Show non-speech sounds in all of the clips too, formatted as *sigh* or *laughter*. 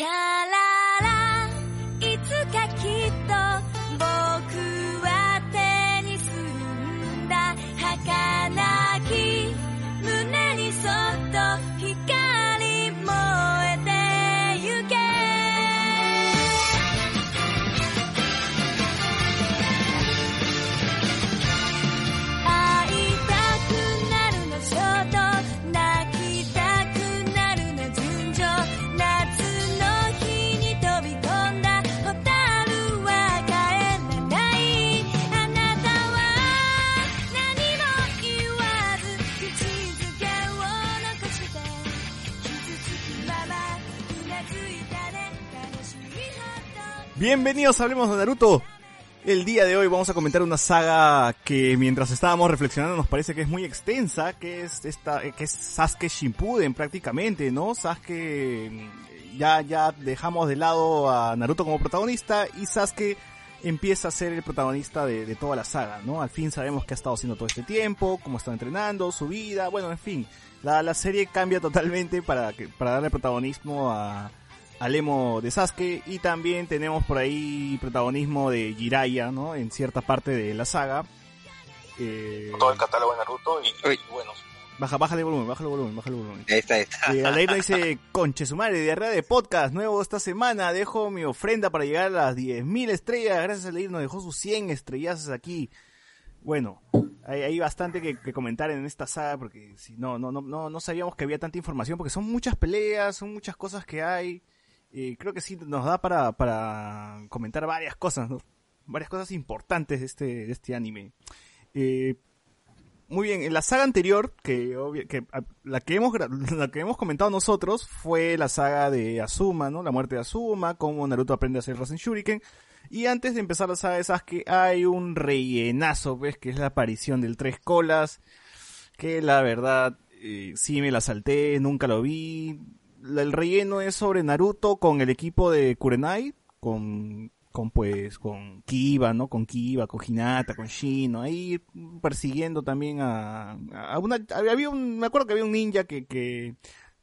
chao. Bienvenidos a Hablemos de Naruto. El día de hoy vamos a comentar una saga que mientras estábamos reflexionando nos parece que es muy extensa, que es esta, que es Sasuke Shippuden prácticamente, ¿no? Sasuke mm, ya, ya dejamos de lado a Naruto como protagonista y Sasuke empieza a ser el protagonista de, de toda la saga, ¿no? Al fin sabemos qué ha estado haciendo todo este tiempo, cómo está entrenando, su vida, bueno, en fin. La, la serie cambia totalmente para, que, para darle protagonismo a, al emo de Sasuke y también tenemos por ahí protagonismo de Jiraiya, ¿no? En cierta parte de la saga. Eh, todo el catálogo de Naruto y, Uy. y bueno, baja, bájale el volumen, bájale el volumen, bájale el volumen. Ahí está, ahí está. Eh, Aldair dice, conche su madre, diarrea de podcast, nuevo esta semana, dejo mi ofrenda para llegar a las 10.000 estrellas, gracias a Aldair nos dejó sus 100 estrellazos aquí. Bueno, hay, hay bastante que, que comentar en esta saga porque si no, no, no, no, no sabíamos que había tanta información porque son muchas peleas, son muchas cosas que hay. Creo que sí nos da para, para comentar varias cosas, varias cosas importantes de este, de este anime. Eh, muy bien, en la saga anterior, que, obvia- que a- la que hemos *laughs* la que hemos comentado nosotros fue la saga de Azuma, ¿no? La muerte de Azuma, cómo Naruto aprende a hacer Rasen Shuriken. Y antes de empezar la saga de Sasuke hay un rellenazo, ¿ves? Que es la aparición del Tres Colas, que la verdad eh, sí me la salté, nunca lo vi. El relleno es sobre Naruto con el equipo de Kurenai, con, con pues, con Kiba, ¿no? Con Kiba, con Hinata, con Shino, ahí persiguiendo también a, a una, había un, me acuerdo que había un ninja que, que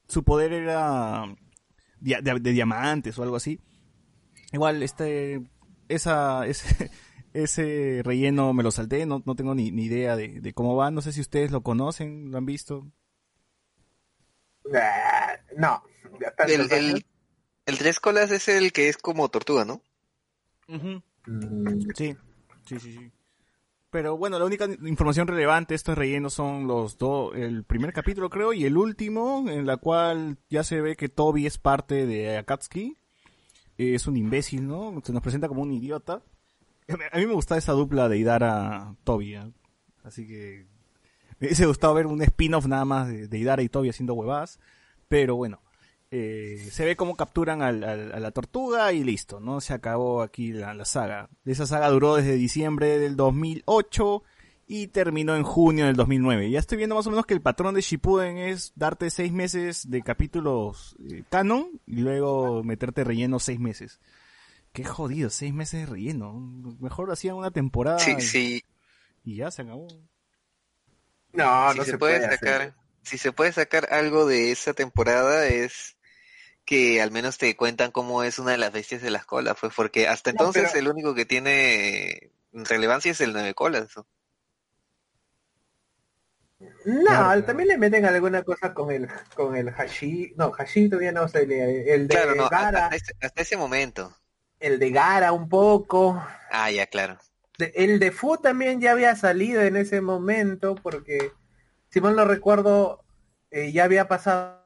su poder era de, diamantes o algo así. Igual, este, esa, ese, *laughs* ese relleno me lo salté, no, no tengo ni, ni idea de, de cómo va, no sé si ustedes lo conocen, lo han visto. No. El, el, el tres colas es el que es como tortuga, ¿no? Mm, Sí, sí, sí, sí. Pero bueno, la única información relevante de estos rellenos son los dos, el primer capítulo creo y el último, en la cual ya se ve que Toby es parte de Akatsuki. Es un imbécil, ¿no? Se nos presenta como un idiota. *laughs* A mí me gusta esa dupla de Idara Toby, ¿eh? así que *laughs* me hubiese gustado ver un spin-off nada más de, de Idara y Toby haciendo huevadas, pero bueno. eh, se ve cómo capturan al- al- a la tortuga y listo, ¿no? Se acabó aquí la, la saga. Esa saga duró desde diciembre del 2008 y terminó en junio del 2009. Ya estoy viendo más o menos que el patrón de Shippuden es darte seis meses de capítulos eh, canon y luego meterte relleno seis meses. Qué jodido, seis meses de relleno. Mejor hacían una temporada Sí, y, sí. y ya se acabó. No, si no se, puede sacar, si se puede sacar algo de esa temporada es que al menos te cuentan cómo es una de las bestias de las colas, pues porque hasta No, entonces pero- el único que tiene relevancia es el nueve colas. ¿no? No, Claro, también le meten alguna cosa con el con el hashi, no, hashi todavía no se le el de Claro, no, Gara, hasta ese, hasta ese momento. el de Gara un poco. Ah, ya, claro. El de Fu también ya había salido en ese momento porque si mal no recuerdo eh, ya había pasado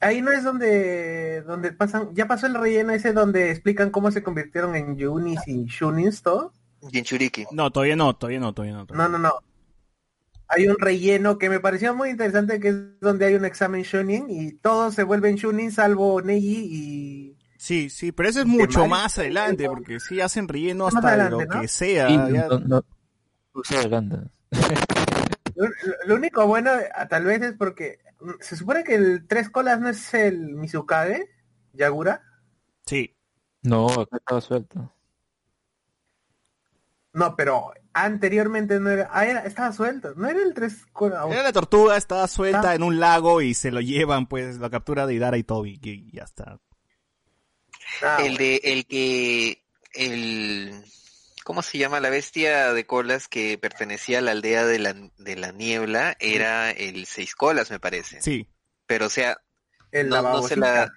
Ahí no es donde donde pasan, ya pasó el relleno ese donde explican cómo se convirtieron en Yunis y Shunins todos. Jinchuriki. No, todavía no, todavía no, todavía no. todavía No, no, no. Hay un relleno que me pareció muy interesante que es donde hay un examen Shunin y todos se vuelven Shunin salvo Neji y Sí, sí, pero eso es mucho más adelante, porque sí hacen relleno hasta adelante, lo ¿no? que sea. Sí, ya- no, no, *laughs* lo, único bueno ah, tal vez es porque mm, se supone que el tres colas no es el Mizukage, Yagura. Sí, No, acá estaba suelto. No, pero Anteriormente no era, ah, era- estaba suelto, no era el 3 con Era la tortuga, estaba suelta Ah. en un lago y se lo llevan, pues, la captura de Idara y Toby, que ya está. Ah, el de, el que, el, ¿cómo se llama? La bestia de colas que pertenecía a la aldea de la, de la niebla era el seis colas, me parece. Sí, Pero, o sea, el no, no se la,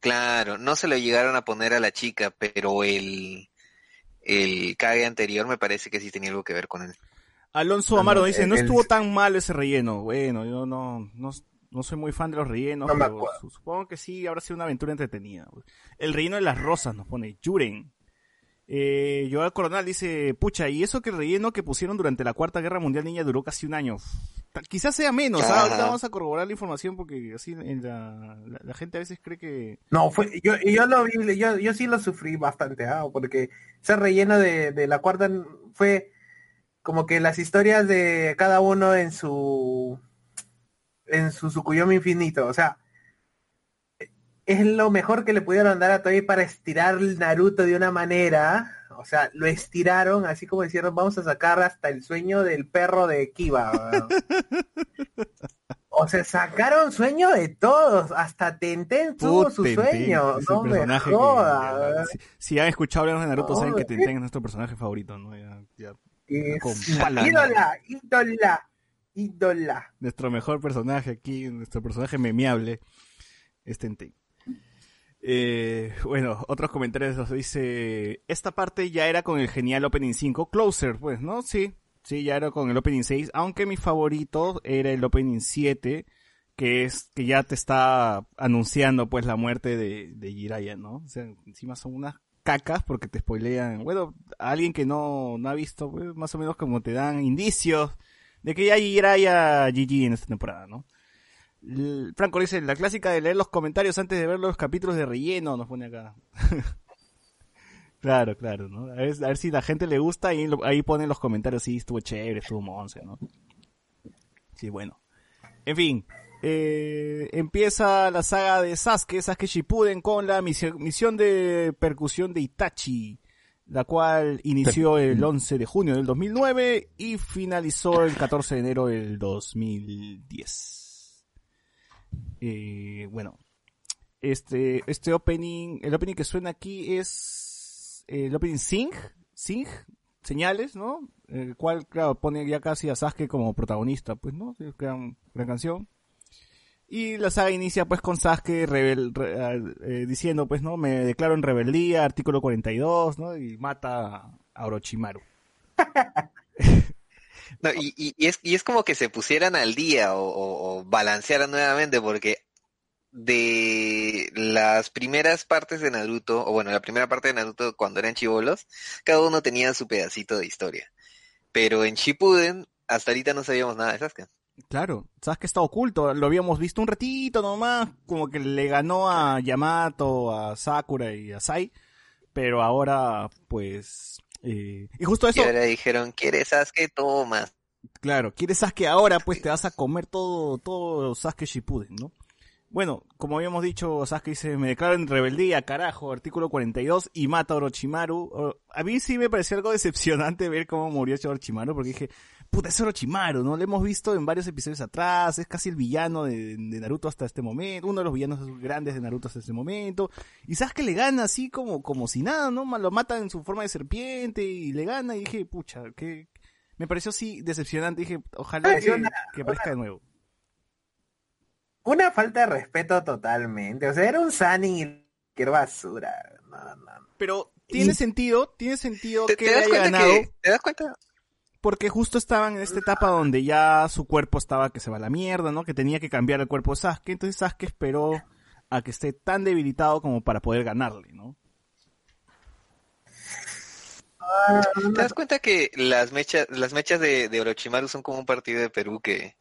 claro, no se lo llegaron a poner a la chica, pero el, el Kage anterior me parece que sí tenía algo que ver con él. Alonso Amaro dice, no estuvo tan mal ese relleno. Bueno, yo no, no, no soy muy fan de los rellenos, No pero supongo que sí, habrá sido una aventura entretenida. El relleno de las rosas nos pone Yuren. Eh, Joel Coronel dice, pucha, y eso que el relleno que pusieron durante la Cuarta Guerra Mundial Niña duró casi un año. Quizás sea menos, ¿ah? Ahorita vamos a corroborar la información porque así en la, la, la gente a veces cree que... No, fue, yo, yo lo vi, yo, yo sí lo sufrí bastante, ah, porque ese relleno de, de la cuarta fue como que las historias de cada uno en su en su Tsukuyomi infinito, o sea, es lo mejor que le pudieron dar a Toei para estirar Naruto de una manera, o sea, lo estiraron así como dijeron, vamos a sacar hasta el sueño del perro de Kiba. *laughs* O sea, sacaron sueño de todos, hasta Tenten tuvo su sueño, no me que- si, si han escuchado hablar de Naruto, saben que. Tenten es nuestro personaje favorito, ¿no? Ya- ya Es ídola, ídola, ídola. nuestro mejor personaje aquí, nuestro personaje memeable, es Tenten. Eh, bueno, otros comentarios nos dice, esta parte ya era con el genial Opening 5, Closer, pues, ¿no? Sí, sí, ya era con el Opening 6, aunque mi favorito era el Opening 7, que es, que ya te está anunciando, pues, la muerte de, de Jiraiya, ¿no? O sea, encima son unas cacas porque te spoilean, bueno, a alguien que no, no ha visto, pues, más o menos como te dan indicios de que ya Jiraiya GG en esta temporada, ¿no? Franco dice, la clásica de leer los comentarios antes de ver los capítulos de relleno, nos pone acá. *laughs* claro, claro, ¿no? A ver, a si la gente le gusta y ahí ponen los comentarios, sí, estuvo chévere, estuvo monce, ¿no? Sí, bueno. En fin, eh, empieza la saga de Sasuke, Sasuke Shippuden con la misi- misión de percusión de Itachi, la cual inició el 11 de junio del 2009 y finalizó el 14 de enero del 2010. Eh, bueno, este, este opening, el opening que suena aquí es el opening Sing, Sing, señales, ¿no? El cual, claro, pone ya casi a Sasuke como protagonista, pues, ¿no? Es gran, gran canción. Y la saga inicia pues con Sasuke rebel- re- eh, diciendo pues no, me declaro en rebeldía, artículo 42, ¿no? Y mata a Orochimaru. *laughs* No, y, y, es, y es como que se pusieran al día o balancearan nuevamente porque de las primeras partes de Naruto, o bueno, la primera parte de Naruto cuando eran chivolos, cada uno tenía su pedacito de historia. Pero en Shippuden, hasta ahorita no sabíamos nada de Sasuke. Claro, Sasuke está oculto, lo habíamos visto un ratito nomás, como que le ganó a Yamato, a Sakura y a Sai, pero ahora pues... eh, y justo Y eso, ahora dijeron, ¿quieres Sasuke? Toma. Claro, quieres Sasuke ahora, pues te vas a comer todo, todo Sasuke Shippuden, ¿no? Bueno, como habíamos dicho, Sasuke dice, me declaro en rebeldía, carajo, artículo 42, y mata a Orochimaru. A mí sí me pareció algo decepcionante ver cómo murió ese Orochimaru, porque dije, puta, es Orochimaru, ¿no? Lo hemos visto en varios episodios atrás, es casi el villano de, de Naruto hasta este momento, uno de los villanos grandes de Naruto hasta este momento, y Sasuke le gana así como, como si nada, ¿no? Lo mata en su forma de serpiente y le gana, y dije, pucha, que me pareció así decepcionante, dije, ojalá que, una- que aparezca de nuevo. Una falta de respeto totalmente. O sea, era un Sunny que era basura. No, no. Pero tiene Y- sentido, tiene sentido ¿Te, que te das haya cuenta ganado, que, te das cuenta? Porque justo estaban en esta etapa donde ya su cuerpo estaba que se va a la mierda, ¿no? Que tenía que cambiar el cuerpo de Sasuke, entonces Sasuke esperó a que esté tan debilitado como para poder ganarle, ¿no? ¿Te das cuenta que las mechas, las mechas de, de Orochimaru son como un partido de Perú que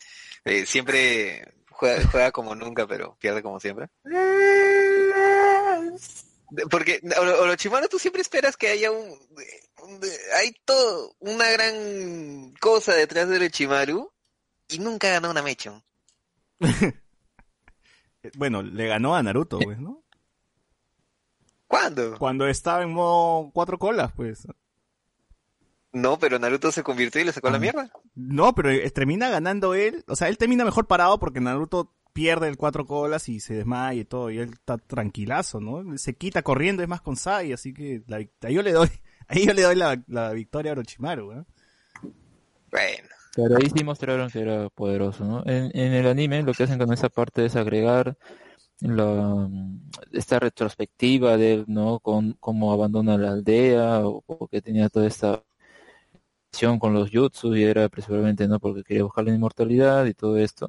eh, siempre juega, juega como nunca, pero pierde como siempre? Porque Oro- Orochimaru tú siempre esperas que haya un, un- hay todo una gran cosa detrás de Orochimaru y nunca gana una mecha. Eh, *laughs* Bueno, le ganó a Naruto, pues, ¿no? ¿Cuándo? Cuando estaba en modo cuatro colas, pues. No, pero Naruto se convirtió y le sacó la Ah. mierda. No, pero eh, termina ganando él. O sea, él termina mejor parado porque Naruto pierde el cuatro colas y se desmaya y todo. Y él está tranquilazo, ¿no? Se quita corriendo, es más con Sai. Así que la ahí yo le doy, *laughs* ahí yo le doy la, la victoria a Orochimaru, ¿no? Bueno. Pero ahí sí mostraron que era poderoso, ¿no? En, en el anime lo que hacen con esa parte es agregar la, esta retrospectiva de él, ¿no? Con cómo abandona la aldea o porque tenía toda esta acción con los jutsu y era principalmente, ¿no? Porque quería buscar la inmortalidad y todo esto.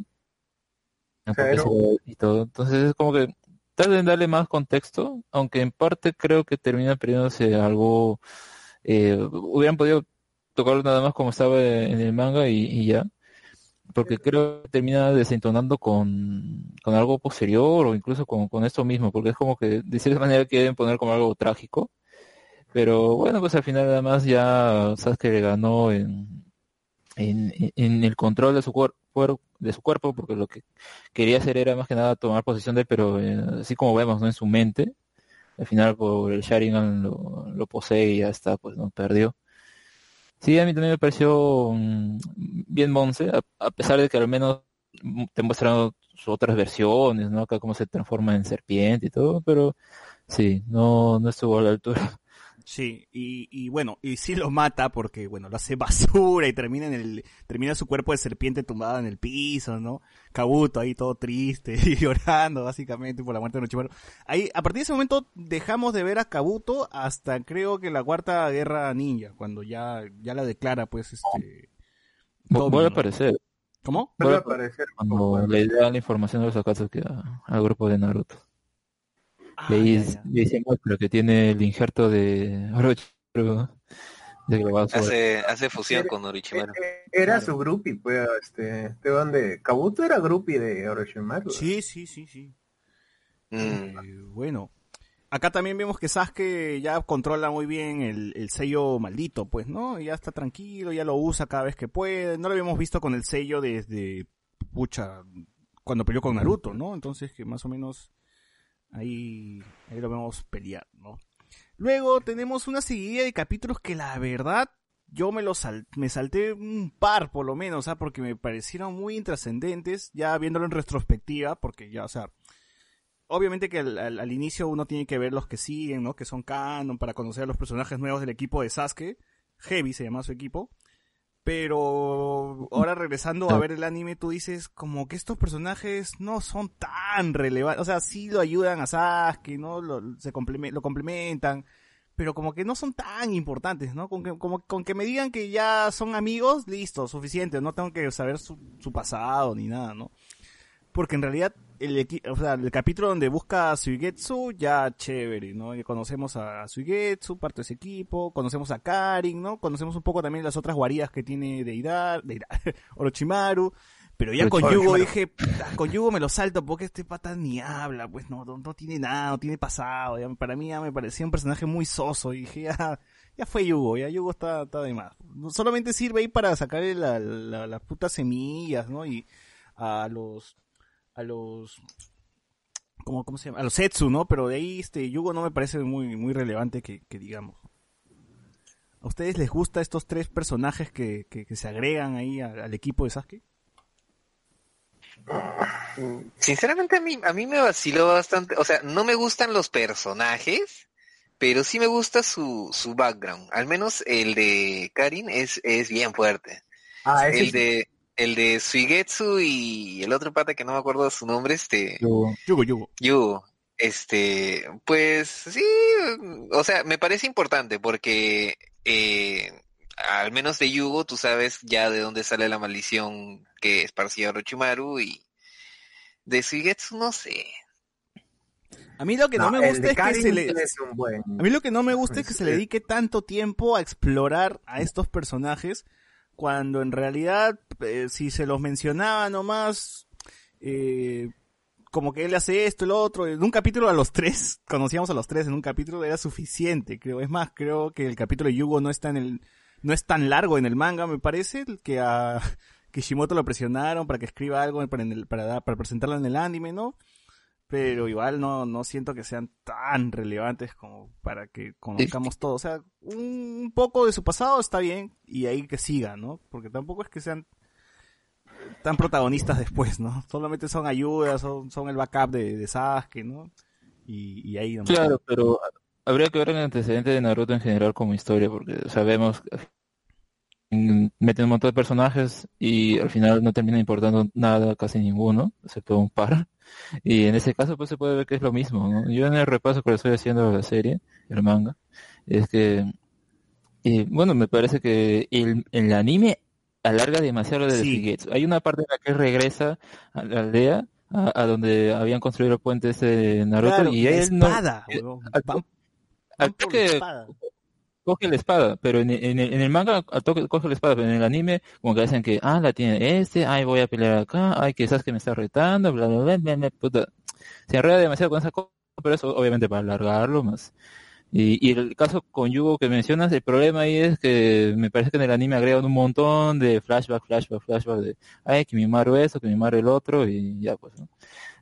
Y todo. Entonces es como que tal vez darle más contexto, aunque en parte creo que termina perdiéndose algo, eh, hubieran podido tocarlo nada más como estaba en el manga y, y ya. Porque creo que termina desentonando con, con algo posterior o incluso con, con esto mismo, porque es como que de cierta manera quieren poner como algo trágico. Pero bueno, pues al final nada más ya Sasuke le ganó en, en, en el control de su, cuer- cuer- de su cuerpo, porque lo que quería hacer era más que nada tomar posesión de él, pero eh, así como vemos, ¿no? En su mente. Al final por el Sharingan lo, lo posee y ya está, pues no perdió. Sí, a mí también me pareció mm, bien Monse, a, pesar de que al menos te muestran sus otras versiones, ¿no? Acá cómo se transforma en serpiente y todo, pero sí, no, no estuvo a la altura. Sí, y, y bueno, y sí lo mata porque, bueno, lo hace *laughs* basura y termina en el, termina su cuerpo de serpiente tumbado en el piso, ¿no? Kabuto ahí todo triste *laughs* y llorando básicamente por la muerte de Orochimaru. Ahí, a partir de ese momento dejamos de ver a Kabuto hasta creo que la cuarta guerra ninja, cuando ya, ya la declara pues este... Vuelve a aparecer ¿Cómo? Vuelve a aparecer. cuando le da la información de los Akatsuki a- al grupo de Naruto. Ah, se muestra que tiene el injerto de Orochimaru, Hace, hace fusión con Orochimaru. Era su groupie, pues, este, de donde Kabuto era groupie de Orochimaru. Sí, sí, sí, sí. Mm. Eh, bueno, acá también vemos que Sasuke ya controla muy bien el, el sello maldito, pues, ¿no? Ya está tranquilo, ya lo usa cada vez que puede. No lo habíamos visto con el sello desde, pucha, cuando peleó con Naruto, ¿no? Entonces que más o menos ahí, ahí lo vemos pelear, ¿no? Luego tenemos una seguidilla de capítulos que la verdad yo me los me salté un par por lo menos, ¿ah? porque me parecieron muy intrascendentes, ya viéndolo en retrospectiva, porque ya, o sea, obviamente que al, al- al inicio uno tiene que ver los que siguen, ¿no? Que son canon para conocer a los personajes nuevos del equipo de Sasuke. Heavy se llama su equipo. Pero ahora regresando a ver el anime, tú dices como que estos personajes no son tan relevantes. O sea, sí lo ayudan a Sasuke, ¿no? Lo, se complemen- lo complementan. Pero como que no son tan importantes, ¿no? Con que, como, con que me digan que ya son amigos, listo, suficiente. No tengo que saber su, su pasado ni nada, ¿no? Porque en realidad el, o sea, el capítulo donde busca a Suigetsu, ya chévere, ¿no? Conocemos a Suigetsu, parte de ese equipo, conocemos a Karin, ¿no? Conocemos un poco también las otras guaridas que tiene Deidar, Deidar *laughs* Orochimaru, pero ya con. Yugo dije, "Puta, con Yugo me lo salto porque este pata ni habla, pues no, no, no tiene nada, no tiene pasado, ya, para mí ya me parecía un personaje muy soso y dije, ya, ya fue Yugo, ya Yugo está, está de más. No, solamente sirve ahí para sacarle la, la- las putas semillas, ¿no? Y a los a los ¿cómo, cómo se llama? A los Setsu, ¿no? Pero de ahí este Yugo no me parece muy muy relevante que, que digamos. ¿A ustedes les gusta estos tres personajes que, que, que se agregan ahí al, al equipo de Sasuke? Sinceramente a mí, a mí me vaciló bastante, o sea, no me gustan los personajes, pero sí me gusta su, su background. Al menos el de Karin es, es bien fuerte. Ah, ese El de, el de Suigetsu y el otro pata que no me acuerdo su nombre, este, Yugo, Yugo. Yu, este, pues sí, o sea, me parece importante porque eh, al menos de Yugo tú sabes ya de dónde sale la maldición que esparcía Orochimaru y de Suigetsu no sé. A mí lo que no, me gusta es que se le es un buen. A mí lo que no me gusta es que se le dedique tanto tiempo a explorar a estos personajes cuando en realidad eh, si se los mencionaba nomás eh, como que él hace esto, el otro, en un capítulo a los tres, *laughs* conocíamos a los tres en un capítulo, era suficiente, creo. Es más, creo que el capítulo de Yugo no está en el, no es tan largo en el manga, me parece, que a *laughs* Kishimoto lo presionaron para que escriba algo para, en para, para presentarlo en el anime, ¿no? Pero igual no, no siento que sean tan relevantes como para que conozcamos todo. O sea, un poco de su pasado está bien y ahí que siga, ¿no? Porque tampoco es que sean tan protagonistas después, ¿no? Solamente son ayudas, son, son el backup de, de Sasuke, ¿no? Y, y ahí nomás. Claro, pero habría que ver el antecedente de Naruto en general como historia, porque sabemos meten un montón de personajes y al final no termina importando nada, casi ninguno, excepto un par. *laughs* Y en ese caso pues se puede ver que es lo mismo, ¿no? Yo en el repaso que estoy haciendo de la serie, el manga, es que, bueno, me parece que el, el anime alarga demasiado lo de Sí. Hay una parte en la que regresa a la aldea, a, a donde habían construido el puente ese de Naruto, Claro, y él no, espada, eh, al- al la espada. Coge la espada, pero en, el- en el manga al toque coge la espada, pero en el anime como que dicen que, ah, la tiene este, ay, voy a pelear acá, ay, sabes que me está retando, bla, bla, bla, bla, bla, puta. Se enreda demasiado con esa cosa, pero eso obviamente para alargarlo más. Y, y el caso con Yugo que mencionas, el problema ahí es que me parece que en el anime agregan un montón de flashback, flashback, flashback de, ay, que mi Maru eso, que mi Maru el otro, y ya pues, ¿no?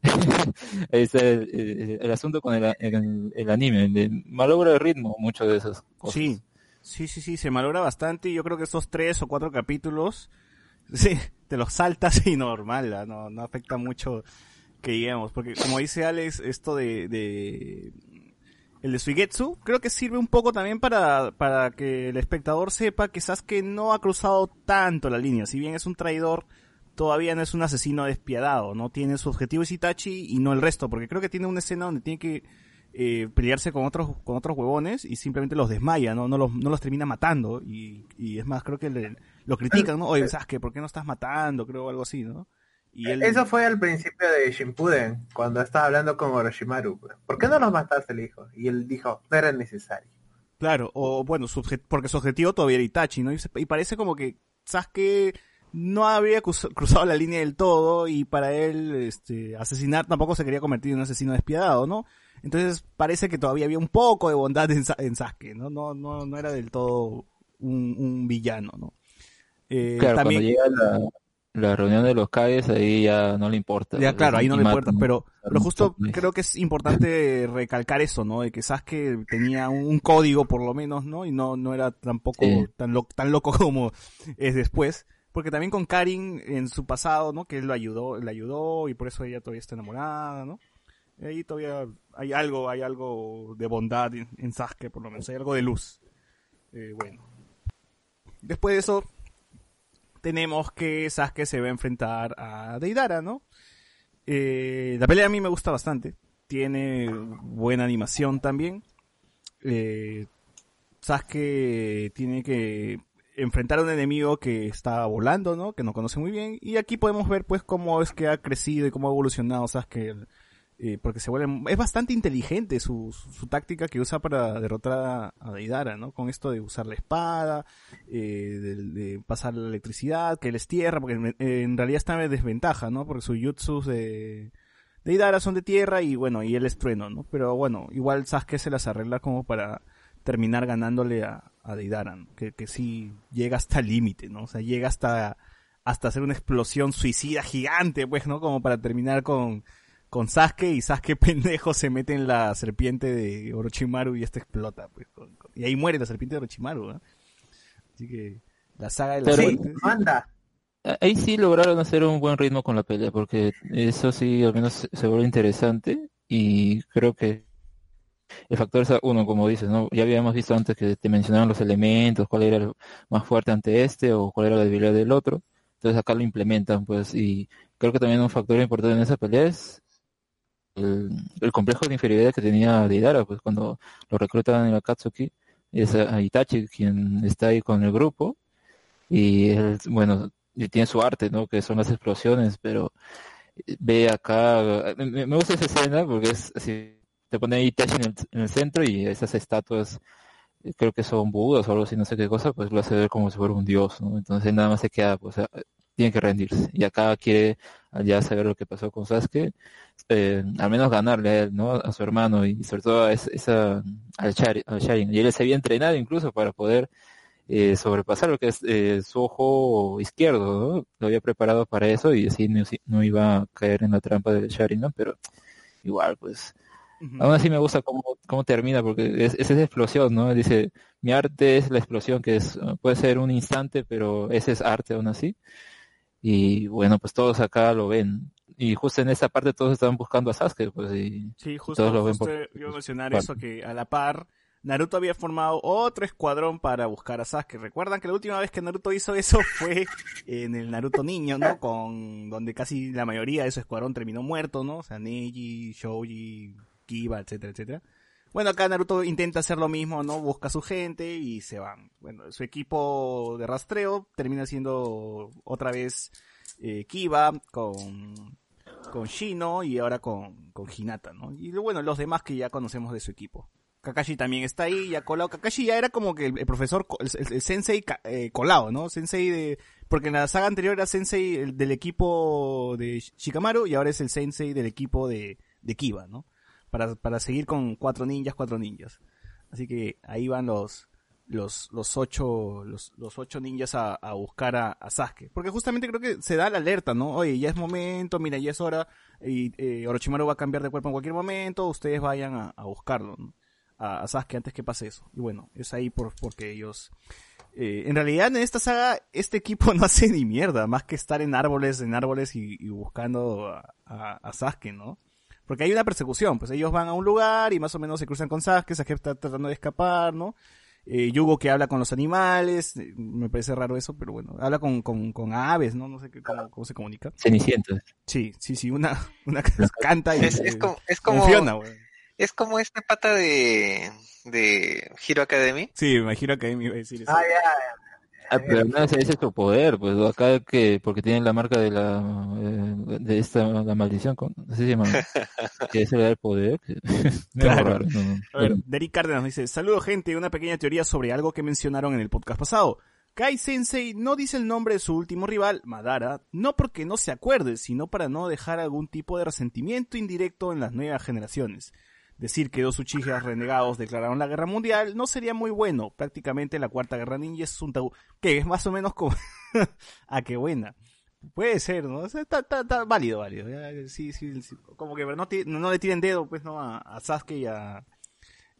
*laughs* Está el, el- el asunto con el, el- anime, malogra el ritmo mucho de esas cosas. Sí, sí, sí, sí, se malogra bastante y yo creo que estos tres o cuatro capítulos, *laughs* sí, te los saltas y normal, ¿ah? no, no afecta mucho que lleguemos, porque como dice Alex, esto de, de el de Suigetsu, creo que sirve un poco también para, para que el espectador sepa que Sasuke no ha cruzado tanto la línea, si bien es un traidor, todavía no es un asesino despiadado, no tiene su objetivo es Itachi y no el resto, porque creo que tiene una escena donde tiene que eh, pelearse con otros con otros huevones y simplemente los desmaya, no no los, no los termina matando y, y es más creo que le- lo critican, ¿no? Oye, ¿sabes qué? ¿Por qué no estás matando? Creo algo así, ¿no? Y él Eso fue al principio de Shippuden, cuando estaba hablando con Orochimaru. pues. ¿Por qué no los mataste? Le dijo. Y él dijo, no era necesario. Claro, o bueno, porque su objetivo todavía era Itachi, ¿no? Y, parece como que Sasuke no había cruz- cruzado la línea del todo y para él este asesinar tampoco se quería convertir en un asesino despiadado, ¿no? Entonces parece que todavía había un poco de bondad en, en Sasuke, ¿no? No, no, no era del todo un, un villano, ¿no? Eh, Claro, también, cuando llega la, la reunión de los Kages, ahí ya no le importa. Ya, claro, ahí no le importa, pero, pero justo creo que es importante *laughs* recalcar eso, ¿no? De que Sasuke tenía un, un código por lo menos, ¿no? Y no, no era tampoco Sí. tan, lo- tan loco *laughs* como es después. Porque también con Karin en su pasado, ¿no? Que él lo ayudó, le ayudó y por eso ella todavía está enamorada, ¿no? Y ahí todavía hay algo, hay algo de bondad en, en Sasuke, por lo menos, hay algo de luz. Eh, bueno. Después de eso, tenemos que Sasuke se va a enfrentar a Deidara, ¿no? Eh, la pelea a mí me gusta bastante. Tiene buena animación también. Eh, Sasuke tiene que enfrentar a un enemigo que está volando, ¿no? Que no conoce muy bien. Y aquí podemos ver, pues, cómo es que ha crecido y cómo ha evolucionado Sasuke. Eh, porque se vuelve... Es bastante inteligente su, su, táctica que usa para derrotar a, Deidara, ¿no? Con esto de usar la espada, eh, de, pasar la electricidad, que él es tierra, porque en, realidad está en desventaja, ¿no? Porque sus jutsus de, de Idara son de tierra y bueno, y él es trueno, ¿no? Pero bueno, igual Sasuke se las arregla como para terminar ganándole a, a Deidara, ¿no? que, que sí llega hasta el límite, ¿no? O sea, llega hasta, hasta hacer una explosión suicida gigante, pues, ¿no? Como para terminar con, con Sasuke y Sasuke *laughs* pendejo se mete en la serpiente de Orochimaru y esta explota, pues. con- con- y ahí muere la serpiente de Orochimaru, ¿no? Así que la saga de la Pero- Sí, muerte- manda. Ahí sí lograron hacer un buen ritmo con la pelea, porque eso sí, al menos se- se vuelve interesante y creo que el factor es uno, como dices, ¿no? Ya habíamos visto antes que te mencionaban los elementos, cuál era el más fuerte ante este o cuál era la debilidad del otro. Entonces acá lo implementan, pues, y creo que también un factor importante en esa pelea es el, complejo de inferioridad que tenía Deidara, pues cuando lo reclutan en Akatsuki, es a Itachi quien está ahí con el grupo y él, bueno, y tiene su arte, ¿no? Que son las explosiones, pero ve acá, me, gusta esa escena porque es así, te pone ahí Itachi en el, en el centro y esas estatuas, creo que son budas o algo así, no sé qué cosa, pues lo hace ver como si fuera un dios, ¿no? Entonces nada más se queda, pues, tiene que rendirse. Y acá quiere ya saber lo que pasó con Sasuke, eh, al menos ganarle a él, ¿no? A su hermano y sobre todo a esa, esa- al, Shari- al Sharingan. Y él se había entrenado incluso para poder eh, sobrepasar lo que es eh, su ojo izquierdo, ¿no? Lo había preparado para eso y así no, no iba a caer en la trampa del Sharingan, pero igual, pues. Ujú. Aún así me gusta cómo, cómo termina, porque es, es esa explosión, ¿no? Dice, mi arte es la explosión, que es, uh, puede ser un instante, pero ese es arte aún así. Y bueno, pues todos acá lo ven. Y justo en esta parte todos estaban buscando a Sasuke, pues, y Sí, justo, todos lo ven justo por- iba a mencionar por- eso, que a la par, Naruto había formado otro escuadrón para buscar a Sasuke. Recuerdan que la última vez que Naruto hizo eso *laughs* fue en el Naruto niño, ¿no? Con, donde casi la mayoría de su escuadrón terminó muerto, ¿no? O sea, Neji, Shouji, Kiba, etcétera, etcétera. Bueno, acá Naruto intenta hacer lo mismo, ¿no? Busca a su gente y se van. Bueno, su equipo de rastreo termina siendo otra vez eh, Kiba con, con Shino y ahora con, con Hinata, ¿no? Y bueno, los demás que ya conocemos de su equipo. Kakashi también está ahí, ya colado. Kakashi ya era como que el, profesor, el, el- sensei eh, colado, ¿no? Sensei de... Porque en la saga anterior era sensei el- del equipo de Shikamaru y ahora es el sensei del equipo de, de Kiba, ¿no? Para, para seguir con cuatro ninjas, cuatro ninjas. Así que ahí van los, los, los ocho, los, los ocho ninjas a, a buscar a, a Sasuke. Porque justamente creo que se da la alerta, ¿no? Oye, ya es momento, mira, ya es hora, y eh, Orochimaru va a cambiar de cuerpo en cualquier momento, ustedes vayan a, a buscarlo, ¿no? A, Sasuke antes que pase eso. Y bueno, es ahí por, porque ellos... eh, en realidad en esta saga este equipo *laughs* no hace ni mierda, más que estar en árboles, en árboles y, y buscando a, a Sasuke, ¿no? Porque hay una persecución, pues ellos van a un lugar y más o menos se cruzan con Sasuke, Sasuke está tratando de escapar, ¿no? Eh, Yugo que habla con los animales, eh, me parece raro eso, pero bueno, habla con, con, con aves, ¿no? No sé qué, cómo, cómo se comunica. Cenicienta. Sí, sí, sí, una, *laughs* una canta y Es, es como, es como güey. es como este pata de, de Hero Academy. Sí, me imagino que ahí me iba a decir eso. Ah, ya. Ah, *laughs* pero no ese ese es su poder, pues acá que porque tienen la marca de la eh, de esta la maldición, con, no sé si llama, que da el poder. *laughs* Claro. raro, no, no. A ver, Derek Cárdenas dice, saludos gente, una pequeña teoría sobre algo que mencionaron en el podcast pasado. Kai Sensei no dice el nombre de su último rival, Madara, no porque no se acuerde, sino para no dejar algún tipo de resentimiento indirecto en las nuevas generaciones. Decir que dos Uchijas renegados declararon la guerra mundial no sería muy bueno. Prácticamente la cuarta guerra ninja es un tabú. Que es más o menos como... *laughs* ah, qué buena. Puede ser, ¿no? Está, válido, válido. Sí, sí. Como que no, ti- no le tiren dedo, pues, ¿no? A, a Sasuke y a,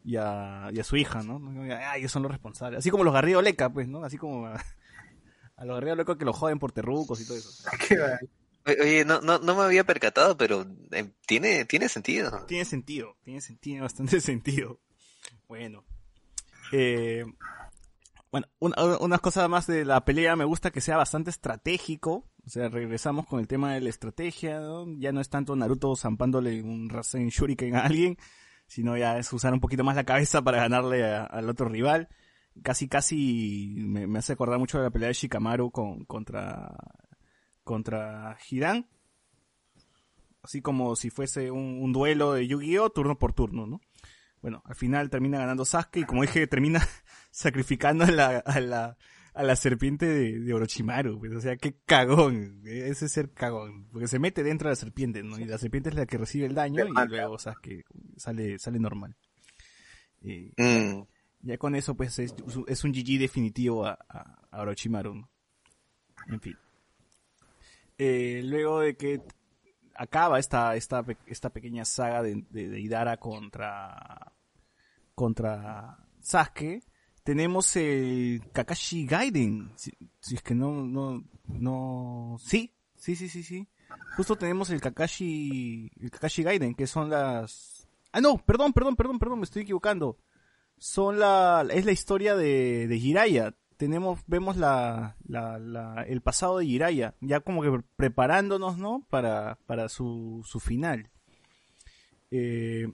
y a, a su hija, ¿no? Ah, ellos son los responsables. Así como los Garrido Leca, pues, ¿no? Así como a, a los Garrido Leca que los joden por terrucos y todo eso. *laughs* Qué Oye, no, no, no me había percatado, pero eh, tiene, tiene sentido. Tiene sentido, tiene, tiene *laughs* bastante sentido. Bueno. Eh, bueno, una, cosas más de la pelea, me gusta que sea bastante estratégico. O sea, regresamos con el tema de la estrategia, ¿no? Ya no es tanto Naruto zampándole un Rasen Shuriken a alguien, sino ya es usar un poquito más la cabeza para ganarle a- al otro rival. Casi, casi me, me hace acordar mucho de la pelea de Shikamaru con, contra, contra Hidan. Así como si fuese un, un duelo de Yu-Gi-Oh! turno por turno, ¿no? Bueno, al final termina ganando Sasuke y como dije, termina *laughs* sacrificando a la, a la, a la serpiente de, de Orochimaru. Pues, o sea, qué cagón. Ese es ser cagón. Porque se mete dentro de la serpiente, ¿no? Y la serpiente es la que recibe el daño y luego Sasuke sale, sale normal. Eh, Mm, ya con eso, pues, es, es un GG definitivo a, a, a Orochimaru, ¿no? En fin. Eh, luego de que acaba esta, esta, esta pequeña saga de, de, de Idara contra, contra Sasuke, tenemos el Kakashi Gaiden. Si, es que no, no, no, sí, sí, sí, sí, sí. Justo tenemos el Kakashi, el Kakashi Gaiden, que son las, ah no, perdón, perdón, perdón, perdón, me estoy equivocando. Son la, es la historia de, de. Tenemos, vemos la, la, la, el pasado de Jiraiya, ya como que preparándonos, ¿no? Para, para su, su final. Eh,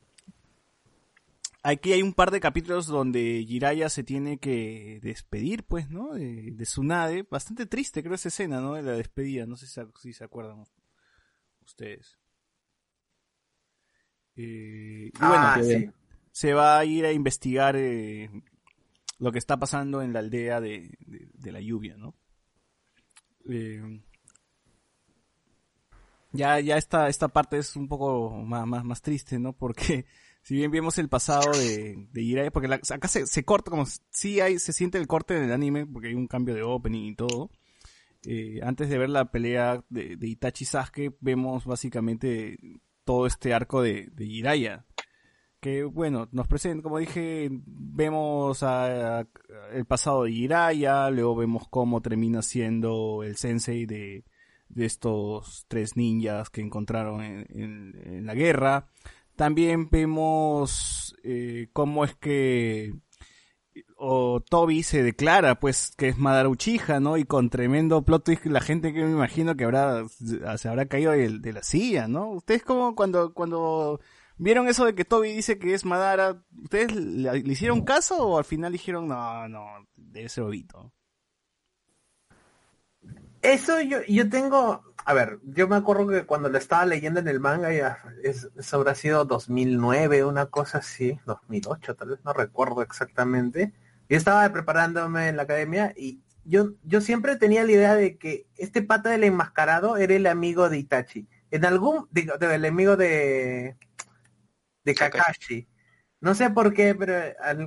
aquí hay un par de capítulos donde Jiraiya se tiene que despedir, pues, ¿no? De, de Tsunade. Bastante triste, creo, esa escena, ¿no? De la despedida. No sé si, se- si se acuerdan ustedes. Eh, y bueno, Ah, sí. bien. se va a ir a investigar eh, lo que está pasando en la aldea de, de- la lluvia, ¿no? Eh, ya, ya esta, esta parte es un poco más, más, más triste, ¿no? Porque *laughs* si bien vemos el pasado de, de Jiraiya, porque acá se, se corta como sí hay, se siente el corte en el anime, porque hay un cambio de opening y todo. Eh, antes de ver la pelea de, de Itachi Sasuke, vemos básicamente todo este arco de, de Jiraiya. Que bueno, nos presenta, como dije, vemos a- el pasado de Jiraiya, luego vemos cómo termina siendo el sensei de, de estos tres ninjas que encontraron en, en- la guerra. También vemos eh, cómo es que o Toby se declara pues que es Madara Uchiha, ¿no? Y con tremendo plot twist la gente que me imagino que habrá se habrá caído de, de la silla, ¿no? Ustedes como cuando cuando vieron eso de que Toby dice que es Madara, ¿ustedes le, le hicieron caso o al final dijeron no, no, debe ser Obito? Eso yo, yo tengo, a ver, yo me acuerdo que cuando lo estaba leyendo en el manga, ya es, eso habrá sido 2009, una cosa así, 2008 tal vez, no recuerdo exactamente. Yo estaba preparándome en la academia y yo, yo siempre tenía la idea de que este pata del enmascarado era el amigo de Itachi. En algún, digo, de- el amigo de, de Kakashi. No sé por qué, pero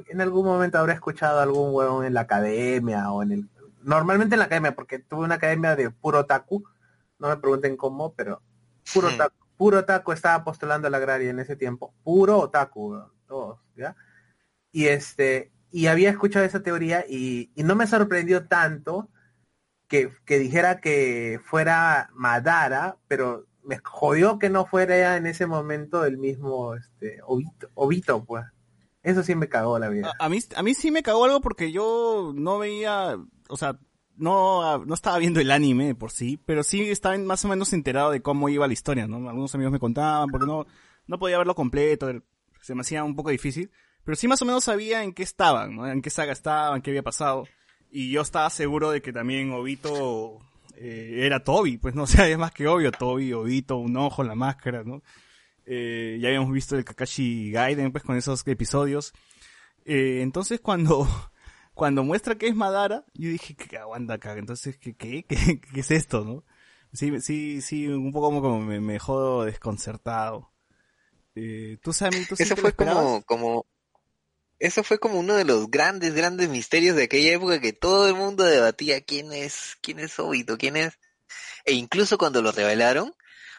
en algún momento habré escuchado a algún huevón en la academia o en el... Normalmente en la academia, porque tuve una academia de puro otaku. No me pregunten cómo, pero puro Hmm. otaku, puro otaku estaba postulando a la agraria en ese tiempo. Puro otaku, todos, ¿ya? Y este, y había escuchado esa teoría y, y no me sorprendió tanto que, que dijera que fuera Madara, pero me jodió que no fuera en ese momento el mismo este Obito, Obito, pues. Eso sí me cagó la vida. A, mí a mí sí me cagó algo porque yo no veía, o sea, no, no estaba viendo el anime por sí, pero sí estaba más o menos enterado de cómo iba la historia, ¿no? Algunos amigos me contaban, porque no, no podía verlo completo, se me hacía un poco difícil, pero sí más o menos sabía en qué estaban, ¿no? En qué saga estaban, qué había pasado, y yo estaba seguro de que también Obito eh, era Toby, pues no o sea, es más que obvio, Toby, Obito, un ojo, la máscara, ¿no? Eh, ya habíamos visto el Kakashi Gaiden, pues con esos episodios. Eh, entonces cuando, *laughs* cuando muestra que es Madara, yo dije, que aguanta acá, entonces, ¿qué, qué, qué, *laughs* qué es esto, no? Sí, sí, sí, un poco como, como me, me dejó desconcertado. Eh, ¿Tú, Sammy, tú Eso fue como, eso fue como uno de los grandes, grandes misterios de aquella época que todo el mundo debatía quién es, quién es Obito, quién es. E incluso cuando lo revelaron,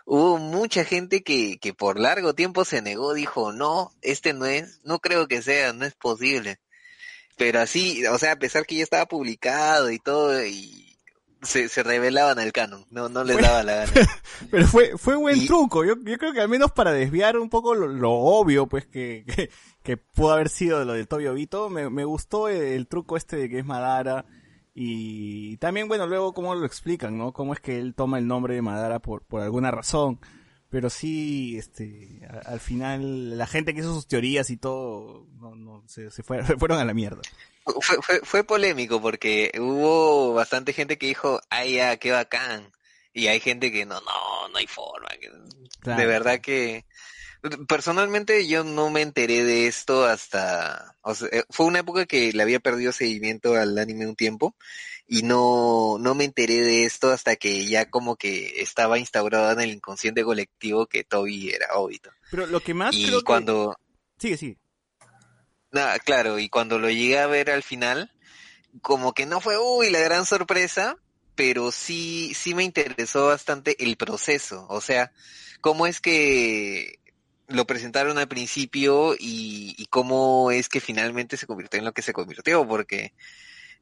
hubo mucha gente que, que por largo tiempo se negó, dijo, no, este no es, no creo que sea, no es posible. Pero así, o sea, a pesar que ya estaba publicado y todo, y se, se revelaban el canon, no, no les daba la gana. *laughs* Pero fue, fue buen Y- truco. Yo, yo creo que al menos para desviar un poco lo, lo obvio, pues, que, que, que pudo haber sido lo del Toby Obito, me, me gustó el, el truco este de que es Madara. Y también, bueno, luego cómo lo explican, ¿no? Cómo es que él toma el nombre de Madara por, por alguna razón. Pero sí, este, a- al final, la gente que hizo sus teorías y todo, no, no, se, se fue- *laughs* se fueron a la mierda. Fue, fue, fue polémico porque hubo bastante gente que dijo, ay, ya, qué bacán. Y hay gente que no, no, no hay forma. que- Claro. De verdad que personalmente yo no me enteré de esto hasta, o sea, eh, fue una época que le había perdido seguimiento al anime un tiempo y no, no me enteré de esto hasta que ya como que estaba instaurado en el inconsciente colectivo que Toby era Obito. Pero lo que más Y creo que... cuando, Sigue, sigue. Nada, claro, y cuando lo llegué a ver al final, como que no fue, uy, la gran sorpresa, pero sí, sí me interesó bastante el proceso, o sea, cómo es que lo presentaron al principio y, cómo es que finalmente se convirtió en lo que se convirtió, porque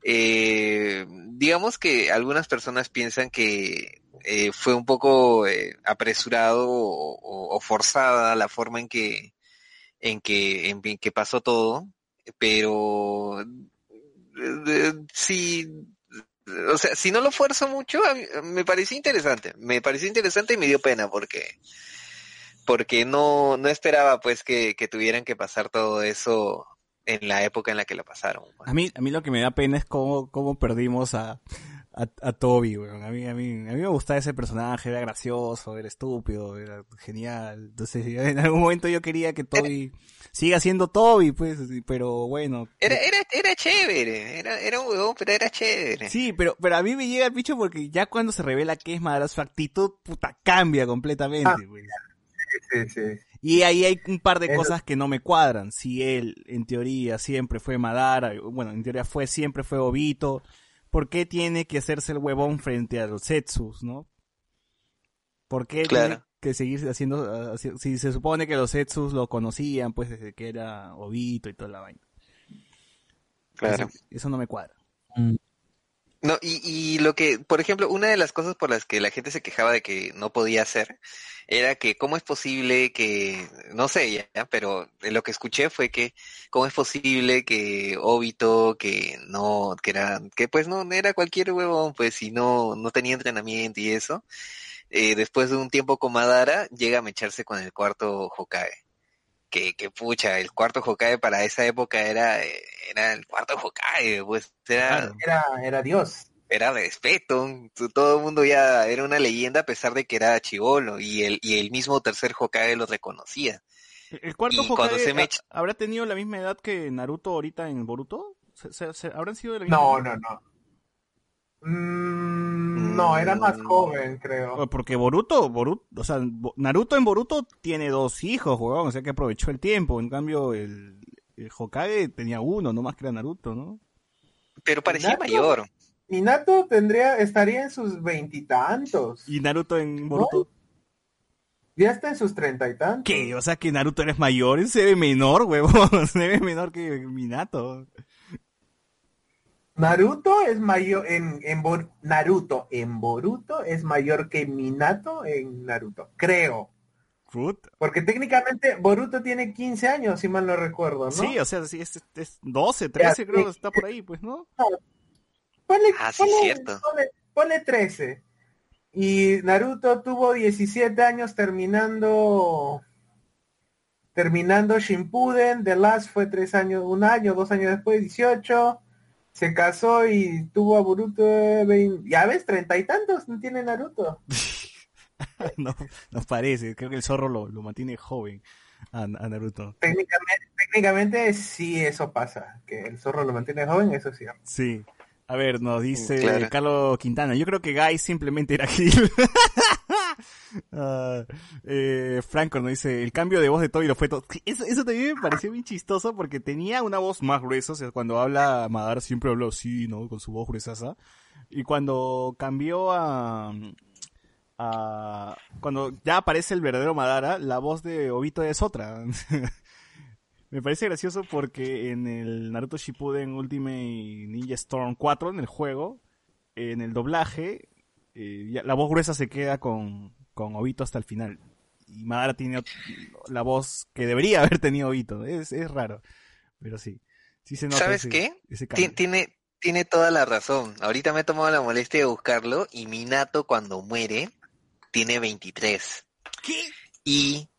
eh, digamos que algunas personas piensan que eh, fue un poco eh, apresurado o forzada la forma en que en que en que pasó todo, pero eh, sí, o sea, si no lo fuerzo mucho, a me pareció interesante, me pareció interesante y me dio pena porque porque no no esperaba pues que, que tuvieran que pasar todo eso en la época en la que lo pasaron. pues. A mí, a mí lo que me da pena es cómo, cómo perdimos a, a, a Toby, weón. A mí, a mí, a mí me gustaba ese personaje, era gracioso, era estúpido, era genial. Entonces, *laughs* en algún momento yo quería que Toby siga siendo Toby, pues, pero bueno. Era era era chévere, era era un huevón, pero era chévere. Sí, pero, pero a mí me llega el bicho porque ya cuando se revela que es Madara, su actitud, puta, cambia completamente, Ah. güey. Sí, sí. Y ahí hay un par de Eso- cosas que no me cuadran. Si él, en teoría, siempre fue Madara, bueno, en teoría fue, siempre fue Obito, ¿por qué tiene que hacerse el huevón frente a los Setsus, no? ¿Por qué, Claro. tiene, que seguir haciendo, haci- si se supone que los Etsus lo conocían, pues desde que era Obito y toda la vaina. Claro. Eso, eso no me cuadra. Mm, No, y, y lo que, por ejemplo, una de las cosas por las que la gente se quejaba de que no podía hacer era que cómo es posible que, no sé ya, pero lo que escuché fue que cómo es posible que Obito, que no, que era, que pues no era cualquier huevón, pues si no, no tenía entrenamiento y eso, eh, después de un tiempo con Madara, llega a mecharse con el cuarto Hokage. Que, que pucha, el cuarto Hokage para esa época era, eh, era el cuarto Hokage, pues era, Claro. Era, era Dios. era respeto, todo el mundo ya era una leyenda a pesar de que era chivolo y el, y el mismo tercer Hokage lo reconocía. ¿El cuarto Y Hokage se mecha- habrá tenido la misma edad que Naruto ahorita en Boruto? ¿Se, se- se- habrán sido de la misma No, edad? no, no. Mm, no, era más Mm. joven, creo. Porque Boruto, Boruto, o sea, Naruto en Boruto tiene dos hijos, huevón, o sea que aprovechó el tiempo. En cambio, el, el Hokage tenía uno, no más que era Naruto, ¿no? Pero parecía mayor. Minato tendría, estaría en sus veintitantos. Y Naruto en Boruto. Ya está en sus treinta y tantos. ¿Qué? O sea que Naruto eres mayor, se ve menor, huevón, *laughs* se ve menor que Minato. Naruto es mayor en, en Bor- Naruto en Boruto es mayor que Minato en Naruto, creo. Porque técnicamente Boruto tiene 15 años, si mal no recuerdo, ¿no? Sí, o sea, sí, es, es 12, 13 Ya, creo que está por ahí, pues, ¿no? Ponle, Ah, sí, ponle- cierto. ponle- ponle 13. Y Naruto tuvo 17 años terminando terminando Shippuden, The Last fue tres años, un año, dos años después, 18. Se casó y tuvo a Boruto de 20, ya ves, treinta y tantos no tiene Naruto. *laughs* no, nos parece, creo que el zorro lo, lo mantiene joven a, a Naruto. Técnicamente, técnicamente sí eso pasa, que el zorro lo mantiene joven, eso es cierto. Sí. A ver, nos dice Claro. Carlos Quintana. Yo creo que Guy simplemente era Gil. *laughs* *laughs* Ah, eh, Franco nos dice, el cambio de voz de Toby lo fue todo. *laughs* Eso, eso también me pareció bien chistoso porque tenía una voz más gruesa. O sea, cuando habla Madara siempre habló así, ¿no? Con su voz gruesaza. Y cuando cambió a, a... Cuando ya aparece el verdadero Madara, la voz de Obito es otra. *laughs* Me parece gracioso porque en el Naruto Shippuden Ultimate Ninja Storm 4, en el juego, en el doblaje, eh, ya- la voz gruesa se queda con, con Obito hasta el final. Y Madara tiene la voz que debería *laughs* haber tenido Obito. Es, es raro, pero sí. sí se nota ¿Sabes ese- qué? ese. Tiene, tiene toda la razón. Ahorita me he tomado la molestia de buscarlo y Minato cuando muere tiene 23. ¿Qué? Y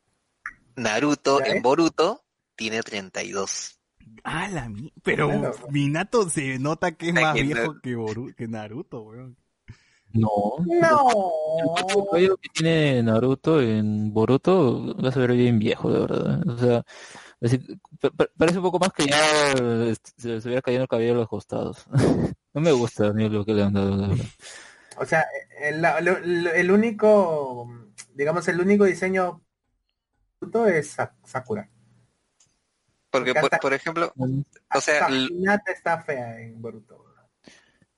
Naruto ¿Ya en? Boruto tiene 32. Ah, la mi... Pero Bueno. Minato se nota que es más que viejo no- que, Boru- que Naruto, weón. No. No. El cabello que tiene Naruto en Boruto vas a ver bien viejo, de verdad. O sea, es parece un poco más que ya eh, se se hubiera caído el cabello a los costados. *laughs* No me gusta ni lo que le han dado, la verdad. O sea, el, el- el único, digamos, el único diseño es Sa- Sakura. Porque, Porque por, ejemplo, o sea, Hinata está fea en Boruto.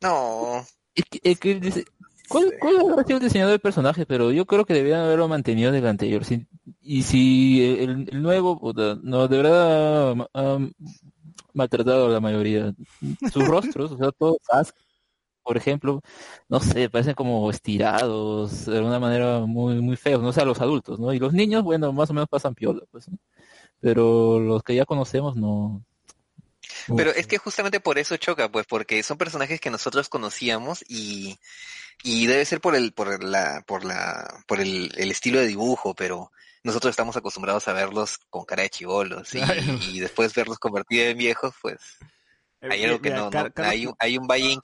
no, Es que- es que dice- ¿Cuál, cuál habrá sido el diseñador del personaje? Pero yo creo que debían haberlo mantenido del anterior. Si- y si el, el nuevo, puta, no, de verdad ha, ha maltratado a la mayoría. Sus rostros, o sea, todos por ejemplo, no sé, parecen como estirados, de alguna manera muy muy feos, no sé, a los adultos, ¿no? Y los niños, bueno, más o menos pasan piola, pues, ¿no? Pero los que ya conocemos no. pero es que justamente por eso choca, pues, porque son personajes que nosotros conocíamos y, y debe ser por el, por la, por la, por el, el estilo de dibujo, pero nosotros estamos acostumbrados a verlos con cara de chivolos y, después verlos convertidos en viejos, pues, hay algo que Mira, no, Car- no- Carlos hay, un- hay un valle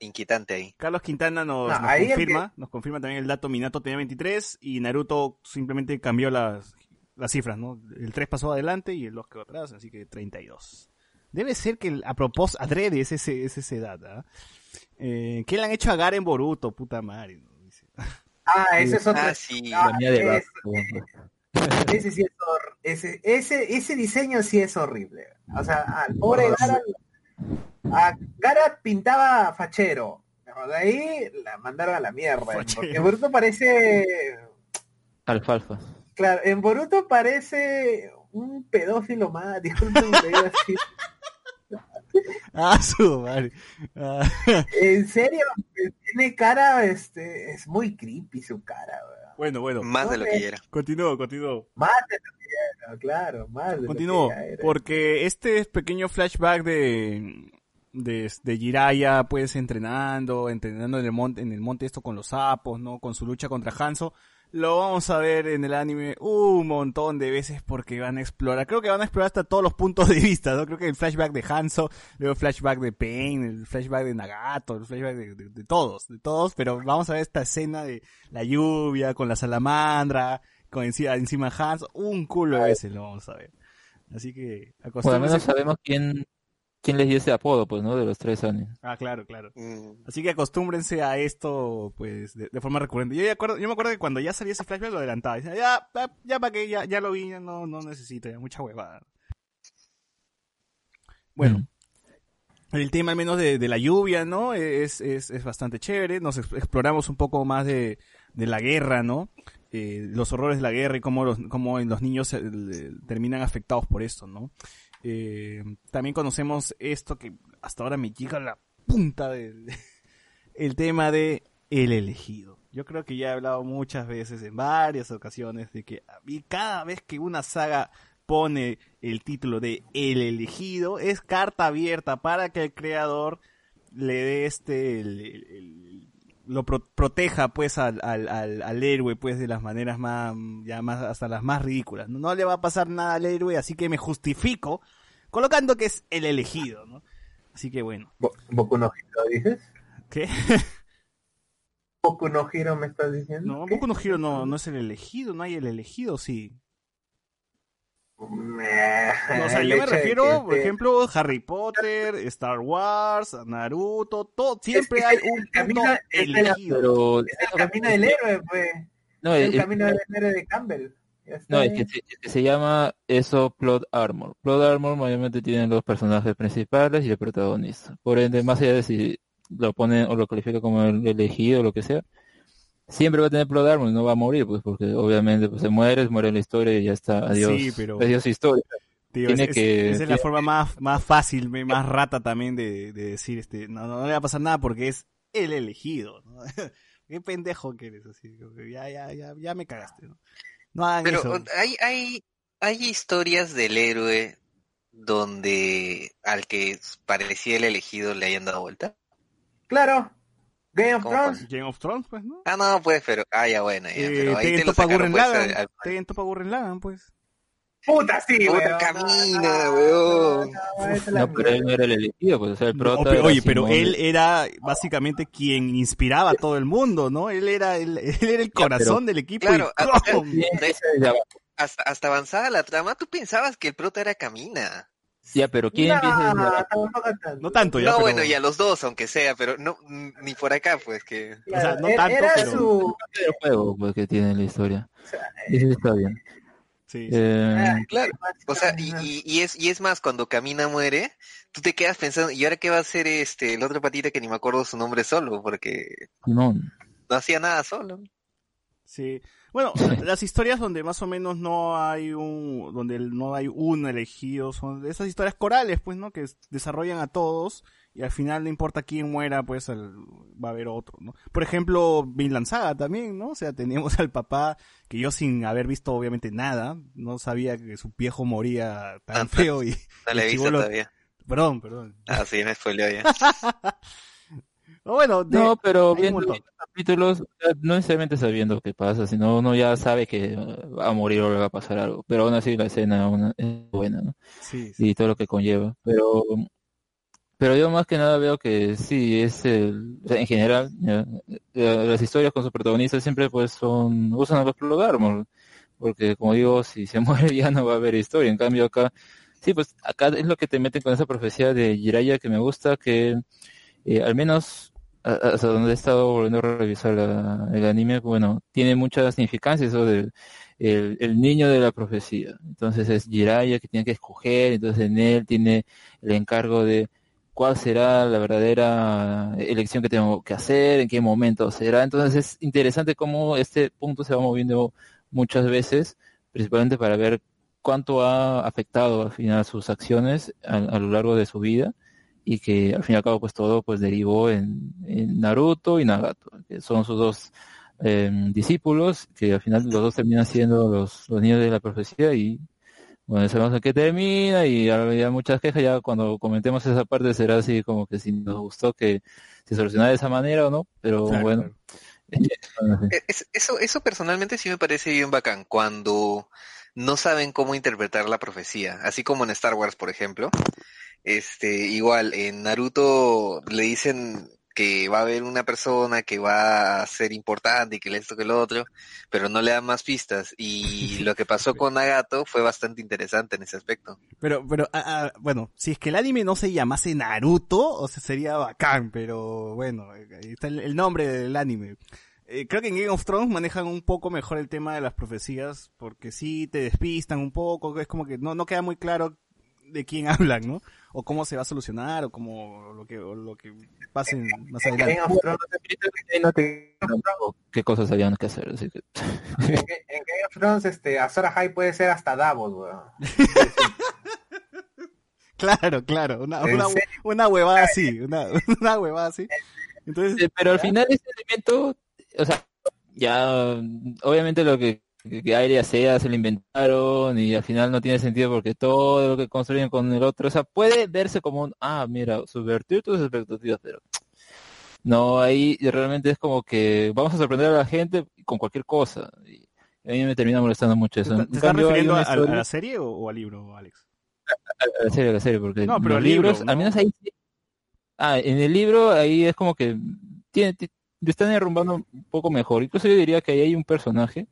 inquietante ahí. Carlos Quintana nos, No, nos ahí el confirma, nos confirma también el dato, Minato tenía 23 y Naruto simplemente cambió las, las cifras, ¿no? El 3 pasó adelante y el 2 quedó atrás, así que 32. Debe ser que el- a propósito, adrede es, ese, es esa edad, ¿ah? Eh, ¿Qué le han hecho a Garen Boruto? Puta madre. ¿no? Dice. Ah, ese es otro. Ah, sí. Ah, La mía de es- Bakugo. *laughs* ese sí es ese, ese, ese diseño sí es horrible. O sea, al pobre Gara, a Gara pintaba fachero. De ahí la mandaron a la mierda. Fachero. Porque Boruto parece Alfalfa. Claro, en Boruto parece un pedófilo más, disculpen que así. *laughs* *laughs* Ah, su madre. Ah, En serio, tiene cara, este, es muy creepy su cara, weón. bueno, bueno. Más de lo que era. Continúo, continúo. Más de lo que era, claro, más de lo Continúo. que ya era. Porque este pequeño flashback de, de, de Jiraiya, pues, entrenando, entrenando en el monte, en el monte esto con los sapos, ¿no? Con su lucha contra Hanzo. Lo vamos a ver en el anime un montón de veces porque van a explorar. Creo que van a explorar hasta todos los puntos de vista, ¿no? Creo que el flashback de Hanzo, luego el flashback de Pain, el flashback de Nagato, el flashback de, de- de todos, de todos. Pero vamos a ver esta escena de la lluvia con la salamandra, con encima, encima Hanzo. Un culo de veces lo vamos a ver. Así que Bueno, al acostúmbrense. menos sabemos quién, quién les dio ese apodo, pues, ¿no? De los tres años. Ah, claro, claro. Mm, Así que acostúmbrense a esto, pues, de, de forma recurrente. Yo, ya acuerdo, yo me acuerdo que cuando ya salía ese flashback lo adelantaba. Decía, ya, ya, ya para qué, ya, ya lo vi, ya no, no necesito, ya mucha huevada. Bueno, el tema al menos de, de la lluvia, ¿no? Es, es, es bastante chévere. Nos ex- exploramos un poco más de, de la guerra, ¿no? Eh, los horrores de la guerra y cómo los, cómo los niños eh, terminan afectados por esto, ¿no? Eh, también conocemos esto que hasta ahora me llega a la punta del *laughs* el tema de el elegido. Yo creo que ya he hablado muchas veces en varias ocasiones de que a cada vez que una saga pone el título de El elegido es carta abierta para que el creador le dé este el- lo pro- proteja pues al, al, al, al héroe pues de las maneras más ya más hasta las más ridículas no, No le va a pasar nada al héroe así que me justifico colocando que es el elegido no así que bueno Bo- Boku no Hero, dices? ¿qué? Boku no Hero me estás diciendo? no ¿Qué? Boku no Hero no no es el elegido no hay el elegido sí o sea, yo me refiero, por ejemplo, Harry Potter, Star Wars, Naruto, todo, siempre Es- hay un camino- elegido. Es el camino del héroe, pues. No, el, el camino del héroe de Campbell. No, es que, se, es que se llama eso Plot Armor. Plot Armor mayormente tienen los personajes principales y el protagonista. Por ende, más allá de si lo ponen o lo califica como el elegido o lo que sea, siempre va a tener Plot Armor no va a morir, pues porque obviamente pues, se muere, se muere en la historia y ya está. Adiós. Sí, pero- Adiós historia. Tío, tiene es- que- esa es la forma más, más fácil, más rata también de, de decir, este, no, no, no le va a pasar nada porque es el elegido. ¿no? *laughs* Qué pendejo que eres, así, ya, ya, ya, ya me cagaste, ¿no? No hagan Pero eso. hay, hay, hay historias del héroe donde al que parecía el elegido le hayan dado vuelta. Claro. Game of ¿Cómo Thrones. Game of Thrones, pues, ¿no? Ah, no, pues, pero, ah, ya bueno, ya, Eh, pero ahí te lo Topa sacaron, Gurren pues, al- Topa Gurren Lagann, pues. Puta, sí, Puta, weón. camina, no, weón. no, pero él no era el elegido, pues o sea, el No, prota pero- oye, pero Simón. él era básicamente quien inspiraba a todo el mundo, ¿no? Él era el, *laughs* él era el corazón del equipo. Claro, *laughs* hasta, hasta avanzada la trama, tú pensabas que el prota era Camina. Ya, pero ¿quién empieza No, tanto. No tanto ya, no, pero- bueno, y a los dos, aunque sea, pero no, ni por acá, pues, que... O sea, no Era- tanto, era pero- su... el juego pues, que tiene la historia. o sea, Eso está bien. Sí, sí. Eh, Claro, o sea, y, y, y es, y es más, cuando Camina muere, tú te quedas pensando, ¿y ahora qué va a hacer este, el otro patita que ni me acuerdo su nombre solo? Porque Simón. no hacía nada solo. Sí. Bueno, *clears throat* las historias donde más o menos no hay un, donde no hay un elegido, son esas historias corales, pues, ¿no? Que desarrollan a todos y al final no importa quién muera, pues va a haber otro, ¿no? Por ejemplo, Vinland Saga también, ¿no? O sea, teníamos al papá que yo sin haber visto obviamente nada, no sabía que su viejo moría tan Ah, feo y, No le he visto todavía. perdón, perdón. Ah, sí, me spoileó ya. *laughs* Bueno, de- No, pero viendo los capítulos, no necesariamente sabiendo qué pasa, sino uno ya sabe que eh, va a morir o le va a pasar algo. Pero aún así la escena una- es buena, ¿no? sí, sí. Y todo lo que conlleva. Pero, pero yo más que nada veo que sí, es el, en general, ya, las historias con sus protagonistas siempre pues son, usan a los Plot Armor. Porque como digo, si se *laughs* muere ya no va a haber historia. En cambio acá, sí, pues acá es lo que te meten con esa profecía de Jiraiya que me gusta, que eh, al menos hasta donde he estado volviendo a revisar la- el anime, bueno, tiene mucha significancia eso del el, niño de la profecía. Entonces es Jiraiya que tiene que escoger, entonces en él tiene el encargo de cuál será la verdadera elección que tengo que hacer, en qué momento será. Entonces es interesante cómo este punto se va moviendo muchas veces, principalmente para ver cuánto ha afectado al final sus acciones a lo largo de su vida y que al fin y al cabo pues todo pues derivó en, en Naruto y Nagato, que son sus dos eh, discípulos, que al final los dos terminan siendo los, los niños de la profecía y bueno, sabemos en qué termina y había muchas quejas, ya cuando comentemos esa parte será así como que si nos gustó que se solucionara de esa manera o no, pero Claro, bueno. claro. *laughs* Eh, es- eso, eso personalmente sí me parece bien bacán, cuando no saben cómo interpretar la profecía, así como en Star Wars, por ejemplo. Este, igual, en Naruto le dicen que va a haber una persona que va a ser importante y que esto que lo otro, pero no le dan más pistas. *laughs* Y lo que pasó con Nagato fue bastante interesante en ese aspecto. Pero, pero, ah, ah, bueno, si es que el anime no se llamase Naruto, o sea, sería bacán, pero bueno, eh, ahí está el, el nombre del anime. Eh, creo que en Game of Thrones manejan un poco mejor el tema de las profecías, porque sí te despistan un poco, es como que no, no queda muy claro de quién hablan, ¿no? O cómo se va a solucionar, o cómo lo que, o lo que pase más En adelante. Game of Thrones no te- qué cosas habían que hacer, así que en Game of Thrones, este, Azora High puede ser hasta Davos, weón. *laughs* Claro, claro, una, ¿En una, una huevada así, *laughs* una, una huevada así. Entonces, pero al final ese elemento, o sea, ya obviamente lo que, que, que Aria sea se lo inventaron y al final no tiene sentido porque todo lo que construyen con el otro, o sea, puede verse como un, ah, mira, subvertir tus expectativas, pero no, ahí realmente es como que vamos a sorprender a la gente con cualquier cosa. Y a mí me termina molestando mucho eso. ¿te, te estás refiriendo a, la serie o, o al libro, Alex? a la serie, a la serie, porque No, pero los el libro, libros, ¿no? al menos ahí Ah, en el libro ahí es como que tiene, están derrumbando un poco mejor. Incluso yo diría que ahí hay un personaje,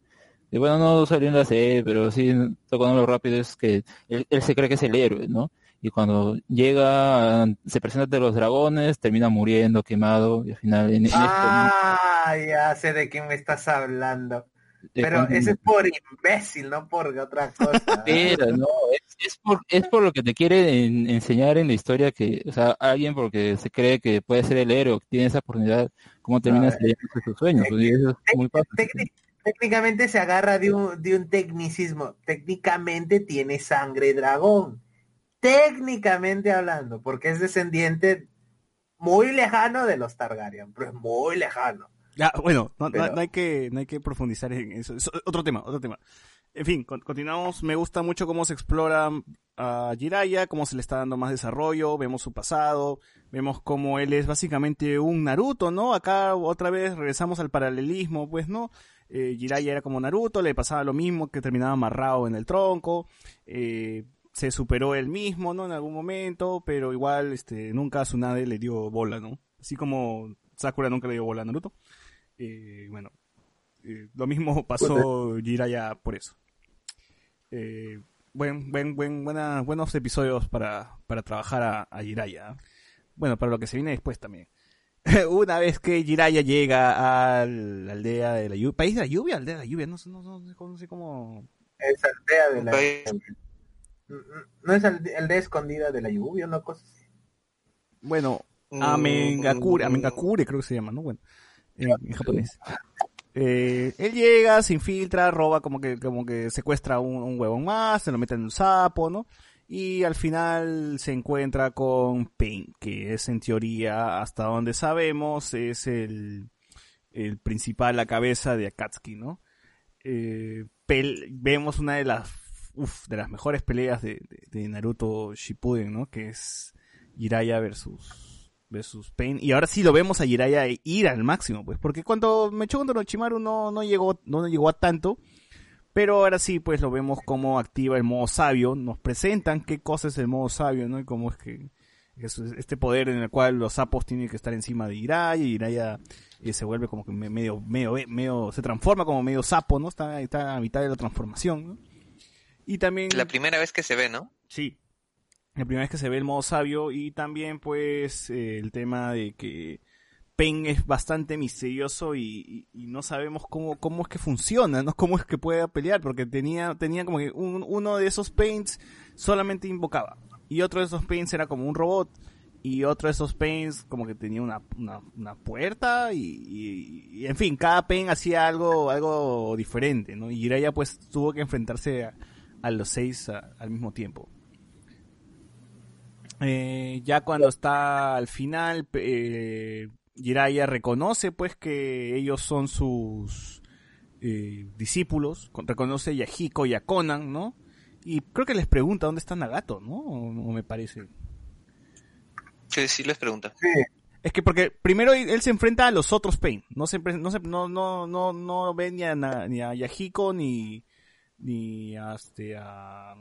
que bueno, no salió en la serie, pero sí tocándolo rápido, es que él, él se cree que es el héroe, ¿no? Y cuando llega, ah, se presenta ante los dragones, termina muriendo, quemado, y al final en, en este Ah, ya sé de quién me estás hablando. Pero cuando- ese es por imbécil, no por otra cosa. Espera, no, es, es por, es por lo que te quiere en- enseñar en la historia que, o sea, alguien porque se cree que puede ser el héroe, que tiene esa oportunidad, cómo termina Ah, saliendo de sus sueños, pues, y eso es muy fácil. Técnic- técnicamente se agarra de un, de un tecnicismo. Técnicamente tiene sangre dragón. Técnicamente hablando, porque es descendiente muy lejano de los Targaryen, pero es muy lejano. Ya, bueno, no, no- Pero- no hay que, no hay que profundizar en eso. Es otro tema, otro tema. En fin, con- continuamos. Me gusta mucho cómo se explora a Jiraiya, cómo se le está dando más desarrollo, vemos su pasado, vemos cómo él es básicamente un Naruto, ¿no? Acá otra vez regresamos al paralelismo, pues, ¿no? Eh, Jiraiya era como Naruto, le pasaba lo mismo, que terminaba amarrado en el tronco, eh, se superó él mismo, ¿no? En algún momento, pero igual, este, nunca a Tsunade le dio bola, ¿no? Así como Sakura nunca le dio bola a Naruto. Eh, bueno, eh, lo mismo *laughs* pasó Jiraiya por eso. Eh, buen, buen, buen, buena- buenos episodios para, para trabajar a, a Jiraiya. Bueno, para lo que se viene después también. *laughs* Una vez que Jiraiya llega a la aldea de la lluvia, país de la lluvia, aldea de la lluvia, no, sé- no, no, no sé cómo- no sé cómo... Es aldea de la... País- No es alde- aldea escondida de la lluvia, una cosa así. Bueno, Mm, Amengakure, Amengakure creo que se llama, ¿no? Bueno, en, en japonés. Eh, él llega, se infiltra, roba como que, como que secuestra un, un huevón más, se lo mete en un sapo, ¿no? Y al final se encuentra con Pain, que es en teoría, hasta donde sabemos, es el, el principal, la cabeza de Akatsuki, ¿no? Eh, vemos una de las, de las mejores peleas de, de- Naruto Shippuden, ¿no? Que es Jiraiya versus versus Pain y ahora sí lo vemos a Jiraiya ir al máximo pues porque cuando me echó contra Orochimaru no no llegó no llegó a tanto pero ahora sí pues lo vemos como activa el modo sabio nos presentan qué cosa es el modo sabio no y cómo es que es este poder en el cual los sapos tienen que estar encima de Jiraiya y Jiraiya eh, se vuelve como que me- medio medio medio se transforma como medio sapo no está está a mitad de la transformación ¿no? y también La primera vez que se ve, ¿no? Sí. La primera vez que se ve el modo sabio y también pues eh, el tema de que Pain es bastante misterioso y, y- y no sabemos cómo, cómo es que funciona, ¿no? Cómo es que puede pelear, porque tenía, tenía como que un- uno de esos Paints solamente invocaba y otro de esos Paints era como un robot y otro de esos paints como que tenía una, una, una puerta y, en fin, cada paint hacía algo algo diferente, ¿no? Y Jiraiya pues tuvo que enfrentarse a, a los seis a- al mismo tiempo. Eh, ya cuando está al final, eh, Jiraiya reconoce pues que ellos son sus eh, discípulos, con- reconoce a Yahiko y a Conan, ¿no? Y creo que les pregunta dónde está Nagato, ¿no? O, o me parece. Sí, sí les pregunta. Sí. Es que porque primero él se enfrenta a los otros Pain. No se, no se, no, no, no, no ve ni a, ni a Yahiko ni, ni a, este, a,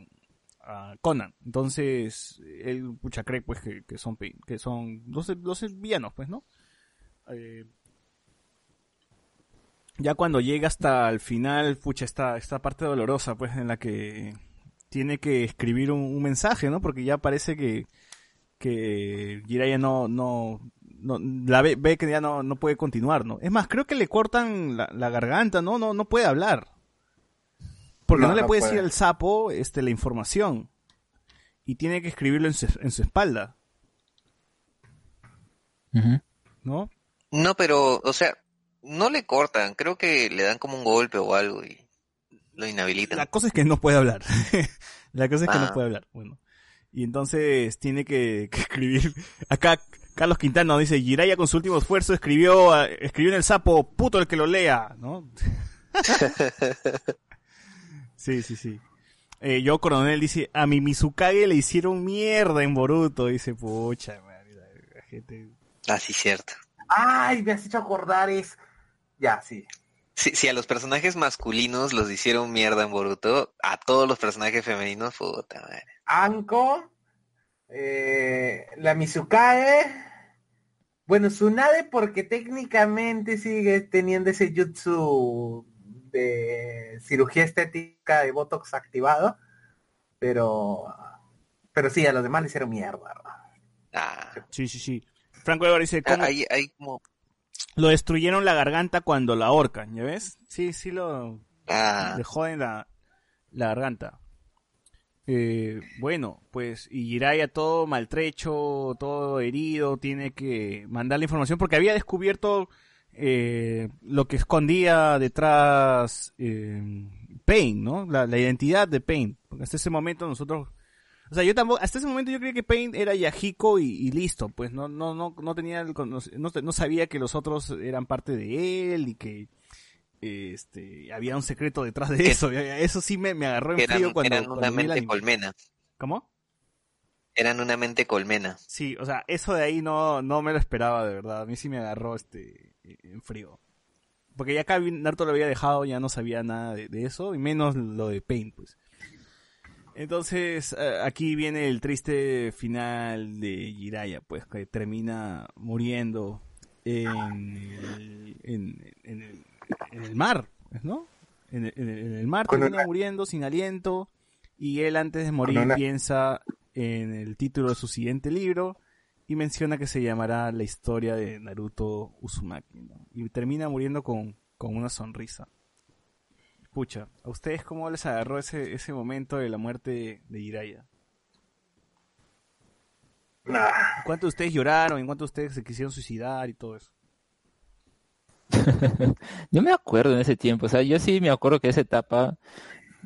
a Conan. Entonces, él, pucha, cree pues que, que son Pain, que son los, los villanos, pues, ¿no? Eh, ya cuando llega hasta el final, pucha, esta, esta parte dolorosa, pues, en la que tiene que escribir un, un mensaje, ¿no? Porque ya parece que, que Jiraiya no, no, no la ve, ve que ya no, no puede continuar, ¿no? Es más, creo que le cortan la, la garganta, ¿no? No, no puede hablar. Porque no, No, le no puede, puede. decir al sapo este, la información. Y tiene que escribirlo en su, en su espalda. ¿no? No, pero, o sea, no le cortan, creo que le dan como un golpe o algo y lo inhabilitan. La cosa es que no puede hablar. *laughs* la cosa es que no Ah. puede hablar. Bueno. Y entonces tiene que, *laughs* que escribir. Acá Carlos Quintana dice, Jiraiya con su último esfuerzo escribió, escribió en el sapo, puto el que lo lea, ¿no? *laughs* sí, sí, sí. Eh, yo Coronel dice, a mi Mizukage le hicieron mierda en Boruto. Dice, pucha, madre, la, la gente... Ah, sí, cierto. Ay, me has hecho acordar es. Ya, sí. Si, si a los personajes masculinos los hicieron mierda en Boruto, a todos los personajes femeninos, puta madre. Anko, eh, la Mizukae, bueno, Tsunade porque técnicamente sigue teniendo ese jutsu de cirugía estética de Botox activado, pero pero sí, a los demás le hicieron mierda. Ah, Sí, sí, sí. Franco Eduardo dice, ¿cómo, hay como... Lo destruyeron la garganta cuando la ahorcan, ¿ya ves? Sí, sí lo... Ah, Le joden la, la garganta. Eh, bueno, pues, y Jiraiya todo maltrecho, todo herido, tiene que mandar la información porque había descubierto eh, lo que escondía detrás eh, Pain, ¿no? La, la identidad de Pain. Porque hasta ese momento nosotros... O sea, yo tampoco, hasta ese momento yo creía que Pain era Yahiko y, y listo, pues no, no, no, no tenía, el no, no sabía que los otros eran parte de él y que este había un secreto detrás de eso. Eso sí me, me agarró en eran, frío cuando, eran cuando una mente colmena. ¿Cómo? Eran una mente colmena. Sí, o sea, eso de ahí no, no me lo esperaba, de verdad. A mí sí me agarró este en frío. Porque ya acá Naruto lo había dejado, ya no sabía nada de, de eso, y menos lo de Pain, pues. Entonces, eh, aquí viene el triste final de Jiraiya, pues, que termina muriendo en el, en, en el, en el mar, ¿no? En el, en mar termina una- muriendo sin aliento, y él antes de morir una- piensa en el título de su siguiente libro, y menciona que se llamará La historia de Naruto Uzumaki, ¿no? Y termina muriendo con, con una sonrisa. Pucha, ¿a ustedes cómo les agarró ese, ese momento de la muerte de, Jiraiya? Nah. ¿En cuánto de ustedes lloraron? ¿En cuánto de ustedes se quisieron suicidar y todo eso? *laughs* Yo me acuerdo en ese tiempo, o sea, yo sí me acuerdo que esa etapa,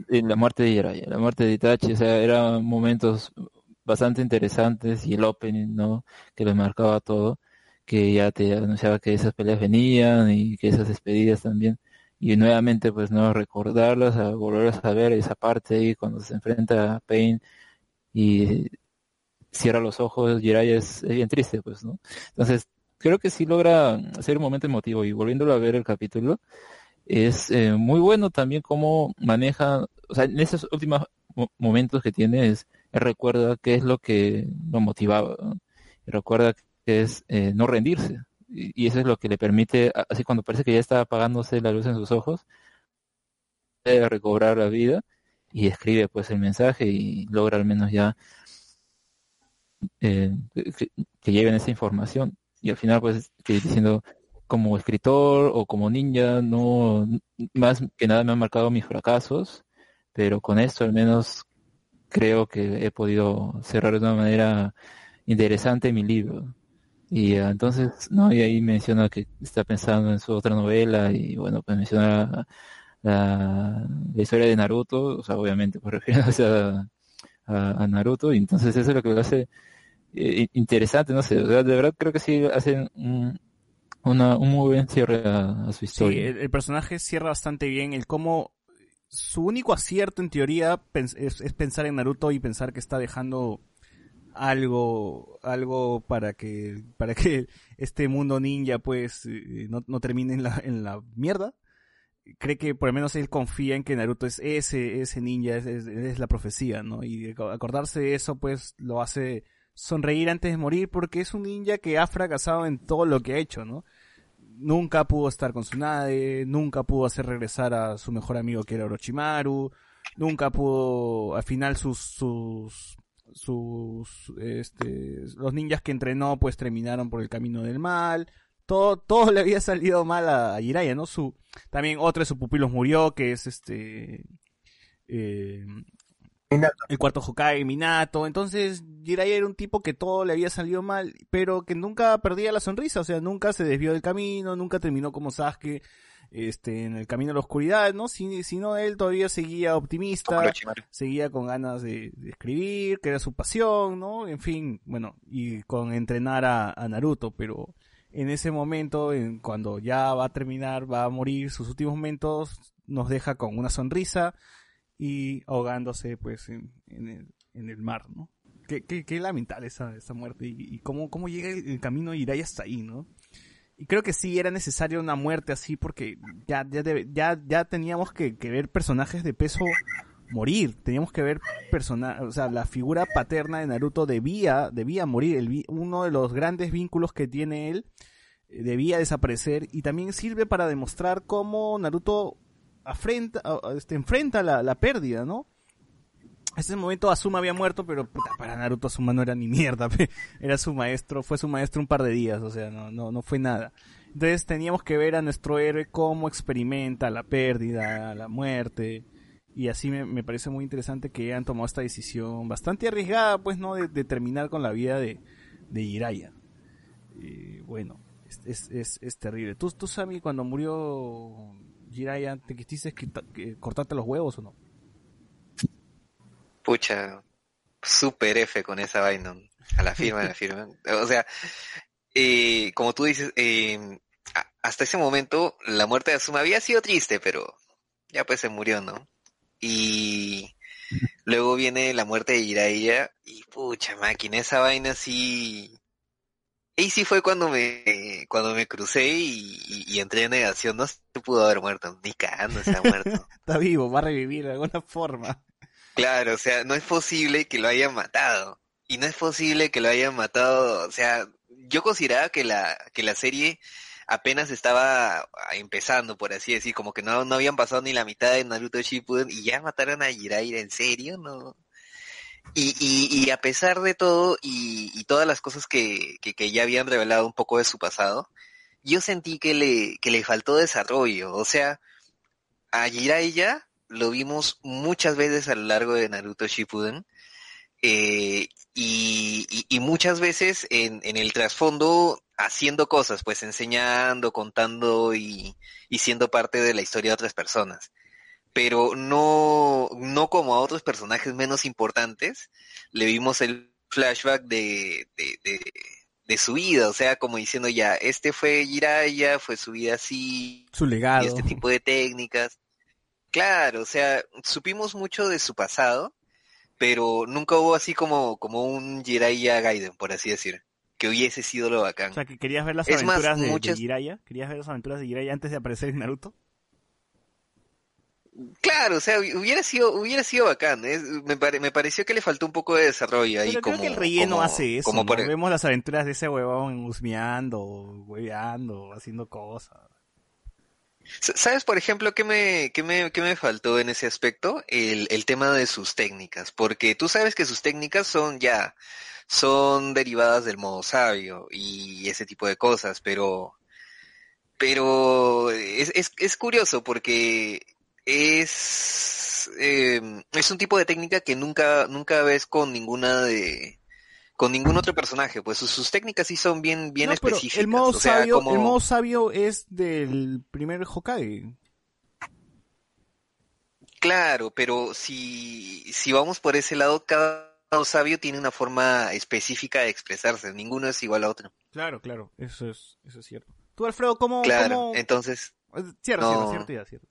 de la muerte de Jiraiya, la muerte de Itachi, o sea, eran momentos bastante interesantes y el opening, ¿no? Que lo marcaba todo, que ya te anunciaba que esas peleas venían y que esas despedidas también. Y nuevamente, pues, no recordarlas, a volverlas a ver esa parte ahí cuando se enfrenta a Pain y cierra los ojos, Jiraiya es, bien triste, pues, ¿no? Entonces, creo que sí logra hacer un momento emotivo y volviéndolo a ver el capítulo, es eh, muy bueno también cómo maneja, o sea, en esos últimos mo- momentos que tiene, es, recuerda qué es lo que lo motivaba, recuerda que es eh, no rendirse. Y, eso es lo que le permite, así cuando parece que ya está apagándose la luz en sus ojos, puede recobrar la vida y escribe pues el mensaje y logra al menos ya eh, que, que lleven esa información y al final pues que diciendo como escritor o como ninja no más que nada me han marcado mis fracasos pero con esto al menos creo que he podido cerrar de una manera interesante mi libro. Y ah, entonces, no, y ahí menciona que está pensando en su otra novela y bueno, pues menciona la, la historia de Naruto, o sea, obviamente *laughs* por refiriéndose a, a, a Naruto, y entonces eso es lo que lo hace eh, interesante, no sé, o sea, de verdad creo que sí hacen un, una, un muy buen cierre a, a su Sí, historia. el, el personaje cierra bastante bien el cómo su único acierto en teoría es pensar en Naruto y pensar que está dejando algo algo para que para que este mundo ninja pues eh, no, no termine en la en la mierda. Cree que por lo menos él confía en que Naruto es ese ese ninja es, es- la profecía no y ac- acordarse de eso pues lo hace sonreír antes de morir porque es un ninja que ha fracasado en todo lo que ha hecho no nunca pudo estar con Tsunade, nunca pudo hacer regresar a su mejor amigo que era Orochimaru, nunca pudo, al final sus, sus, sus, este, los ninjas que entrenó pues terminaron por el camino del mal, todo, todo le había salido mal a, Jiraiya, ¿no? Su, también otro de sus pupilos murió, que es este, eh, el cuarto Hokage, Minato. Entonces, Jiraiya era un tipo que todo le había salido mal, pero que nunca perdía la sonrisa, o sea, nunca se desvió del camino, nunca terminó como Sasuke, este, en el camino de la oscuridad, ¿no? Si- Sino él todavía seguía optimista, seguía con ganas de, de escribir, que era su pasión, ¿no? En fin, bueno, y con entrenar a, a Naruto, pero en ese momento, en, cuando ya va a terminar, va a morir, sus últimos momentos nos deja con una sonrisa y ahogándose pues en, en el, en el mar, ¿no? Qué, qué, qué lamentable esa, esa muerte y, y cómo, cómo llega el, el camino de Jiraiya hasta ahí, ¿no? Y creo que sí era necesaria una muerte así porque ya, ya, ya, ya teníamos que, que ver personajes de peso morir, teníamos que ver persona, o sea, la figura paterna de Naruto debía, debía morir, el, uno de los grandes vínculos que tiene él eh, debía desaparecer y también sirve para demostrar cómo Naruto afrenta, este, enfrenta la, la pérdida, ¿no? Ese momento Asuma había muerto, pero puta, para Naruto Asuma no era ni mierda, *laughs* era su maestro, fue su maestro un par de días, o sea, no, no, no fue nada. Entonces teníamos que ver a nuestro héroe cómo experimenta la pérdida, la muerte, y así me, me parece muy interesante que hayan tomado esta decisión bastante arriesgada, pues, ¿no? De, terminar con la vida de, de Jiraiya. Y bueno, es, es, es, terrible. ¿Tú, tú, Sammy, cuando murió Jiraiya, ¿te quisiste cortarte los huevos o no? Pucha, super F con esa vaina. A la firma, a la firma. O sea, eh, como tú dices, eh, hasta ese momento la muerte de Asuma había sido triste, pero ya pues se murió, ¿no? Y luego viene la muerte de Jiraiya y pucha máquina, esa vaina sí... Ahí sí fue cuando me cuando me crucé y, y- y entré en negación, no se pudo haber muerto, ni cagando se ha muerto. *laughs* Está vivo, va a revivir de alguna forma. Claro, o sea, no es posible que lo hayan matado. Y no es posible que lo hayan matado, o sea, yo consideraba que la, que la serie apenas estaba empezando, por así decir, como que no, no habían pasado ni la mitad de Naruto Shippuden y ya mataron a Jiraiya, ¿en serio? No. Y, y, y a pesar de todo y, y todas las cosas que, que, que ya habían revelado un poco de su pasado, yo sentí que le, que le faltó desarrollo, o sea, a Jiraiya lo vimos muchas veces a lo largo de Naruto Shippuden eh, y, y- y muchas veces en, en el trasfondo haciendo cosas, pues enseñando, contando y, y siendo parte de la historia de otras personas. Pero no, no como a otros personajes menos importantes, le vimos el flashback de, de, de, de su vida, o sea, como diciendo ya, este fue Jiraiya, fue su vida así, Su y legado. este tipo de técnicas. Claro, o sea, supimos mucho de su pasado, pero nunca hubo así como, como un Jiraiya Gaiden, por así decir, que hubiese sido lo bacán. O sea, que querías ver las Es aventuras de, de muchas- Jiraiya. ¿Querías ver las aventuras de Jiraiya antes de aparecer en Naruto? Claro, o sea, hubiera sido, hubiera sido bacán. es- me, pare- me pareció que le faltó un poco de desarrollo ahí Pero como, que el relleno como- hace eso. como ¿no? por- Vemos las aventuras de ese huevón husmeando, hueveando, haciendo cosas. ¿Sabes, por ejemplo, qué me, qué me, qué me faltó en ese aspecto? El, el tema de sus técnicas, porque tú sabes que sus técnicas son ya, son derivadas del modo sabio y ese tipo de cosas, pero, pero es, es, es curioso porque es, eh, es un tipo de técnica que nunca, nunca ves con ninguna de, con ningún otro personaje, pues sus, sus técnicas sí son bien, bien No, pero específicas. el modo o sea, sabio, como... el modo sabio es del primer Hokage. Claro, pero si, si vamos por ese lado, cada sabio tiene una forma específica de expresarse, ninguno es igual a otro. Claro, claro, eso es, eso es cierto. Tú, Alfredo, ¿cómo, Claro, cómo- entonces, Cierto, no. cierto, cierto, ya, cierto.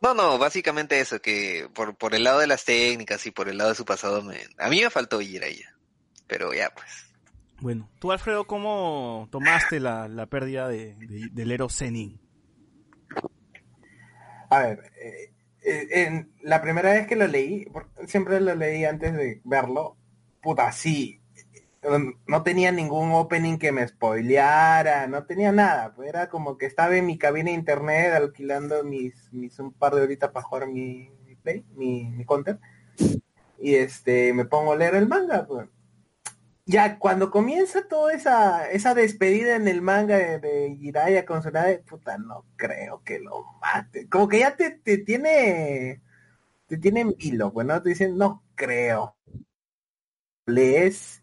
no, no, básicamente eso, que por, por el lado de las técnicas y por el lado de su pasado, me, a mí me faltó Jiraiya, pero ya pues. Bueno, tú, Alfredo, ¿cómo tomaste la, la pérdida de, de- del héroe Zenin? A ver, eh, eh, en la primera vez que lo leí, siempre lo leí antes de verlo, puta, sí, eh, no tenía ningún opening que me spoileara, no tenía nada, pues era como que estaba en mi cabina de internet alquilando mis, mis un par de horitas para jugar mi, mi play, mi, mi counter, y este, me pongo a leer el manga, pues. Ya cuando comienza toda esa, esa despedida en el manga de, de Jiraiya con Tsunade, puta, no creo que lo mate. Como que ya te, te tiene, te tiene en vilo, pues, ¿no? Te dicen, no creo. Lees,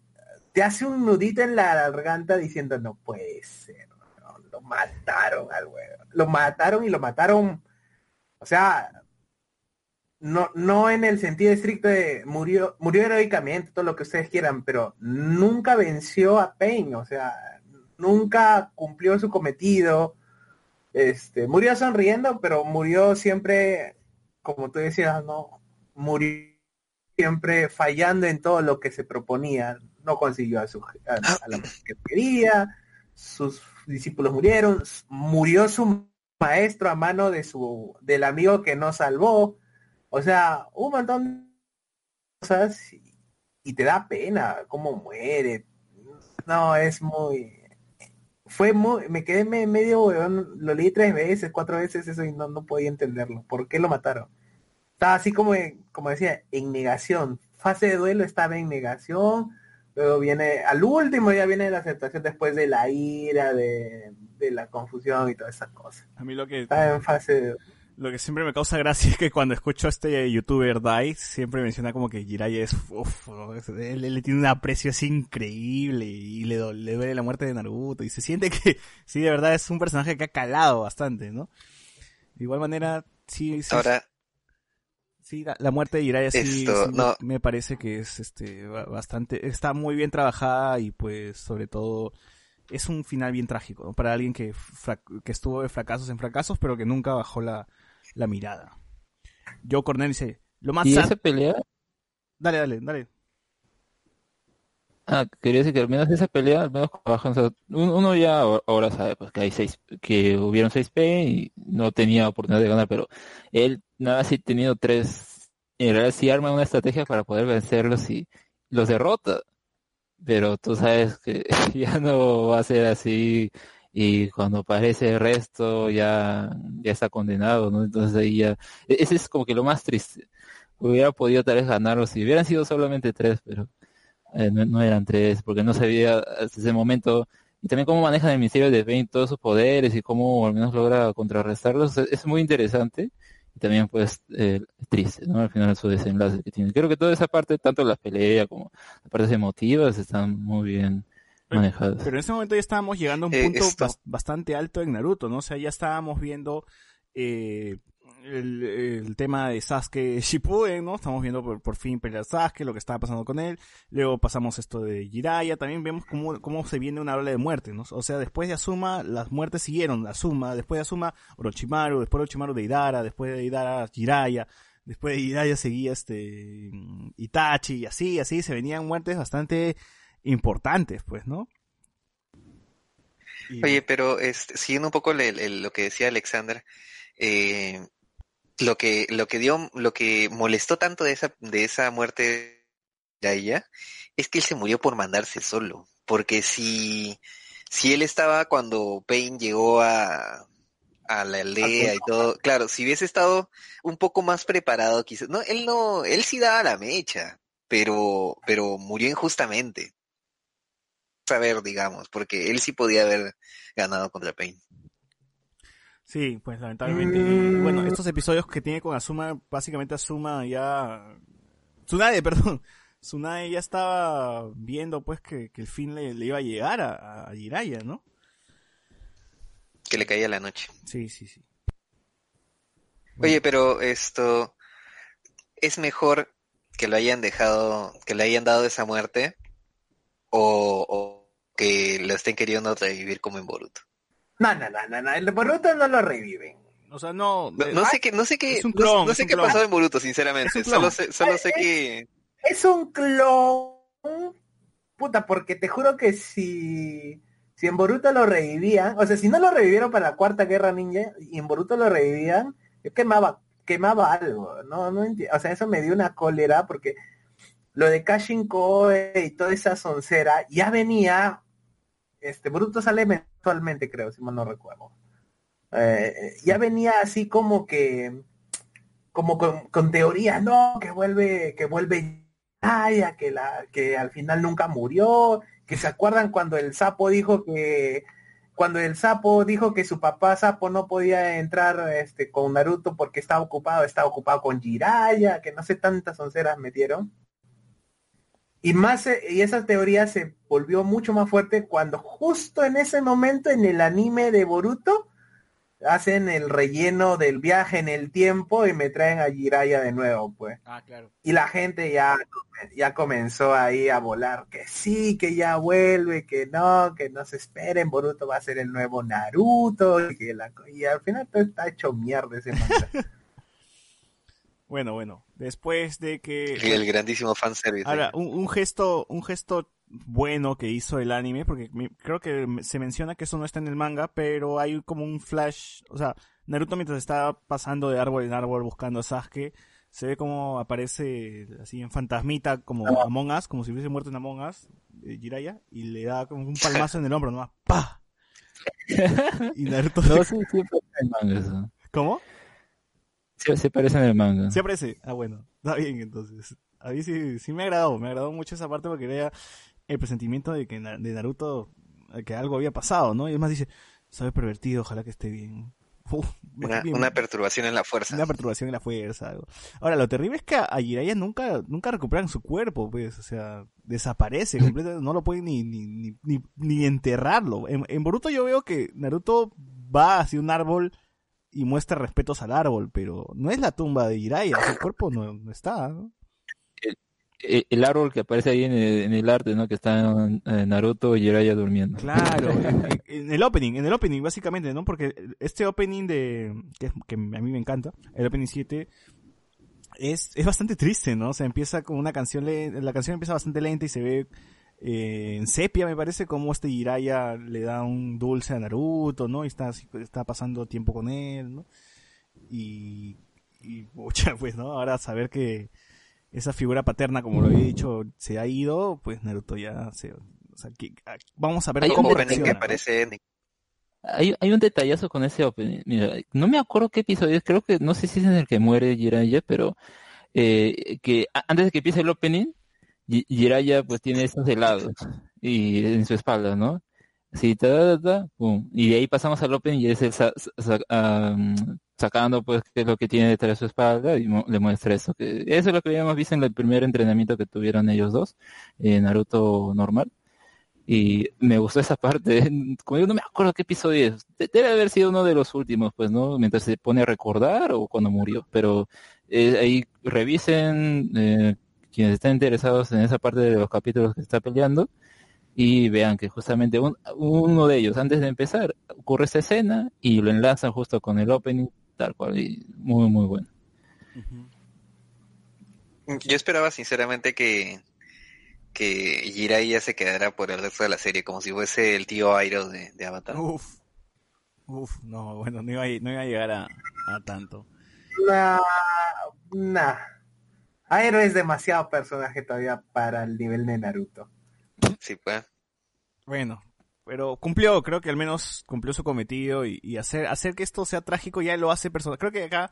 te hace un nudito en la garganta diciendo, no puede ser, no, lo mataron al huevo. Lo mataron y lo mataron, o sea, no, no en el sentido estricto de murió, murió heroicamente, todo lo que ustedes quieran, pero nunca venció a Pain, o sea, nunca cumplió su cometido. Este, murió sonriendo, pero murió siempre, como tú decías, no, murió siempre fallando en todo lo que se proponía. No consiguió a, su, a, a la mujer que quería, sus discípulos murieron, murió su maestro a mano de su del amigo que no salvó. O sea, un montón de cosas y, y te da pena cómo muere. No, es muy... Fue muy... Me quedé me- medio lo leí tres veces, cuatro veces eso y no, no podía entenderlo. ¿Por qué lo mataron? Estaba así como, como decía, en negación. Fase de duelo estaba en negación. Luego viene, al último ya viene la aceptación después de la ira, de, de la confusión y todas esas cosas. A mí lo que, Estaba en fase de lo que siempre me causa gracia *laughs* es que cuando escucho a este youtuber Dai, siempre menciona como que Jiraiya es, uf, él, él tiene un aprecio así increíble y le, le duele la muerte de Naruto y se siente que *laughs* sí, de verdad es un personaje que ha calado bastante, ¿no? De igual manera, sí, sí, Ahora, sí la, la muerte de Jiraiya sí, Esto, sí me- no. me parece que es este ba- bastante, está muy bien trabajada y pues sobre todo es un final bien trágico, ¿no? Para alguien que, que estuvo de fracasos en fracasos, pero que nunca bajó la, la mirada. Joe Cornell dice, lo más Y sad- esa pelea, Dale, dale, dale. ah, quería decir que al menos esa pelea, al menos bajan, o sea, uno ya ahora- ahora sabe pues que hay seis, que hubieron seis P y no tenía oportunidad de ganar, pero él nada sí tenido tres, en realidad sí arma una estrategia para poder vencerlos y los derrota. Pero tú sabes que *laughs* ya no va a ser así y cuando aparece el resto ya, ya está condenado, ¿no? Entonces ahí ya, e- ese es como que lo más triste. Hubiera podido tal vez ganarlo si hubieran sido solamente tres, pero eh, no, no eran tres, porque no sabía hasta ese momento, y también cómo manejan el Ministerio de Pain todos sus poderes y cómo al menos logra contrarrestarlos, es, es muy interesante y también pues eh, triste, ¿no? Al final su desenlace que tiene. Creo que toda esa parte, tanto la pelea como las partes emotivas, están muy bien manejadas. Pero en ese momento ya estábamos llegando a un Eh, punto esto- bas- bastante alto en Naruto, ¿no? O sea, ya estábamos viendo eh, el, el tema de Sasuke *laughs* Shippuden, ¿no? Estamos viendo por, por fin pelear Sasuke, lo que estaba pasando con él. Luego pasamos esto de Jiraiya, también vemos cómo, cómo se viene una ola de muerte, ¿no? O sea, después de Asuma, las muertes siguieron. Asuma, después de Asuma, Orochimaru, después de Orochimaru de Idara, después de Idara, Jiraiya. Después de Jiraiya seguía este Itachi y así, así se venían muertes bastante importantes, pues, ¿no? Y- Oye, pero este, siguiendo un poco el- el- lo que decía Alexander, eh, lo que, lo que dio, lo que molestó tanto de esa, de esa muerte de ella, es que él se murió por mandarse solo. Porque si, si él estaba cuando Pain llegó a, a la aldea y todo, claro, si hubiese estado un poco más preparado, quizás, no, él no, él sí daba la mecha, pero, pero murió injustamente. Saber, digamos, porque él sí podía haber ganado contra Pain. Sí, pues lamentablemente. Bueno, estos episodios que tiene con Asuma, básicamente Asuma ya... Tsunade, *laughs* perdón. Tsunade ya estaba viendo pues que, que el fin le, le iba a llegar a, a Jiraiya, ¿no? Que le caía la noche. Sí, sí, sí. Oye, pero esto es mejor que lo hayan dejado, que le hayan dado esa muerte o, o que lo estén queriendo revivir como en Boruto. No, no, no, no, no, el Boruto no lo reviven. O sea, no... No, eh, no sé qué, no sé qué, es clon, no, es sé qué pasado en Boruto, sinceramente. Es. Solo sé, solo sé que Es un clon. Puta, porque te juro que si, si en Boruto lo revivían, o sea, si no lo revivieron para la cuarta guerra ninja y en Boruto lo revivían, yo quemaba, quemaba algo, no, no o sea, eso me dio una cólera porque lo de Kashin Koe y toda esa soncera ya venía, este, Boruto sale mensualmente creo, si mal no recuerdo. Eh, ya venía así como que, como con, teorías, no, que vuelve, que vuelve Jiraiya, que la, que al final nunca murió, que se acuerdan cuando el sapo dijo que, cuando el sapo dijo que su papá sapo no podía entrar este con Naruto porque estaba ocupado, estaba ocupado con Jiraiya, que no sé tantas onceras metieron. Y más, eh, y esa teoría se volvió mucho más fuerte cuando justo en ese momento en el anime de Boruto hacen el relleno del viaje en el tiempo y me traen a Jiraiya de nuevo, pues. Ah, claro. Y la gente ya, ya comenzó ahí a volar, que sí, que ya vuelve, que no, que no se esperen, Boruto va a ser el nuevo Naruto, y, que la y al final todo está hecho mierda ese manga. *laughs* Bueno, bueno. Después de que... el, el grandísimo fanservice. Ahora, un, un gesto, un gesto bueno que hizo el anime, porque creo que se menciona que eso no está en el manga, pero hay como un flash, o sea, Naruto mientras está pasando de árbol en árbol buscando a Sasuke, se ve como aparece así en fantasmita, como Among Us, como si hubiese muerto en Among Us, eh, Jiraiya, y le da como un palmazo en el hombro, nomás, ¡pa! *laughs* Y Naruto No, sí, sí aparece en el manga eso. ¿Cómo? Sí, sí aparece en el manga. ¿Sí aparece? Ah, bueno. Está bien, entonces. A mí sí, sí me agradó. Me agradó mucho esa parte porque era el presentimiento de que de Naruto, que algo había pasado, ¿no? Y además dice, sabe pervertido, ojalá que esté bien. *laughs* Uf, una, bien- una perturbación en la fuerza. una perturbación en la fuerza. algo. Ahora, lo terrible es que a a Jiraiya nunca, nunca recuperan su cuerpo, pues, o sea, desaparece completamente, no lo pueden ni, ni, ni, ni, ni enterrarlo. En, en Boruto yo veo que Naruto va hacia un árbol y muestra respetos al árbol, pero no es la tumba de Jiraiya, su cuerpo no, no está, ¿no? El, el árbol que aparece ahí en el, en el arte, ¿no? Que está Naruto y Jiraiya durmiendo. Claro, *laughs* en, en el opening, en el opening básicamente, ¿no? Porque este opening de que, que a mí me encanta, el opening 7 es, es bastante triste, ¿no? O sea, empieza con una canción, la canción empieza bastante lenta y se ve eh, en sepia, me parece, como este Jiraiya le da un dulce a Naruto, ¿no? Y está, está pasando tiempo con él, ¿no? Y, y pucha, *laughs* pues, ¿no? Ahora saber que esa figura paterna, como lo había dicho, se ha ido, pues Naruto ya se... O sea, que, ah, vamos a ver Hay cómo un opening que Hay, hay un detallazo con ese opening. Mira, no me acuerdo qué episodio es, creo que, no sé si es en el que muere Jiraiya, pero eh, que antes de que empiece el opening, Ji- Jiraiya pues tiene esos helados y en su espalda, ¿no? Sí, ta, ta, ta, pum. Y de ahí pasamos al opening y es él sa- sa- mm, sacando pues qué es lo que tiene detrás de su espalda y le muestra eso. Que eso es lo que habíamos visto en el primer entrenamiento que tuvieron ellos dos, eh, Naruto normal. Y me gustó esa parte. *laughs* Como digo, no me acuerdo qué episodio es. De- Debe haber sido uno de los últimos, pues, ¿no? Mientras se pone a recordar o cuando murió. Pero eh, ahí revisen eh, quienes estén interesados en esa parte de los capítulos que está peleando y vean que justamente un- uno de ellos, antes de empezar, ocurre esta escena y lo enlazan justo con el opening, tal cual. Y muy, muy bueno. Yo esperaba sinceramente que, que Jiraiya se quedara por el resto de la serie, como si fuese el tío Airo de, de Avatar. Uf. Uf, no, bueno, no iba a, no iba a llegar a, a tanto. Nah, nah. Aero es demasiado personaje todavía para el nivel de Naruto. Sí, pues. Bueno, pero cumplió, creo que al menos cumplió su cometido y, y hacer, hacer que esto sea trágico ya lo hace personal. Creo que acá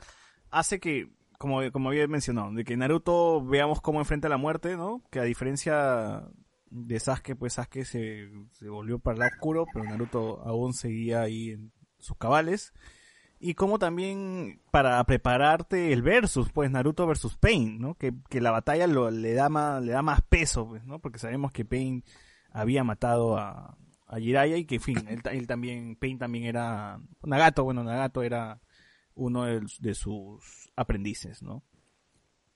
hace que, como, como había mencionado, de que Naruto veamos cómo enfrenta la muerte, ¿no? Que a diferencia de Sasuke, pues Sasuke se, se volvió para el lado oscuro, pero Naruto aún seguía ahí en sus cabales. Y como también para prepararte el versus, pues Naruto versus Pain, ¿no? Que, que la batalla lo, le da más, le da más peso, pues, ¿no? Porque sabemos que Pain había matado a, a Jiraiya y que, en fin, él, él también, Pain también era, Nagato, bueno, Nagato era uno de, de sus aprendices, ¿no?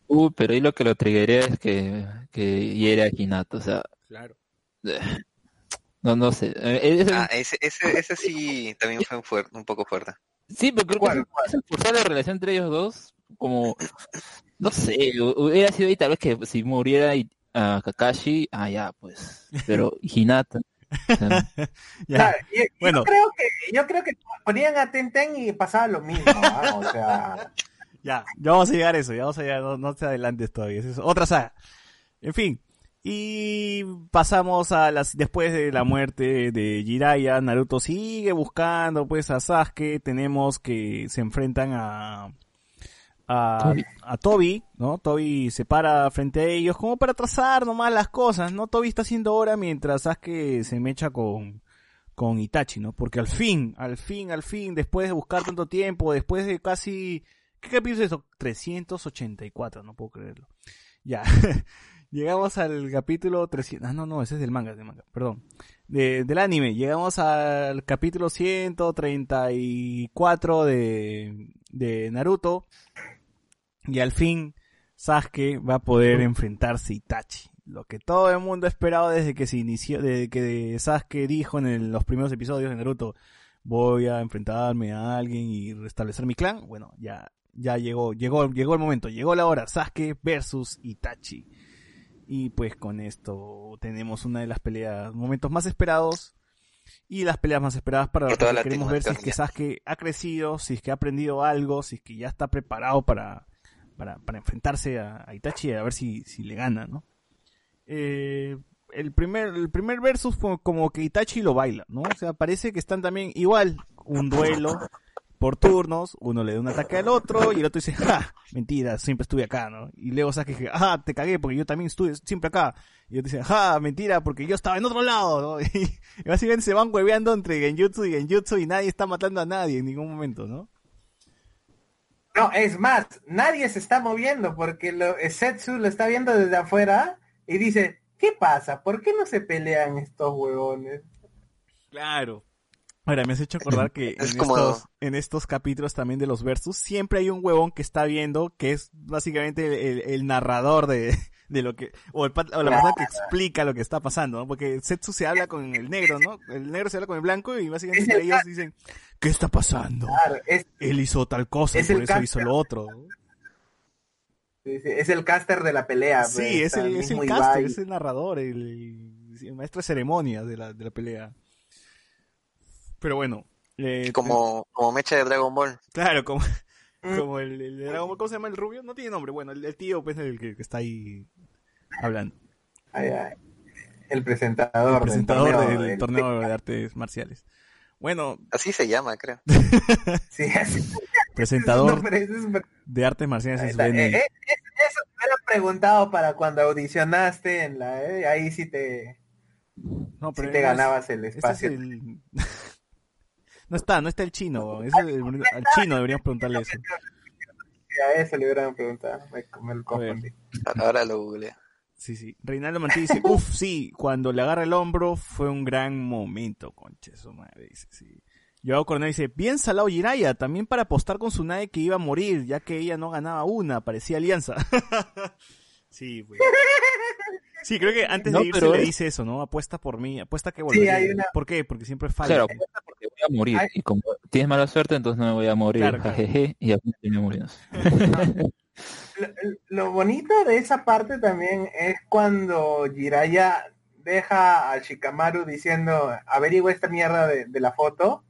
Uh, pero ahí lo que lo triggería es que, que hiere a Hinata, o sea, Claro. *laughs* no, no sé. Eh, es- Ah, ese, ese, ese sí también fue fuer- un poco fuerte. Sí, pero creo ¿Cuál, que forzar la relación entre ellos dos, como, no sé, hu- hubiera sido ahí tal vez que si muriera y- a Kakashi, ah, ya, pues, pero *laughs* Hinata. *laughs* Ya. Claro, yo, yo Bueno. creo que yo creo que ponían a Tenten y pasaba lo mismo, ¿ah? o *laughs* sea, Ya, ya vamos a llegar a eso, ya vamos a llegar, no, no te adelantes todavía, es otra saga. En fin, y pasamos a las, después de la muerte de Jiraiya, Naruto sigue buscando pues a Sasuke, tenemos que se enfrentan a, a, a Toby, ¿no? Toby se para frente a ellos como para trazar nomás las cosas, ¿no? Toby está haciendo hora mientras Sasuke se mecha con, con Itachi, ¿no? Porque al fin, al fin, al fin, después de buscar tanto tiempo, después de casi ¿Qué capítulo es esto? 384, no puedo creerlo. Ya. *laughs* Llegamos al capítulo 300. Ah, no, no, ese es del manga, del manga, perdón. De, del anime. Llegamos al capítulo 134 de, de Naruto. Y al fin, Sasuke va a poder enfrentarse a Itachi. Lo que todo el mundo ha esperado desde que se inició, desde que Sasuke dijo en el- los primeros episodios de Naruto, voy a enfrentarme a alguien y restablecer mi clan. Bueno, ya, ya llegó, llegó, llegó el momento, llegó la hora. Sasuke versus Itachi. Y pues con esto tenemos una de las peleas, momentos más esperados y las peleas más esperadas para porque queremos ver si es que. Sasuke ha crecido, si es que ha aprendido algo, si es que ya está preparado para, para, para enfrentarse a, a Itachi y a ver si, si le gana, ¿no? Eh, el primer, el primer versus fue como que Itachi lo baila, ¿no? O sea, parece que están también igual, un duelo por turnos, uno le da un ataque al otro y el otro dice, *laughs* ja, mentira, siempre estuve acá, ¿no? Y luego Sasuke dice, ah, te cagué porque yo también estuve siempre acá. Y otro dice, ja, mentira, porque yo estaba en otro lado, ¿no? Y, *laughs* y básicamente se van hueveando entre Genjutsu y Genjutsu y nadie está matando a nadie en ningún momento, ¿no? no, es más, nadie se está moviendo porque lo, Setsu lo está viendo desde afuera y dice, ¿qué pasa? ¿Por qué no se pelean estos huevones? Claro. Ahora, me has hecho acordar que Es en, como- estos, en estos capítulos también de los versus, siempre hay un huevón que está viendo, que es básicamente el, el narrador de, *laughs* de lo que, o, el, o la persona que explica lo que está pasando, ¿no? Porque Setsu se habla con el negro, ¿no? El negro se habla con el blanco y básicamente Es ellos dicen, ¿qué está pasando? Claro, es, Él hizo tal cosa y por eso hizo lo otro. es el caster de la pelea. Sí, pues, es el, es el caster, Ibai. es el narrador, el, el maestro de ceremonias de la, de la pelea. Pero bueno. eh, Como, como mecha de Dragon Ball. Claro, como, Mm. como el, el de Dragon Ball, ¿cómo se llama el rubio? No tiene nombre, bueno, el, el tío, pues, el que, que está ahí hablando. Ay, ay. El presentador, El presentador del torneo, del- torneo de artes marciales. Bueno, Así se llama, creo. *laughs* Sí, así. presentador No, es de artes marciales en su Eh, eh, eso me era preguntado para cuando audicionaste en la eh, ahí sí te, No, sí pero te no es- ganabas el ese es espacio. el- *laughs* no está, no está el chino. ese es el- al chino deberíamos preguntarle eso. A eso le hubieran preguntado, me, me lo confundí. Ahora lo googleo. Sí, sí. Reinaldo Mantí dice, uff, sí, cuando le agarra el hombro fue un gran momento, conche su madre, dice, sí. Joao Coronel dice, bien salado Jiraya, también para apostar con Tsunade que iba a morir, ya que ella no ganaba una, parecía alianza. *laughs* sí, güey. Sí, creo que antes No, de irse pero le dice eso, ¿no? Apuesta por mí, apuesta que volveré. hay una- ¿Por qué? Porque siempre falla. Claro, apuesta porque voy a morir. Ay. Y como tienes mala suerte, entonces no me voy a morir. Claro, y al final terminé muriendo. Lo, lo bonito de esa parte también es cuando Jiraya deja a Shikamaru diciendo averigua esta mierda de, de la foto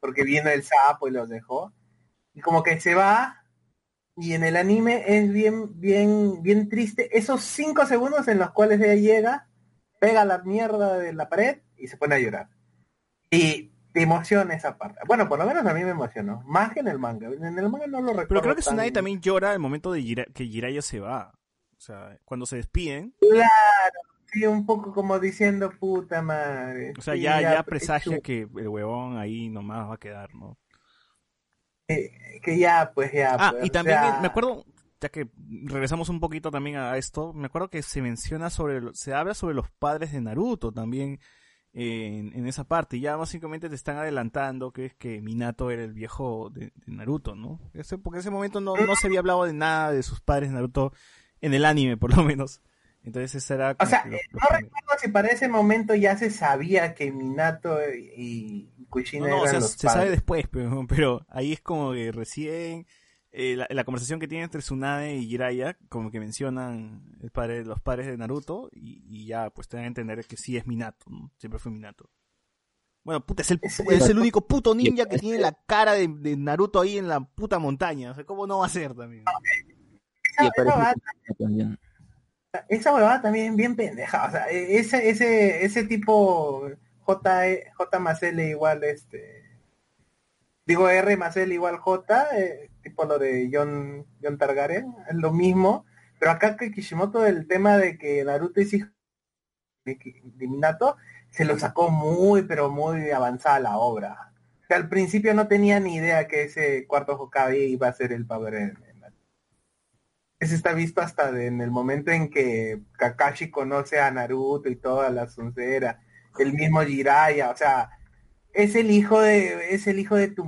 porque vino el sapo y los dejó y como que se va y en el anime es bien bien bien triste esos cinco segundos en los cuales ella llega pega la mierda de la pared y se pone a llorar y te emociona esa parte bueno por lo menos a mí me emocionó más que en el manga en el manga no lo recuerdo Pero creo que tan- Tsunade también llora al momento de Jira- que Jiraiya se va. O sea, cuando se despiden, Claro, sí, un poco como diciendo puta madre. o sea, Sí, ya, ya pero- presagia que el huevón ahí nomás va a quedar, ¿no? Que, que ya, pues ya. Ah, pues, y también sea, me acuerdo, ya que regresamos un poquito también a esto, me acuerdo que se menciona sobre, se habla sobre los padres de Naruto también en, en esa parte. Y ya básicamente te están adelantando que es que Minato era el viejo de, de Naruto, ¿no? Ese, porque en ese momento no, no se había hablado de nada de sus padres de Naruto en el anime, por lo menos. Entonces ese era O sea, los- eh, los no primeros. recuerdo si para ese momento ya se sabía que Minato y Kushina No, no, o eran sea, los se sabe después, pero, *laughs* pero ahí es como que recién eh, la, la conversación que tiene entre Tsunade y Jiraiya, como que mencionan el padre, los padres de Naruto y, y ya pues te dan a entender que sí es Minato, ¿no? siempre fue Minato. Bueno, puta, es el, Es- el único puto ninja que tiene la cara de, de Naruto ahí en la puta montaña. O sea, ¿cómo no va a ser también? Esa aparece huevada- también. esa huevada también bien pendeja, o sea, e- ese, ese, ese tipo J, E, J más L igual este, digo R más L igual J, eh, tipo lo de John, John Targaryen, es lo mismo, pero acá que Kishimoto el tema de que Naruto es hijo de, Minato, se lo sacó muy, pero muy avanzada la obra. Al principio no tenía ni idea que ese cuarto Hokage iba a ser el la- Ese está visto hasta de- en el momento en que Kakashi conoce a Naruto y toda la soncera, el mismo Jiraiya, o sea, es el hijo de, es el hijo de tu,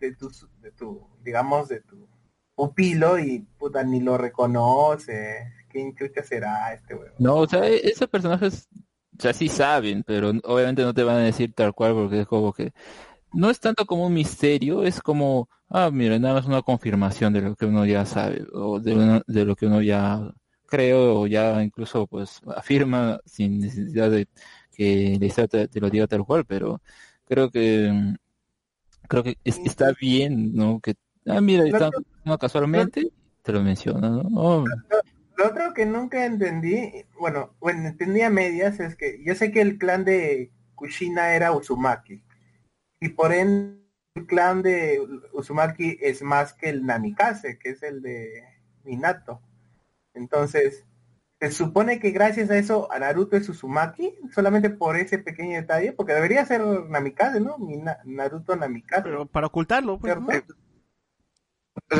de tu, de tu, digamos, de tu pupilo y puta ni lo reconoce. ¿Quién chucha será este huevo? No, o sea, e- esos personajes, o sea, sí saben, pero obviamente no te van a decir tal cual porque es como que no es tanto como un misterio, es como, ah, mira, nada más una confirmación de lo que uno ya sabe o de, uno- de lo que uno ya creo o ya incluso pues afirma sin necesidad de que la historia te, te lo diga tal cual, pero creo que creo que es- está bien, ¿no? Que, ah, mira, están no, casualmente, te lo menciona, ¿no? Oh, Lo otro que nunca entendí, bueno, bueno, entendí a medias, es que yo sé que el clan de Kushina era Uzumaki. Y por ende, el clan de Uzumaki es más que el Namikaze, que es el de Minato. Entonces, se supone que gracias a eso a Naruto es Uzumaki, solamente por ese pequeño detalle, porque debería ser Namikaze, ¿no? Mina- Naruto Namikaze. Pero para ocultarlo, pues.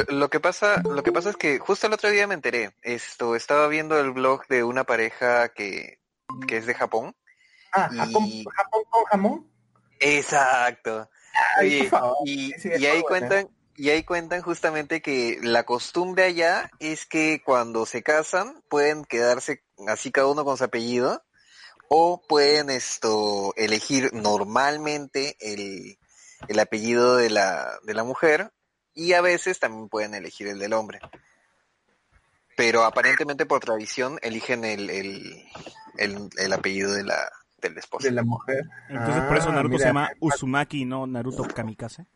Lo que pasa, lo que pasa es que justo el otro día me enteré. Esto, estaba viendo el blog de una pareja que, que es de Japón. Ah, y- Japón, Japón con jamón. Exacto. Ay, Oye, por favor. y, Sí, y ahí buena. cuentan, y ahí cuentan justamente que la costumbre allá es que cuando se casan pueden quedarse así cada uno con su apellido o pueden esto elegir normalmente el, el apellido de la, de la mujer y a veces también pueden elegir el del hombre. Pero aparentemente por tradición eligen el, el, el, el apellido de la, del esposo. de la mujer. Entonces por eso Ah, Naruto mira, se llama Uzumaki y no Naruto Kamikaze.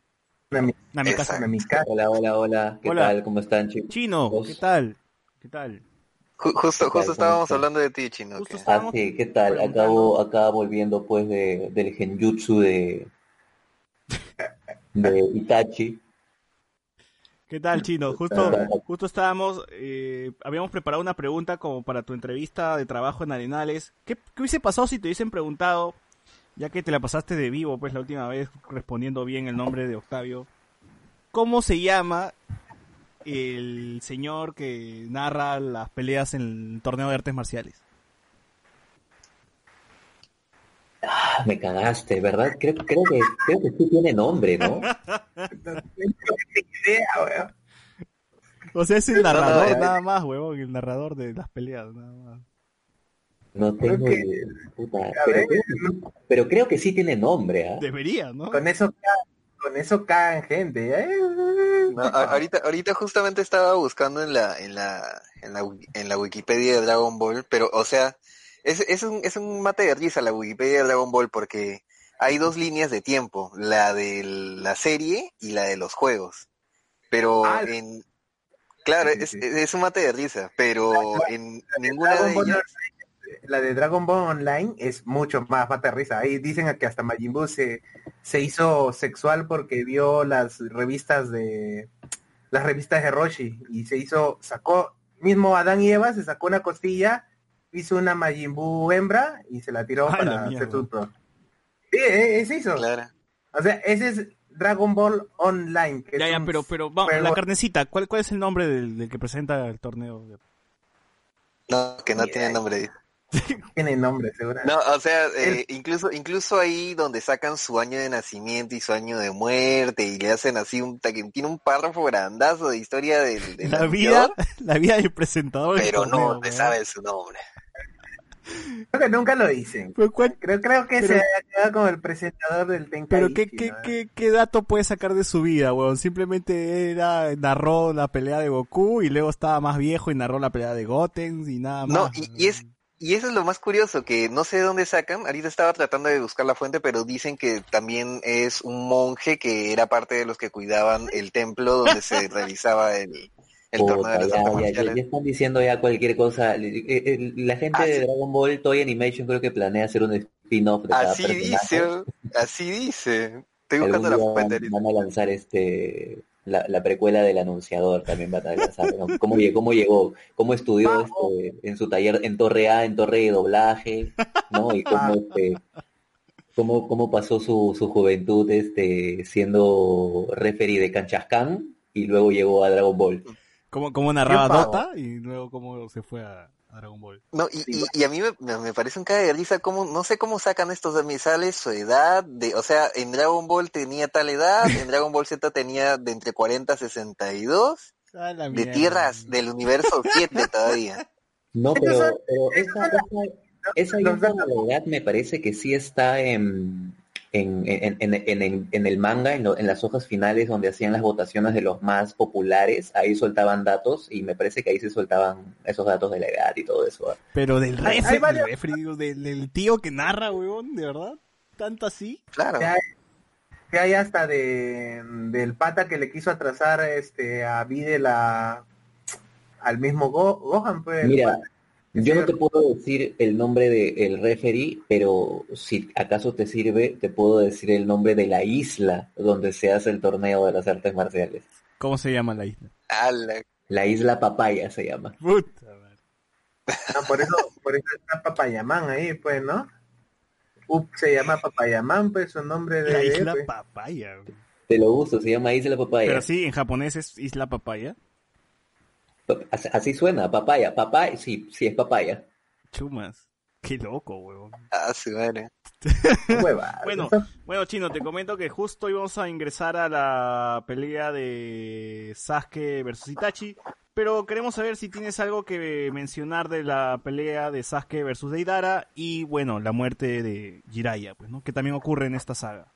Namikaze. Namikaze. Hola, hola, hola. ¿Qué Hola. tal? ¿Cómo están, chicos? Chino, ¿qué tal? ¿Qué tal? Ju- justo, ¿Qué tal? justo estábamos hablando de ti, Chino. Ah, sí, ¿qué tal? Acabo, acá volviendo pues de, del genjutsu de, de *laughs* Itachi. ¿Qué tal, Chino? Justo, justo estábamos, eh, habíamos preparado una pregunta como para tu entrevista de trabajo en Arenales. ¿Qué, qué hubiese pasado si te hubiesen preguntado, ya que te la pasaste de vivo, pues la última vez, respondiendo bien el nombre de Octavio, ¿cómo se llama el señor que narra las peleas en el torneo de artes marciales? Ah, me cagaste, ¿verdad? Creo, creo que, creo que sí tiene nombre, ¿no? *laughs* No tengo idea. O sea, es el narrador eh. nada más, huevón, el narrador de las peleas, nada más. No Creo tengo que- idea, puta, A pero, ver, creo que sí- pero creo que sí tiene nombre, ¿ah? Debería, ¿no? Con eso, con eso cagan gente. ¿eh? No, a- ahorita, ahorita justamente estaba buscando en la, en la, en la, en la Wikipedia de Dragon Ball, pero, o sea, es, es un, es un mate de risa la Wikipedia de Dragon Ball porque hay dos líneas de tiempo, la de la serie y la de los juegos. Pero Ah, en, claro, sí, es, sí. es un mate de risa, pero en ninguna de ellas, la de Dragon Ball Online es mucho más mata risa. Ahí dicen que hasta Majin Buu se, se hizo sexual porque vio las revistas de las revistas de Roshi y se hizo, sacó, mismo Adán y Eva se sacó una costilla, hizo una Majin Buu hembra y se la tiró ¡A la para hacer su pro. Sí, eh, se hizo. claro. O sea, esa es Dragon Ball Online. Que Ya, es ya, un pero, pero, vamos, juego- la carnecita, ¿cuál, ¿cuál es el nombre del, del que presenta el torneo? No, que no tiene nombre. *laughs* Tiene nombre, seguro. No, o sea, eh, incluso incluso ahí donde sacan su año de nacimiento y su año de muerte y le hacen así un tiene un párrafo grandazo de historia del, del La vida, la vida del presentador. del pero no te weón. sabe su nombre. Creo que nunca lo dicen. Pero, ¿cuál- Creo, creo que Pero- se ha quedado como el presentador del Tenkaichi. pero ¿qué, qué, ¿no? qué, qué dato puede sacar de su vida, weón? Simplemente era, narró la pelea de Goku y luego estaba más viejo y narró la pelea de Goten y nada más. No, y, y es y eso es lo más curioso, que no sé de dónde sacan, ahorita estaba tratando de buscar la fuente, pero dicen que también es un monje que era parte de los que cuidaban el templo donde se *laughs* realizaba el, el torneo de las ya, ya, ya, marciales. ya están diciendo ya cualquier cosa. Eh, eh, La gente Ah, de. Dragon Ball Toy Animation creo que planea hacer un spin-off de cada Así dice, así dice. Estoy buscando la fuente van a lanzar este la, la precuela del anunciador también van a lanzar, ¿no? ¿Cómo, llegó, cómo llegó? ¿Cómo estudió este, en su taller en Torre A, en Torre de doblaje? ¿No? Y cómo este cómo, cómo pasó su, su juventud este siendo referee de Canchascán y luego llegó a Dragon Ball. Cómo, cómo narraba. Dota y luego cómo se fue a Dragon Ball. No, y, y, y a mí me, me- parece un caga de risa cómo, no sé cómo sacan estos de mí, sale su edad, de, o sea, en Dragon Ball tenía tal edad, en Dragon Ball Z tenía de entre 40 a 62, Ah, la de tierras del universo 7 todavía. No, pero, pero esa, esa, esa datos- informalidad me parece que sí está en, en, en, en, en, en- en el manga, en, lo- en las hojas finales donde hacían las votaciones de los más populares, ahí soltaban datos y me parece que ahí se soltaban esos datos de la edad y todo eso. Pero del refri, varios- del, refri, digo, del, del tío que narra, weón, de verdad. ¿Tanto así? Claro. Que hay hasta de del pata que le quiso atrasar este a Videl a al mismo Go- Gohan pues Mira, yo no te puedo decir el nombre del referee, pero si acaso te sirve, te puedo decir el nombre de la isla donde se hace el torneo de las artes marciales. ¿Cómo se llama la isla? La isla Papaya se llama. Puta madre. No, por eso por eso está Papayamán ahí pues no Up se llama Papayamán pues su nombre de La de- isla pues. papaya. Te lo uso, se llama Isla Papaya. Pero sí, en japonés es isla papaya. Así, así suena, papaya, papaya, sí, sí es papaya. Chumas. Qué loco, weón. Ah. Hueva. *laughs* Bueno, bueno, Chino, te comento que justo íbamos a ingresar a la pelea de Sasuke versus Itachi, pero queremos saber si tienes algo que mencionar de la pelea de Sasuke versus Deidara y, bueno, la muerte de Jiraiya, pues, ¿no? Que también ocurre en esta saga.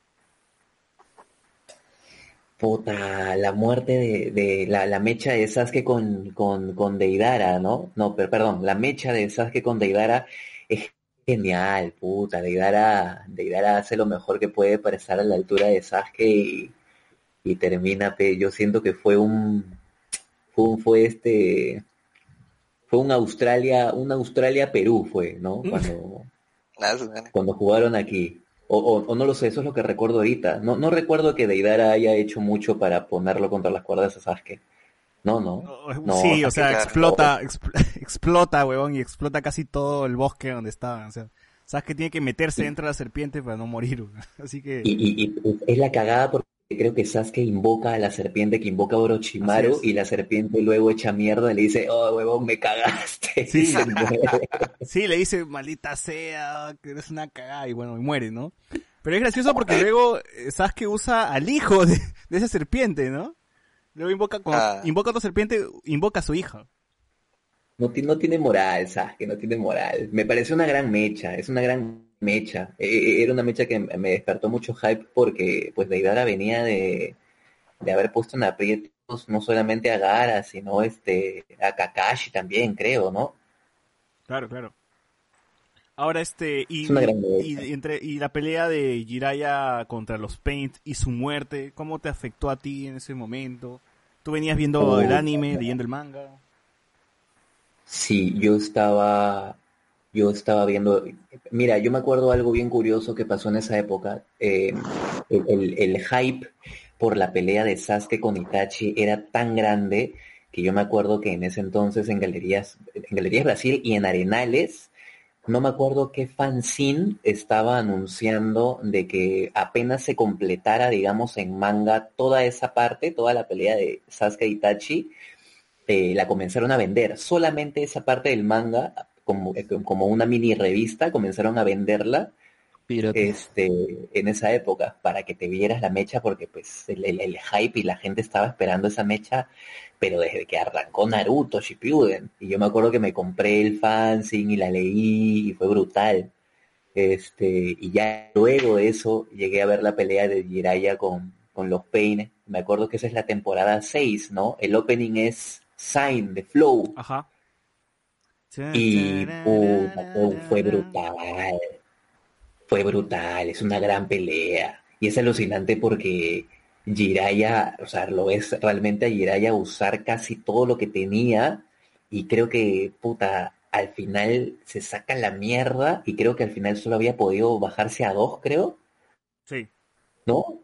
Puta, la muerte de, de la, la mecha de Sasuke con, con, con Deidara, ¿no? No, pero perdón, la mecha de Sasuke con Deidara es genial, puta. Deidara, Deidara hace lo mejor que puede para estar a la altura de Sasuke y, y termina, pe- yo siento que fue un, fue, un- fue este, fue un Australia, un Australia-Perú fue, ¿no? Cuando, *laughs* su madre. cuando jugaron aquí. O, o, o no lo sé, eso es lo que recuerdo ahorita. No, no recuerdo que Deidara haya hecho mucho para ponerlo contra las cuerdas a Sasuke. No, no. No, sí, o sea, explota, expl- *laughs* explota, weón, y explota casi todo el bosque donde estaban. O sea, Sasuke tiene que meterse dentro de la serpiente para no morir. *laughs* Así que... Y, y- y es la cagada porque creo que Sasuke invoca a la serpiente que invoca a Orochimaru y la serpiente luego echa mierda y le dice, oh, huevón, me cagaste. *laughs* *laughs* Sí. Le dice, maldita sea, que eres una cagada, y bueno, y muere, ¿no? Pero es gracioso porque luego eh, Sasuke usa al hijo de, de esa serpiente, ¿no? Luego invoca, cuando Ah. invoca a otra serpiente, invoca a su hija. No, no tiene moral, Sasuke, no tiene moral. Me parece una gran mecha, es una gran mecha. Eh, eh, era una mecha que me despertó mucho hype porque pues Deidara venía de, de haber puesto en aprietos no solamente a Gaara, sino este a Kakashi también, creo, ¿no? Claro, claro. Ahora este, y, Es y entre, y la pelea de Jiraiya contra los Paint y su muerte, ¿cómo te afectó a ti en ese momento? ¿Tú venías viendo Oh, el anime, leyendo el manga? Sí, yo estaba, yo estaba viendo, mira, yo me acuerdo algo bien curioso que pasó en esa época. Eh, el, el- hype por la pelea de Sasuke con Itachi era tan grande que yo me acuerdo que en ese entonces en Galerías, en Galerías Brasil y en Arenales no me acuerdo qué fanzine estaba anunciando de que apenas se completara, digamos, en manga toda esa parte, toda la pelea de Sasuke y Itachi, eh, la comenzaron a vender. Solamente esa parte del manga, como, como una mini revista, comenzaron a venderla Pirata. este, en esa época para que te vieras la mecha porque pues el, el- el hype y la gente estaba esperando esa mecha pero desde que arrancó Naruto Shippuden y yo me acuerdo que me compré el fanzine y la leí y fue brutal este y ya luego de eso llegué a ver la pelea de Jiraiya con, con los Pain me acuerdo que esa es la temporada 6 ¿no? el opening es Sign de Flow Ajá. Y puta, fue, fue brutal. Fue brutal, es una gran pelea. Y es alucinante porque Jiraiya, o sea, lo ves realmente a Jiraiya usar casi todo lo que tenía. Y creo que, puta, al final se saca la mierda. Y creo que al final solo había podido bajarse a dos, creo, Sí, ¿no?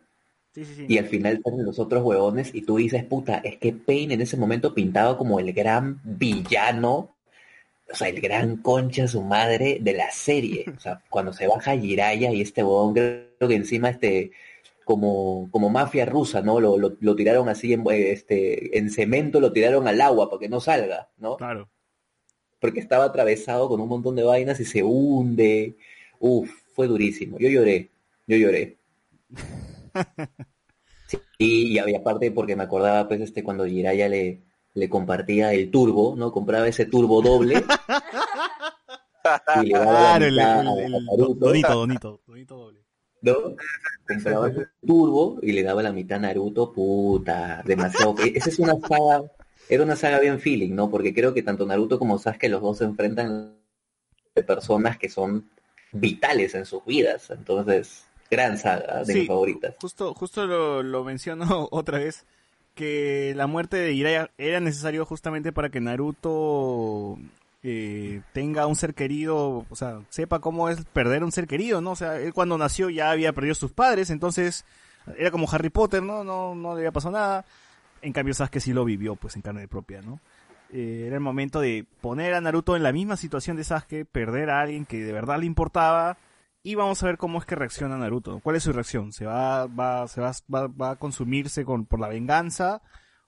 sí, sí. sí. Y al final salen los otros huevones y tú dices, puta, es que Pain en ese momento pintaba como el gran villano, o sea, el gran concha su madre de la serie. O sea, cuando se baja Jiraiya y este huevón, creo que encima este, como, como mafia rusa, ¿no? Lo, lo, lo tiraron así en, eh, este, en cemento, lo tiraron al agua para que no salga, ¿no? Claro. Porque estaba atravesado con un montón de vainas y se hunde. Uf, fue durísimo. Yo lloré, yo lloré. *laughs* Sí, y, y aparte porque me acordaba pues este cuando Jiraiya le, le compartía el turbo, ¿no? Compraba ese turbo doble y le daba la Claro, el, mitad el- a- el- Donito, Donito, Donito doble. ¿no? Compraba ese turbo y le daba la mitad a Naruto, puta, demasiado. e- Esa es una saga, era una saga bien feeling, ¿no? Porque creo que tanto Naruto como Sasuke los dos se enfrentan de personas que son vitales en sus vidas. Entonces, gran saga de Sí. mis favoritas. Justo, justo lo, lo menciono *laughs* otra vez, que la muerte de Jiraiya era necesario justamente para que Naruto eh, tenga un ser querido, o sea, sepa cómo es perder un ser querido, ¿no? O sea, él cuando nació ya había perdido a sus padres, entonces era como Harry Potter, ¿no? No, no le había pasado nada. En cambio, Sasuke sí lo vivió, pues, en carne propia, ¿no? Eh, era el momento de poner a Naruto en la misma situación de Sasuke, perder a alguien que de verdad le importaba, y vamos a ver cómo es que reacciona Naruto. ¿Cuál es su reacción? ¿Se va, va, se va, va, va a consumirse con, por la venganza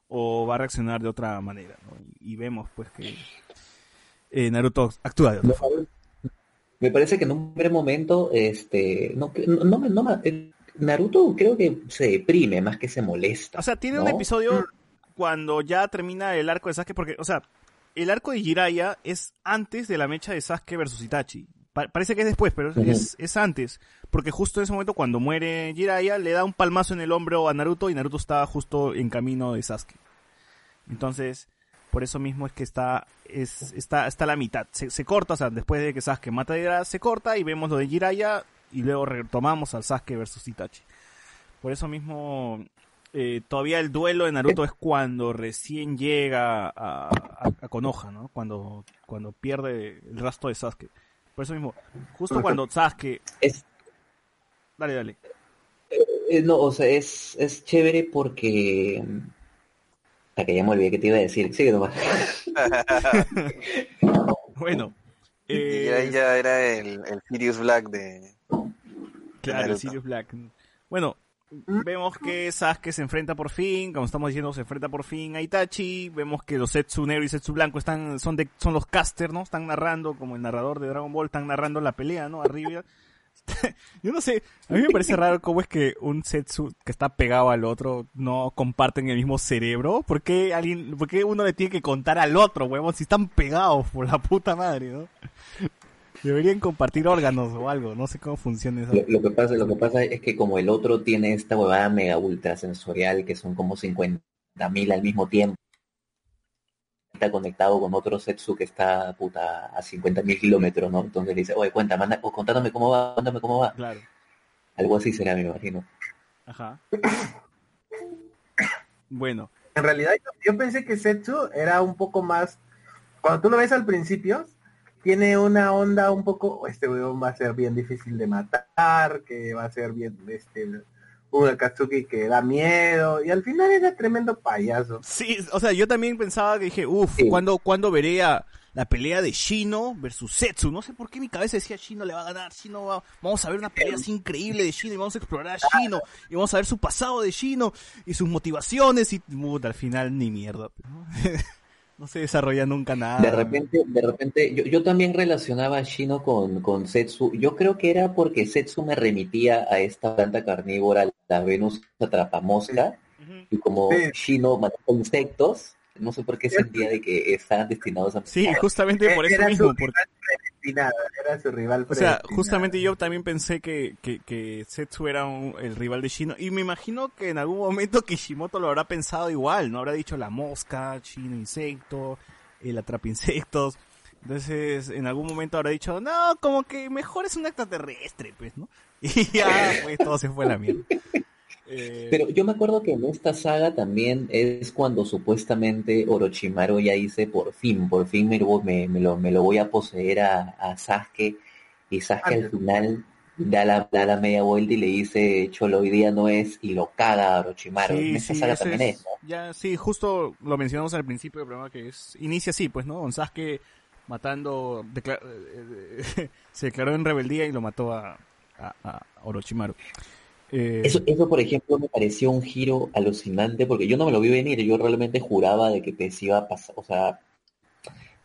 o va a reaccionar de otra manera? ¿no? Y, vemos pues que eh, Naruto actúa de otra No, forma. Me parece que en un primer momento, este, no, no, eh, Naruto creo que se deprime más que se molesta. O sea, tiene un episodio cuando ya termina el arco de Sasuke, porque, o sea, el arco de Jiraiya es antes de la mecha de Sasuke versus Itachi. Pa- parece que es después, pero es, es, es antes. Porque justo en ese momento, cuando muere Jiraiya, le da un palmazo en el hombro a Naruto y Naruto está justo en camino de Sasuke. Entonces, por eso mismo es que está, es, está, está a la mitad. Se, se corta, o sea, después de que Sasuke mata a Jiraiya, se corta y vemos lo de Jiraiya y luego retomamos al Sasuke versus Itachi. Por eso mismo, eh, todavía el duelo de Naruto es cuando recién llega a, a, a Konoha, ¿no? Cuando, cuando pierde el rastro de Sasuke. Por eso mismo, justo cuando *laughs* Sasuke... Es, Dale, dale. eh, no, o sea, es, es chévere porque... Hasta que ya me olvidé que te iba a decir. Sigue nomás. *laughs* Bueno. Y eh, ahí ya era el, el Sirius Black de... Claro, Naruto. Sirius Black. Bueno, vemos que Sasuke se enfrenta por fin, como estamos diciendo, se enfrenta por fin a Itachi. Vemos que los Setsu negro y Setsu blanco están, son de, son los casters, ¿no? Están narrando, como el narrador de Dragon Ball, están narrando la pelea, ¿no? Arriba. *laughs* Yo no sé, a mí me parece raro cómo es que un Setsu que está pegado al otro no comparten el mismo cerebro. ¿Por qué alguien, por qué uno le tiene que contar al otro, huevón, si están pegados por la puta madre, ¿no? Deberían compartir órganos o algo, no sé cómo funciona eso. Lo, lo que pasa, lo que pasa es que como el otro tiene esta huevada mega ultra sensorial que son como 50 mil al mismo tiempo, está conectado con otro Setsu que está puta a 50 mil kilómetros, ¿no? Entonces le dice, oye, cuenta, manda, o contándome cómo va, cuéntame cómo va. Claro. Algo así será, me imagino. Ajá. Bueno, En realidad yo, yo pensé que Setsu era un poco más, cuando tú lo ves al principio, tiene una onda un poco, "Oh, este weón va a ser bien difícil de matar, que va a ser bien, este, un Akatsuki que da miedo, y al final era tremendo payaso. sí, o sea, yo también pensaba que dije, uff, Sí. ¿cuándo, ¿cuándo veré a la pelea de Shino versus Setsu. No sé por qué mi cabeza decía Shino le va a ganar, Shino va, vamos a ver una pelea así increíble de Shino y vamos a explorar a Shino y vamos a ver su pasado de Shino y sus motivaciones y puta, al final ni mierda. ¿no? *laughs* no se desarrolla nunca nada. De repente, de repente, yo, yo también relacionaba a Shino con, con Setsu. Yo creo que era porque Setsu me remitía a esta planta carnívora, la Venus atrapamosca, Ujú. y como Sí. Shino mataba insectos, no sé por qué sentía de que estaban destinados a Sí, justamente por eso Era mismo. su porque- rival predestinado, era su rival O sea, justamente yo también pensé que, que, que Setsu era un- el rival de Shino. Y me imagino que en algún momento *laughs* Kishimoto lo habrá pensado igual, ¿no? Habrá dicho la mosca, Shino insecto, el atrapa insectos. Entonces, en algún momento habrá dicho, no, como que mejor es un extraterrestre, pues, ¿no? *laughs* Y ya, pues, todo se fue a la mierda. Eh, Pero yo me acuerdo que en esta saga también es cuando supuestamente Orochimaru ya dice por fin, por fin me, lo- me, me lo, me lo voy a poseer a, a Sasuke y Sasuke al final da la, da la media vuelta y le dice Cholo hoy día no es y lo caga a Orochimaru. en esta saga también es- es, ¿no? Ya, sí, justo lo mencionamos al principio del programa que es inicia así, pues, ¿no? Con Sasuke matando, eh, eh, *laughs* se declaró en rebeldía y lo mató a, a, a Orochimaru. Eh, Eso, eso, por ejemplo, me pareció un giro alucinante porque yo no me lo vi venir, yo realmente juraba de que te iba a pasar, o sea,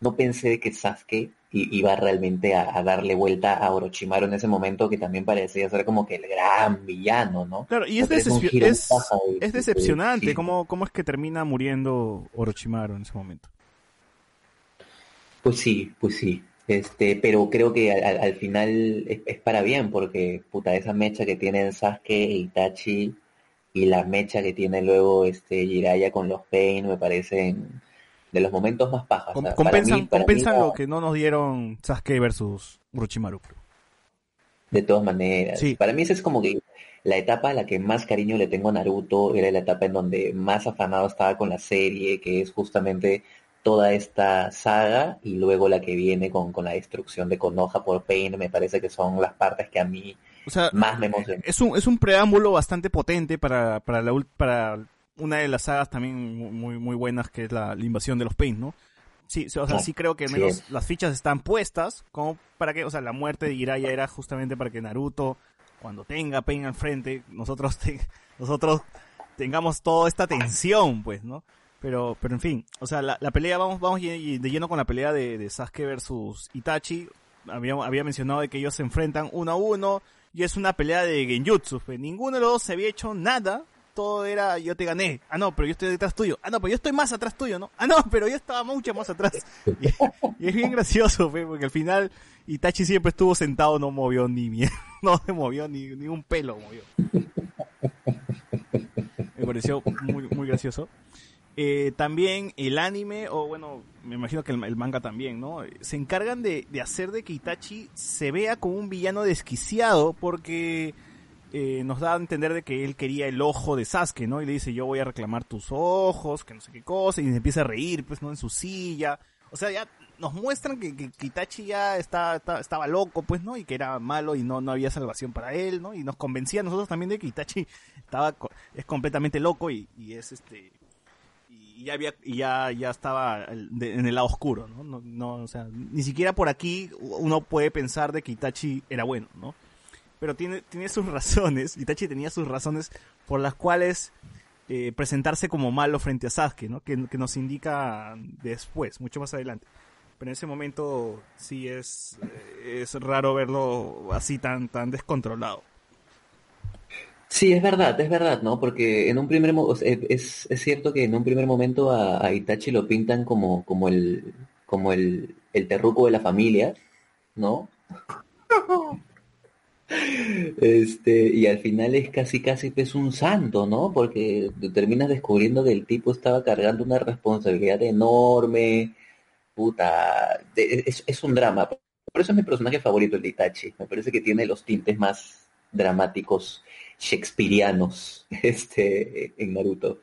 no pensé que Sasuke iba realmente a, a darle vuelta a Orochimaru en ese momento que también parecía ser como que el gran villano, ¿no? claro, y es, es, de decepcionante sí. cómo, cómo es que termina muriendo Orochimaru en ese momento. Pues sí, pues sí. Este, pero creo que al, al- al final es, es para bien, porque puta, esa mecha que tienen Sasuke e Itachi y la mecha que tiene luego este Jiraiya con los Pain me parecen de los momentos más pajas. Com- compensan mí- compensan lo que no nos dieron Sasuke versus Orochimaru. de todas maneras. Sí. Para mí esa es como que la etapa a la que más cariño le tengo a Naruto, era la etapa en donde más afanado estaba con la serie, que es justamente toda esta saga y luego la que viene con, con la destrucción de Konoha por Pain, me parece que son las partes que a mí O sea, más me emocionan. es un, es un preámbulo bastante potente para, para, la, para una de las sagas también mu- muy, muy buenas que es la, la invasión de los Pain, ¿no? Sí, o sea, Ah, sí creo que sí menos las fichas están puestas como para que, o sea, la muerte de Jiraiya era justamente para que Naruto, cuando tenga Pain al frente, nosotros te- *laughs* nosotros tengamos toda esta tensión, pues, ¿no? Pero, pero en fin, o sea, la, la pelea, vamos, vamos de lleno con la pelea de, de Sasuke versus Itachi. Había, había mencionado de que ellos se enfrentan uno a uno y es una pelea de genjutsu. pues. Ninguno de los dos se había hecho nada. Todo era yo te gané. Ah, no, pero yo estoy detrás tuyo. Ah, no, pero yo estoy más atrás tuyo, ¿no? Ah, no, *laughs* pero yo estaba mucho más atrás. Y, es bien gracioso, pues, porque al final Itachi siempre estuvo sentado, no movió ni mierda. *laughs* No se movió ni, ni un pelo movió. Me pareció muy, muy gracioso. Eh, también el anime, o bueno, me imagino que el, manga también, ¿no? Se encargan de, de hacer de que Itachi se vea como un villano desquiciado porque eh, nos da a entender de que él quería el ojo de Sasuke, ¿no? Y le dice, yo voy a reclamar tus ojos, que no sé qué cosa, y se empieza a reír, pues, ¿no? En su silla. O sea, ya nos muestran que, que, Itachi ya está, está- estaba loco, pues, ¿no? Y que era malo y no, no había salvación para él, ¿no? Y nos convencía a nosotros también de que Itachi estaba, es completamente loco y, y es este y ya ya ya estaba en el lado oscuro ¿no? No, no, o sea ni siquiera por aquí uno puede pensar de que Itachi era bueno no pero tiene tiene sus razones *laughs* Itachi tenía sus razones por las cuales eh, presentarse como malo frente a Sasuke no que, que nos indica después mucho más adelante. Pero en ese momento sí es eh, es raro verlo así tan tan descontrolado Sí, es verdad, es verdad, ¿no? Porque en un primer mo- sea, es, es cierto que en un primer momento a, Itachi lo pintan como, como el, como el, el terruco de la familia, ¿no? Este, y al final es casi casi pues un santo, ¿no? Porque te terminas descubriendo que el tipo estaba cargando una responsabilidad enorme, puta, de- es, es un drama. Por eso es mi personaje favorito, el de Itachi. Me parece que tiene los tintes más dramáticos shakespearianos *laughs* este, en Naruto.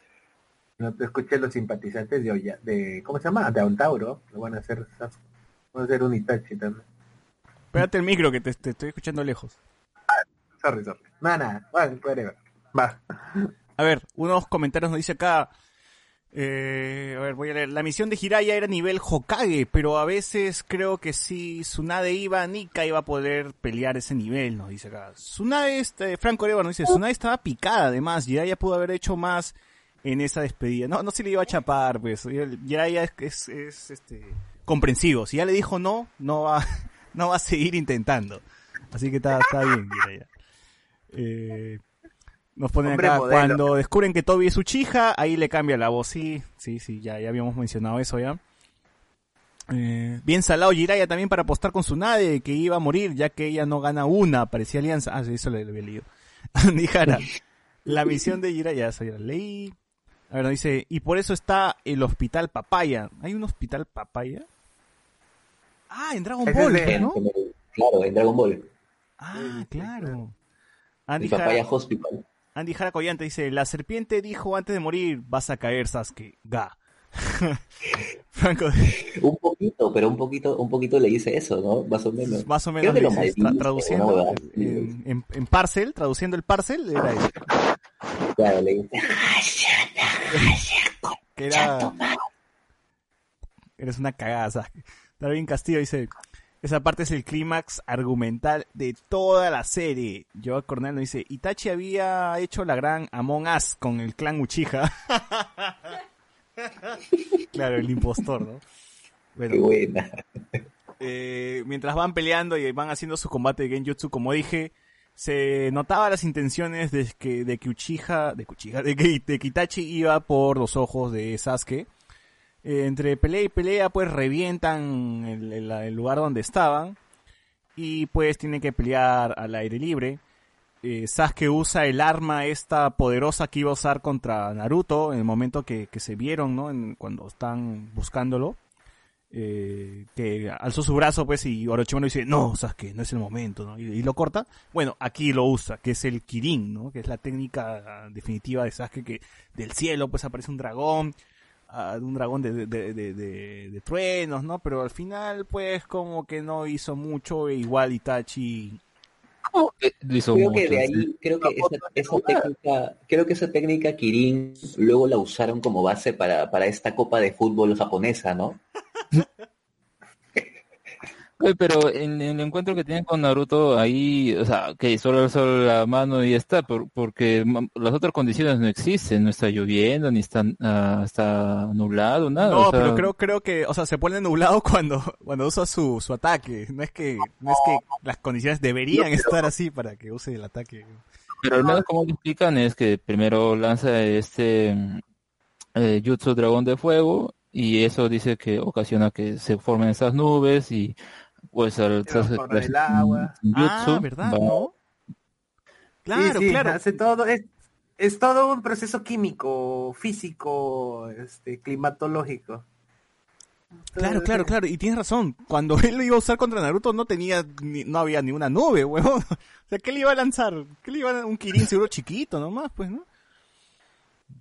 No te escuché los simpatizantes de Oya, de ¿cómo se llama? De Ontauro, lo van a hacer van a hacer un Itachi también. Pégate el micro que te, te estoy escuchando lejos Sorry, sorry. Nada, nada. Bueno, whatever. Va. A ver, unos comentarios nos dice acá. Eh, a ver, voy a leer. La misión de Jiraiya era nivel Hokage, pero a veces creo que si Tsunade iba, Nika iba a poder pelear ese nivel, nos dice acá. Tsunade, este, Franco nos dice, Tsunade estaba picada además, Jiraiya pudo haber hecho más en esa despedida. No, no se le iba a chapar, pues. Jiraiya es, es, es, este, comprensivo. Si ya le dijo no, no va, *laughs* no va a seguir intentando. Así que está, está bien, Jiraiya. Eh, nos ponen Hombre acá, modelo. cuando descubren que Toby es su chija, ahí le cambia la voz. Sí, sí, sí, ya, ya habíamos mencionado eso ya. Eh, bien salado Jiraiya también para apostar con su nade que iba a morir, ya que ella no gana una, parecía alianza. Ah, sí, eso le, le había leído. *laughs* Dijara, la misión de Jiraiya, eso ya la leí. A ver, nos dice, y por eso está el hospital Papaya. ¿Hay un hospital Papaya? Ah, en Dragon Ball, de- ¿no? En el- claro, en Dragon Ball. Ah, claro. El Andy Papaya Jara, Hospital. Andy Jara Collante dice, la serpiente dijo antes de morir, vas a caer, Sasuke. Ga. *laughs* Franco, Un poquito, pero un poquito, un poquito le dice eso, ¿no? Más o menos. más o menos lo tra- traduciendo ¿no? ¿verdad? en, en, en parcel, traduciendo el parcel, era eso. Claro, le dice. *laughs* Que era... Eres una cagada, Sasuke. Darwin Castillo dice, esa parte es el clímax argumental de toda la serie. Joe Cornell nos dice, Itachi había hecho la gran Among Us con el clan Uchiha. *laughs* claro, el impostor, ¿no? Bueno, Qué buena. eh, mientras van peleando y van haciendo su combate de Genjutsu, como dije, se notaba las intenciones de que, de que Uchiha, de Uchiha, de que, de que Itachi iba por los ojos de Sasuke. Eh, entre pelea y pelea, pues revientan el, lugar donde estaban. Y pues tienen que pelear al aire libre. Eh, Sasuke usa el arma esta poderosa que iba a usar contra Naruto en el momento que, que se vieron, ¿no? En- cuando están buscándolo eh, que alzó su brazo pues y Orochimaru dice no Sasuke no es el momento ¿no? y, lo corta bueno aquí lo usa que es el Kirin ¿no? que es la técnica definitiva de Sasuke que del cielo pues aparece un dragón un dragón de, de, de, de- de truenos no pero al final pues como que no hizo mucho e igual Itachi ¿Cómo que lo hizo Creo mucho? que de ahí, creo que esa, esa técnica, creo que esa técnica Kirin luego la usaron como base para, para esta copa de fútbol japonesa, ¿no? *laughs* Oye, pero en, en el encuentro que tienen con Naruto, ahí, o sea, que solo alzó la mano y ya está, por- porque las otras condiciones no existen, no está lloviendo, ni está, ah, está nublado, nada. no o sea, pero creo creo que o sea se pone nublado *laughs* cuando cuando usa su, su ataque no es que no es que las condiciones deberían estar así para que use el ataque Pero al menos como explican es que primero lanza este mm, eh, Jutsu Dragón de Fuego y eso dice que ocasiona que se formen esas nubes y pues al por el agua. Jutsu, ah verdad va- no claro Sí, sí, claro hace todo, es, es todo un proceso químico, físico, este, climatológico. Claro, Todo claro, claro, y tienes razón. Cuando *laughs* él lo iba a usar contra Naruto no tenía, ni- no había ni una nube, *laughs* huevón. O sea, ¿qué le iba a lanzar? ¿Qué le iba a? Un Kirin seguro chiquito nomás, pues, ¿no?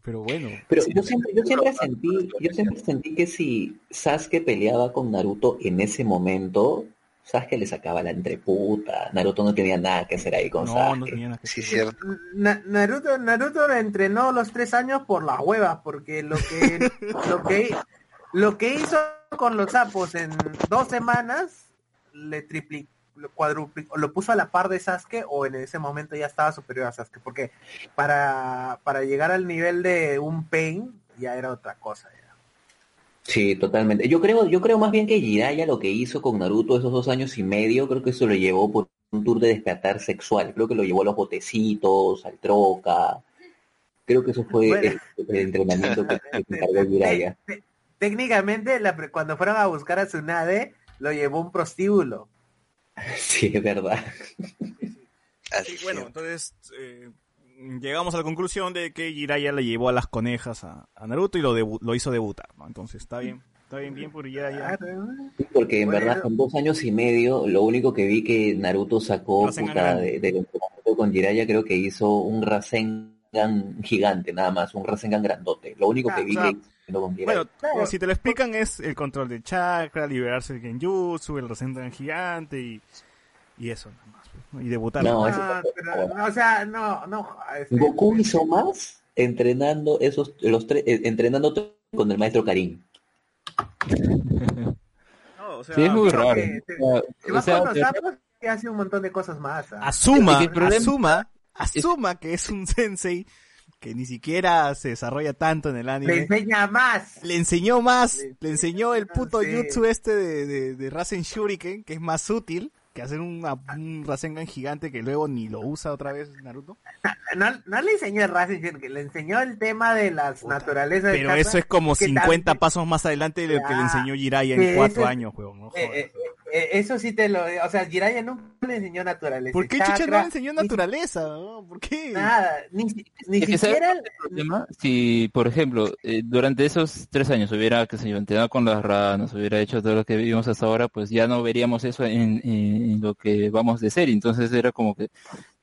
Pero bueno. Pero yo siempre, yo siempre sentí, yo siempre sentí que si Sasuke peleaba con Naruto en ese momento, Sasuke le sacaba la entreputa. Naruto no tenía nada que hacer ahí con No, Sasuke. no tenía nada que Sí, hacer. cierto. Na- Naruto, Naruto entrenó los tres años por las huevas, porque lo que, lo que, lo que hizo con los sapos en dos semanas le triplicó, lo cuadruplicó, lo puso a la par de Sasuke o en ese momento ya estaba superior a Sasuke, porque para, para llegar al nivel de un Pain ya era otra cosa. ya. Sí, totalmente. Yo creo, yo creo más bien que Jiraiya lo que hizo con Naruto esos dos años y medio, creo que eso lo llevó por un tour de despertar sexual. Creo que lo llevó a los botecitos, al troca. Creo que eso fue Bueno. el, el entrenamiento que, que *laughs* encargó Jiraiya. Te- Técnicamente, la cuando fueron a buscar a Tsunade, lo llevó un prostíbulo. *laughs* Sí, es verdad. Así Sí, bueno, es. entonces eh, llegamos a la conclusión de que Jiraiya le llevó a las conejas a, a Naruto y lo, debu- lo hizo debutar, ¿no? Entonces está bien, está bien, bien por Jiraiya. Porque en Bueno. verdad, en dos años y medio, lo único que vi que Naruto sacó puta, de- del entrenamiento con Jiraiya, creo que hizo un Rasengan gigante, nada más, un Rasengan grandote. Lo único que vi o sea, que con. Bueno, Claro. si te lo explican es el control del chakra, liberarse del Genjutsu, el Rasengan gigante y, y eso nada más. pues, ¿no? Y debutar. No, pero, no, o sea, no, no. este, Goku hizo más entrenando esos los tres eh, entrenando con el maestro Karim. *laughs* No, o sea, Sí, es muy raro. que- O vas sea, de- hace un montón de cosas más. ¿ah? asuma, Es que el problema- asuma, asuma que es un sensei que ni siquiera se desarrolla tanto en el Le anime. enseña más. Le enseñó más, Le- le enseñó el puto Sí. jutsu este de, de, de Rasen Shuriken, que es más útil que hacer una- un Rasengan gigante que luego ni lo usa otra vez Naruto. *laughs* No, no le enseñó el Rasengan, que le enseñó el tema de las naturalezas de Pero eso es como que 50 también- pasos más adelante de lo que le enseñó Jiraiya en cuatro es- años, weón. No Eh, eh, eh, eso sí te lo... O sea, Jiraiya nunca le enseñó naturaleza. ¿Por qué chakra, Chucha no le enseñó naturaleza? no? ¿Por qué? Nada, ni, ni Es que ¿sabes siquiera... el problema? Si, por ejemplo, eh, durante esos tres años hubiera, que se yo, entrenado con las ranas, hubiera hecho todo lo que vimos hasta ahora, pues ya no veríamos eso en, en- en lo que vamos de serie. Entonces era como que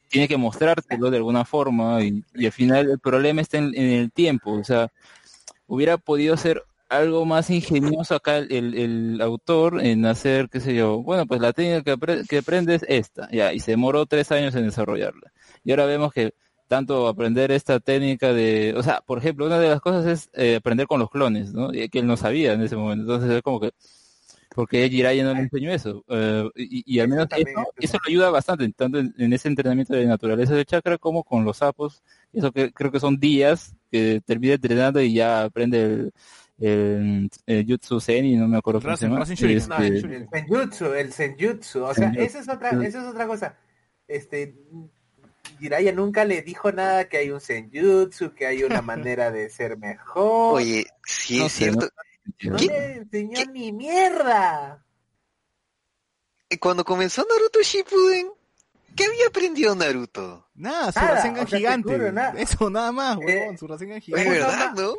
tiene que mostrártelo de alguna forma y, y al final el problema está en, en el tiempo. O sea, hubiera podido ser algo más ingenioso acá el, el- el autor en hacer, qué sé yo, bueno, pues la técnica que, que aprende es esta, ya, y se demoró tres años en desarrollarla. Y ahora vemos que tanto aprender esta técnica de, o sea, por ejemplo, una de las cosas es eh, aprender con los clones, ¿no? Y que él no sabía en ese momento. Entonces es como que, porque Jiraiya no le enseñó eso. Eh, y, y al menos eso, eso le ayuda bastante, tanto en, en ese entrenamiento de naturaleza de chakra como con los sapos. Eso que creo que son días que termina entrenando y ya aprende el, el, el Jutsu Zen y no me acuerdo cómo se Rasen- llama. Rasen Shuriken. No, Este, el, senjutsu, el senjutsu, o sea, Senjutsu. esa es otra, esa es otra cosa. Este, Jiraiya nunca le dijo nada que hay un senjutsu, que hay una *laughs* manera de ser mejor. Oye, sí No es sé, cierto. no ¿qué? le enseñó ni mierda. Y Cuando comenzó Naruto Shippuden, ¿qué había aprendido Naruto? Nada, su Nada, Rasengan o sea, te gigante. juro, nada. Eso, nada más, Eh, huevón, su Rasengan Es gigante. Oye, verdad, no, ¿no?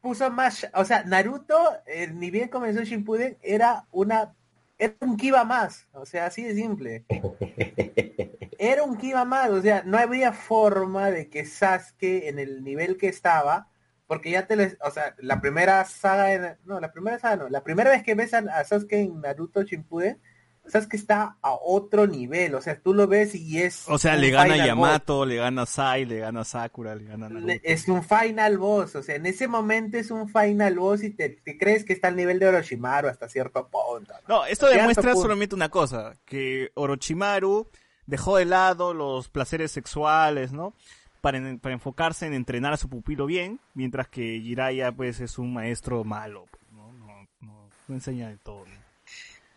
Puso más, o sea, Naruto, eh, ni bien comenzó Shippuden, era una, era un Kiba más, o sea, así de simple. *laughs* Era un Kiba más, o sea, no había forma de que Sasuke en el nivel que estaba, porque ya te les, o sea, la primera saga, en- no, la primera saga no, la primera vez que ves a, a Sasuke en Naruto Shippuden, Sasuke está a otro nivel, o sea, tú lo ves y es O sea, le gana Yamato, le gana Sai, le gana Sakura, le gana. Naruto. Es un final boss, o sea, en ese momento es un final boss y te, te crees que está al nivel de Orochimaru hasta cierto punto. ¿no? No, esto demuestra solamente una cosa, que Orochimaru dejó de lado los placeres sexuales, ¿no? Para, en- para enfocarse en entrenar a su pupilo bien, mientras que Jiraiya, pues, es un maestro malo, pues, ¿no? No, no, no enseña de todo, ¿no?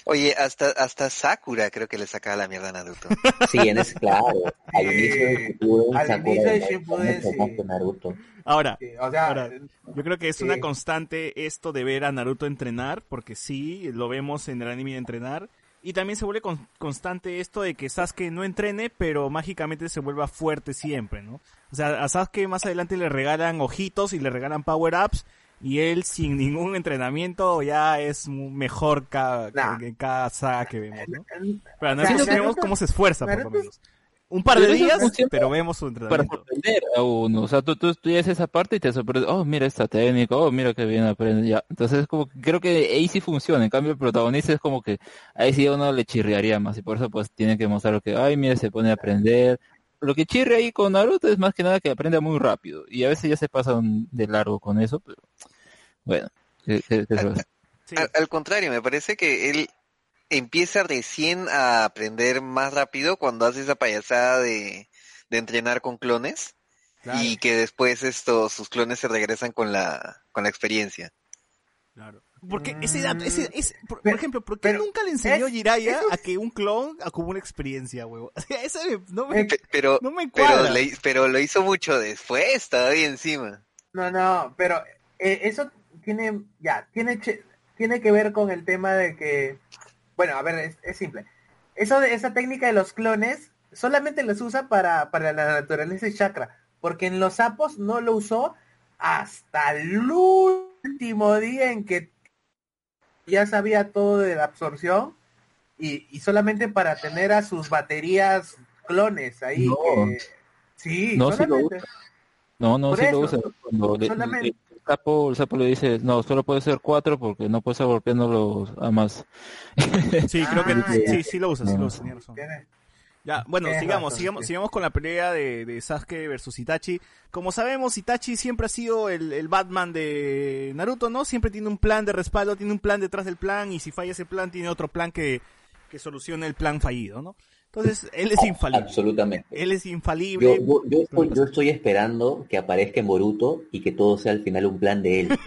Oye, hasta, hasta Sakura creo que le sacaba la mierda a Naruto. *laughs* Sí, en ese, claro. Al inicio de Shippuden, al Sakura inicio de era Shippuden, mucho sí. más que Naruto. Ahora, Sí, o sea, Ahora, yo creo que es Sí. una constante esto de ver a Naruto entrenar, porque sí, lo vemos en el anime de entrenar. Y también se vuelve con- constante esto de que Sasuke no entrene, pero mágicamente se vuelva fuerte siempre, ¿no? O sea, a Sasuke más adelante le regalan ojitos y le regalan power-ups, y él sin *laughs* ningún entrenamiento ya es mu- mejor cada, Nah. en cada saga que vemos, ¿no? Pero a O Naruto sea, sí vemos Naruto- cómo se esfuerza, por lo menos. Un par de Pero días, pero vemos su para entrenamiento. sorprender a uno. O sea, tú, tú estudias esa parte y te sorprendes, oh, mira esta técnica, oh, mira que bien aprende, ya. Entonces, es como que creo que ahí sí funciona. En cambio, el protagonista es como que ahí sí a uno le chirriaría más y por eso pues tiene que mostrar lo que, ay, mira, se pone a aprender. Lo que chirre ahí con Naruto es más que nada que aprende muy rápido y a veces ya se pasan de largo con eso, pero bueno, ¿qué- qué- qué se va a hacer? Sí. Al, al contrario, me parece que él empieza recién a aprender más rápido cuando hace esa payasada de, de entrenar con clones Claro. y que después estos sus clones se regresan con la con la experiencia. Claro. Porque ese dato, ese, ese- por, ejemplo, ¿por qué pero nunca le enseñó Jiraiya a que un clon acumule experiencia, huevo? *laughs* O sea, eso me- no me, Eh, Pe- Pero no me pero cuadra. le- pero lo hizo mucho después, todavía encima. No, no, pero eh, eso tiene, ya, tiene, tiene que ver con el tema de que, bueno, a ver, es, es simple. Eso de esa técnica de los clones solamente los usa para, para la naturaleza y chakra, porque en los sapos no lo usó hasta el último día en que ya sabía todo de la absorción y, y solamente para tener a sus baterías clones ahí. No. que- sí, No, sí lo solamente. No, no, sí lo usa. Cuando solamente- le- sapo, el sapo le dice, no, solo puede ser cuatro porque no puede estar golpeándolos a más. *laughs* Sí, creo que Ah, ya. sí, sí lo usa, sí lo usa. Tiene- Ya, bueno, sigamos, razón, sigamos, sigamos con la pelea de, de Sasuke versus Itachi. Como sabemos, Itachi siempre ha sido el, el Batman de Naruto, ¿no? Siempre tiene un plan de respaldo, tiene un plan detrás del plan, y si falla ese plan, tiene otro plan que, que solucione el plan fallido, ¿no? Entonces, él es infalible. Absolutamente. Él es Yo, infalible. yo, yo estoy, yo estoy esperando que aparezca en Boruto y que todo sea al final un plan de él. *laughs*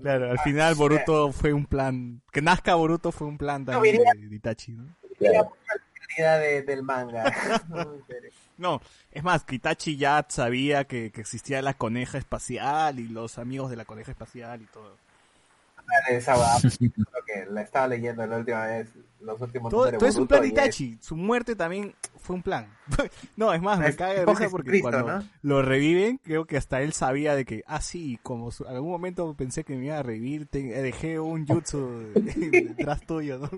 Claro, al final Boruto fue un plan. Que nazca Boruto fue un plan también diría- de, de Itachi, ¿no? Era Claro. mucha la calidad de- del manga. *laughs* No, es más, que Itachi ya sabía que, que existía la coneja espacial y los amigos de la coneja espacial y todo. Esa va, *laughs* lo que la estaba leyendo la última vez, los últimos Todo, todo es un plan de y es- Itachi. Su muerte también fue un plan. *laughs* no, es más, me Es caga de risa porque Jesucristo, cuando ¿no? lo reviven, creo que hasta él sabía de que, ah, sí, como su- algún momento pensé que me iba a revivir, te- dejé un jutsu *laughs* detrás tuyo, ¿no?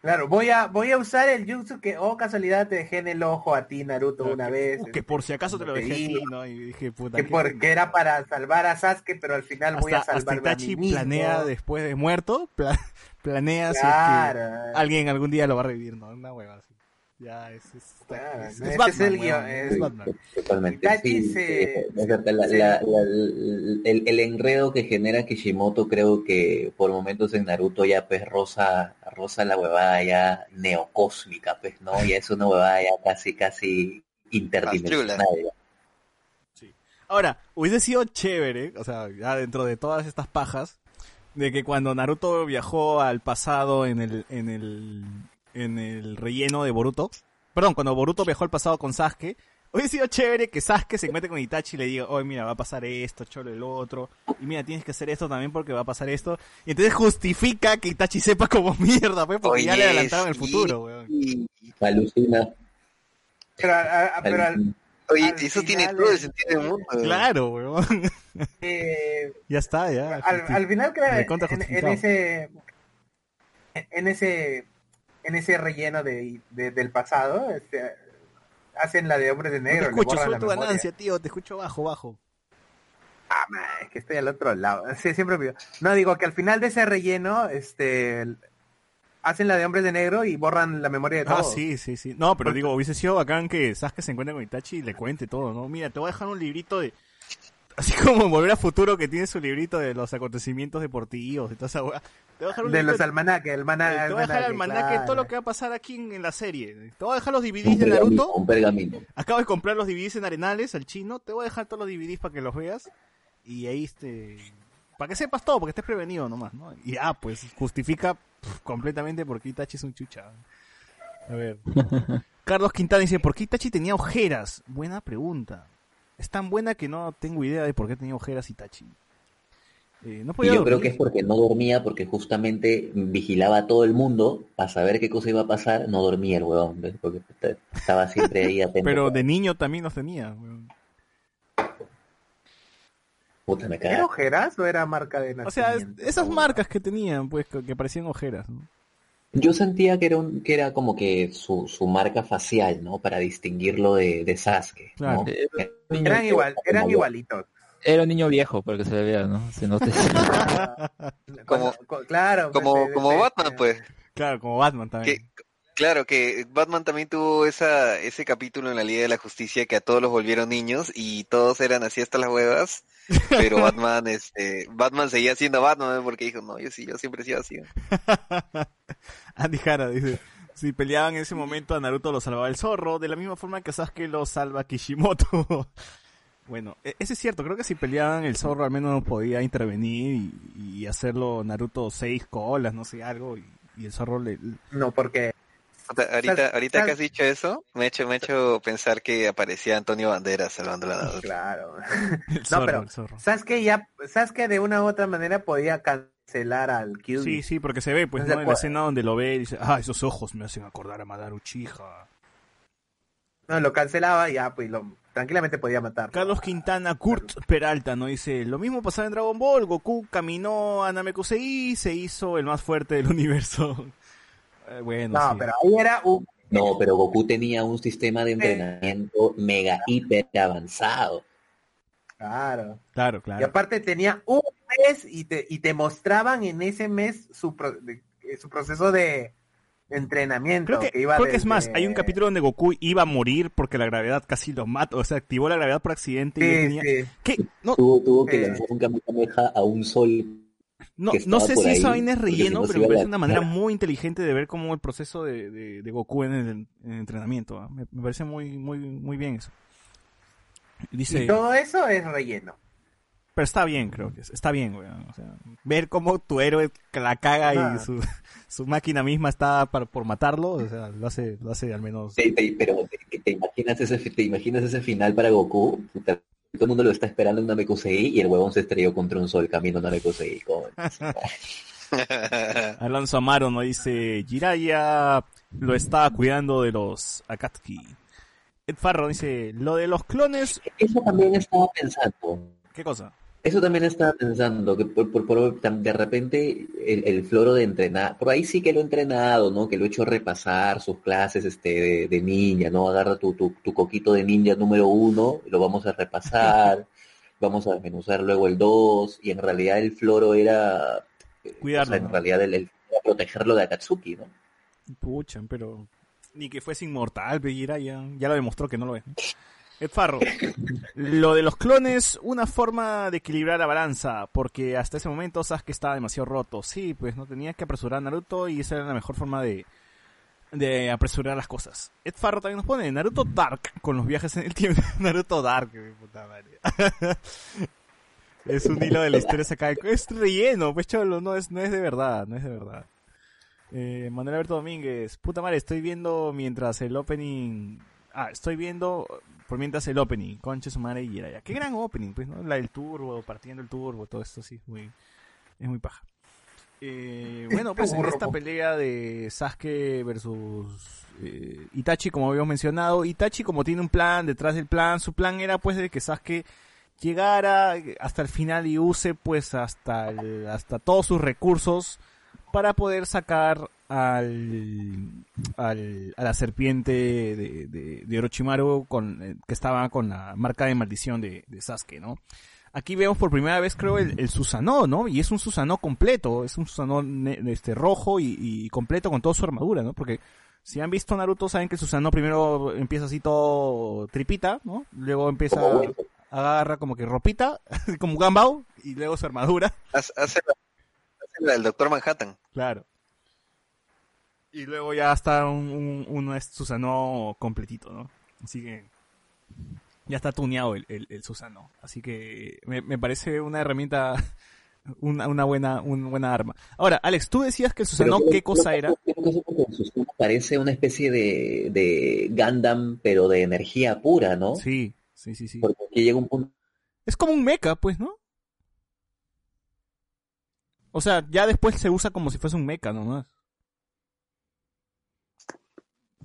Claro, voy a, voy a usar el jutsu que, oh casualidad, te dejé en el ojo a ti, Naruto, una vez. Que por si acaso te lo dejé Sí. aquí, ¿no? Y dije, puta. que porque era para salvar a Sasuke, pero al final voy a salvarme a Itachi planea después de muerto, pla- *laughs* planea si es que alguien algún día lo va a revivir, ¿no? Una hueva así. Ya, es, es, Claro, es- es Batman, el guion, es- es Batman. Totalmente. Itachi sí, se- sí, es verdad, la- se- la- la- el, el enredo que genera Kishimoto creo que por momentos en Naruto ya pues rosa, rosa la huevada ya neocósmica, pues, ¿no? Ya es una huevada ya casi, casi interdimensional. ya. Ahora, hubiese sido chévere, o sea, ya dentro de todas estas pajas, de que cuando Naruto viajó al pasado en el, en el, en el relleno de Boruto, perdón, cuando Boruto viajó al pasado con Sasuke, hubiese sido chévere que Sasuke se mete con Itachi y le diga, oye, mira, va a pasar esto, cholo el otro, y mira, tienes que hacer esto también porque va a pasar esto, y entonces justifica que Itachi sepa como *laughs* mierda, pues, porque ya le adelantaron el futuro, weón. Alucina. Pero, a- a- pero al-. Oye, Al eso final tiene todo el sentido del mundo. Claro, weón. *laughs* eh, ya está, ya. al, al final creo en, en ese en ese en ese relleno de, de- del pasado este, hacen la de hombres de No negro te le escucho, borran sube tu ganancia, tío, te escucho bajo, bajo. Ah, man, es que estoy al otro lado *laughs* sí, siempre olvido. no digo que al final de ese relleno este hacen la de hombres de negro y borran la memoria de Ah, todos sí, sí, sí. No, pero digo, hubiese sido bacán que Sasuke se encuentre con Itachi y le cuente todo, ¿no? Mira, te voy a dejar un librito de... Así como en Volver a Futuro que tiene su librito de los acontecimientos deportivos y toda esa weá. Te voy a dejar un de libro los almanaques el eh, Te voy a dejar el almanaque, claro. todo lo que va a pasar aquí en, en la serie. Te voy a dejar los Un DVDs de Naruto. un pergamino. Acabo de comprar los DVDs en Arenales al chino. Te voy a dejar todos los DVDs para que los veas. Y ahí este... Para que sepas todo, porque estés prevenido nomás, ¿no? Y ah, pues justifica completamente por qué Itachi es un chucha. A ver. *laughs* Carlos Quintana dice, ¿por qué Itachi tenía ojeras? Buena pregunta. Es tan buena que no tengo idea de por qué tenía ojeras Itachi. Eh, no Y yo creo que es porque no dormía, porque justamente vigilaba a todo el mundo para saber qué cosa iba a pasar, no dormía el huevón, ¿ves? porque estaba siempre ahí atento. Pero de niño también los tenía. weón. Puta, me ¿Era ojeras o era marca de O sea, es- nacimiento? esas marcas que tenían, pues, que, que parecían ojeras. ¿no? Yo sentía que era, un, que era como que su, su marca facial, ¿no? Para distinguirlo de, de Sasuke, Claro. ¿no? Eh, eran igual eran Como- igualitos Era un niño viejo para que se le vea, ¿no? *laughs* Como- claro pues, Como, de- como de- Batman, pues. Claro, como Batman también. Claro que Batman también tuvo esa, ese capítulo en la Liga de la Justicia que a todos los volvieron niños y todos eran así hasta las huevas, pero *laughs* Batman, este, Batman seguía siendo Batman porque dijo, no, yo sí, yo siempre he sido así. *laughs* Andy Jara dice, si peleaban en ese momento a Naruto lo salvaba el zorro, de la misma forma que Sasuke lo salva Kishimoto. *laughs* bueno, e- ese es cierto, creo que si peleaban el zorro al menos podía intervenir y, y hacerlo Naruto seis colas, no sé, algo, y, y el zorro le... no porque Ahorita, ahorita que has dicho eso, me ha hecho, me ha hecho pensar que aparecía Antonio Banderas salvando la *laughs* Naruto. claro *laughs* El zorro, pero- el zorro. sabes que ya sabes que de una u otra manera podía cancelar al Kyuubi Sí, sí, porque se ve, pues, No ¿no? En la escena donde lo ve y dice, ah, esos ojos me hacen acordar a Madara Uchiha. no lo cancelaba y ya pues lo tranquilamente podía matar Carlos Quintana, Kurt Peralta, ¿no? Dice, lo mismo pasaba en Dragon Ball, Goku caminó a Namekusei y se hizo el más fuerte del *laughs* universo. Eh, bueno, no sí. pero ahí era un No, pero Goku tenía un sistema de entrenamiento mega hiper avanzado. claro Claro, y claro. aparte tenía un mes y te y te mostraban en ese mes su pro- de- eh, su proceso de entrenamiento. Creo que, que iba creo que es más, hay un capítulo donde Goku iba a morir porque la gravedad casi lo mata, o sea, activó la gravedad por accidente y tenía... sí. ¿Qué? No, Tuvo, tuvo que lanzar un Kamehameha a un sol. No, no sé si ahí, esa vaina es si relleno, no pero me parece la- una manera *laughs* muy inteligente de ver cómo el proceso de, de, de Goku en el, en el entrenamiento. ¿ah? Me, me parece muy, muy, muy bien eso. Dice, Y todo eso es relleno. pero está bien, creo que es- está bien, weón. O sea, ver cómo tu héroe la caga Ah. y su, *laughs* su máquina misma está para- por matarlo, o sea, lo hace, lo hace al menos... Te- te- pero te, te imaginas ese, te imaginas ese final para Goku. Puta, Todo el mundo lo está esperando en Namekusei y el huevón se estrelló contra un sol camino a Namekusei. *laughs* Alonso Amaro nos dice, Jiraiya lo estaba cuidando de los Akatsuki. Ed Farro dice, lo de los clones, Eso también estaba pensando. ¿qué cosa? Eso también estaba pensando, que por, por- por- de repente el, el floro de entrenar, por ahí sí que lo he entrenado, ¿no? Que lo he hecho repasar sus clases este, de, de ninja, ¿no? Agarra tu, tu, tu coquito de ninja número uno, lo vamos a repasar, *laughs* vamos a desmenuzar luego el dos, y en realidad el floro era, eh, Cuidarlo, o sea, en realidad el, protegerlo de Akatsuki, ¿no? Pucha, pero... Ni que fuese inmortal, pe, Jiraiya. Ya lo demostró que no lo es. ¿no? Ed Farro, lo de los clones, una forma de equilibrar la balanza, porque hasta ese momento Sasuke estaba demasiado roto. Sí, pues no tenía que apresurar a Naruto y esa era la mejor forma de, de apresurar las cosas. Ed Farro también nos pone Naruto Dark con los viajes en el tiempo. *laughs* Naruto Dark, mi puta madre. *laughs* es un hilo de la historia sacada. Es relleno, pues cholo, no es, no es de verdad, no es de verdad. Eh, Manuel Alberto Domínguez, puta madre, estoy viendo mientras el opening. Ah, estoy viendo por mientras el opening, concha su madre y Jiraiya. Qué gran opening, pues, ¿no? La del turbo, partiendo el turbo, todo esto sí, es muy, es muy paja. Eh, bueno, pues en esta pelea de Sasuke versus eh, Itachi, como habíamos mencionado, Itachi como tiene un plan, detrás del plan, su plan era pues de que Sasuke llegara hasta el final y use pues hasta el- hasta todos sus recursos para poder sacar al, al- a la serpiente de, de, de Orochimaru con, eh, que estaba con la marca de maldición de, de Sasuke, ¿no? Aquí vemos por primera vez, creo, el, el Susanoo, ¿no? Y es un Susanoo completo, es un Susanoo este, rojo y, y completo con toda su armadura, ¿no? Porque si han visto Naruto, saben que el Susanoo primero empieza así todo tripita, ¿no? Luego empieza, agarra como que ropita, *laughs* como Gambao, y luego su armadura. Hace, hace la, hace la del Doctor Manhattan. Claro. Y luego ya está un, un, es Susano completito, ¿no? Así que ya está tuneado el, el, el Susano. Así que me, me parece una herramienta, *laughs* una, una buena, una buena arma. Ahora, Alex, tú decías que el Susano, Pero ¿qué cosa era? parece una especie de, de Gundam, pero de energía pura, ¿no? Sí, sí, sí, sí. Porque llega un punto Es como un mecha, pues, ¿no? O sea, ya después se usa como si fuese un mecha nomás.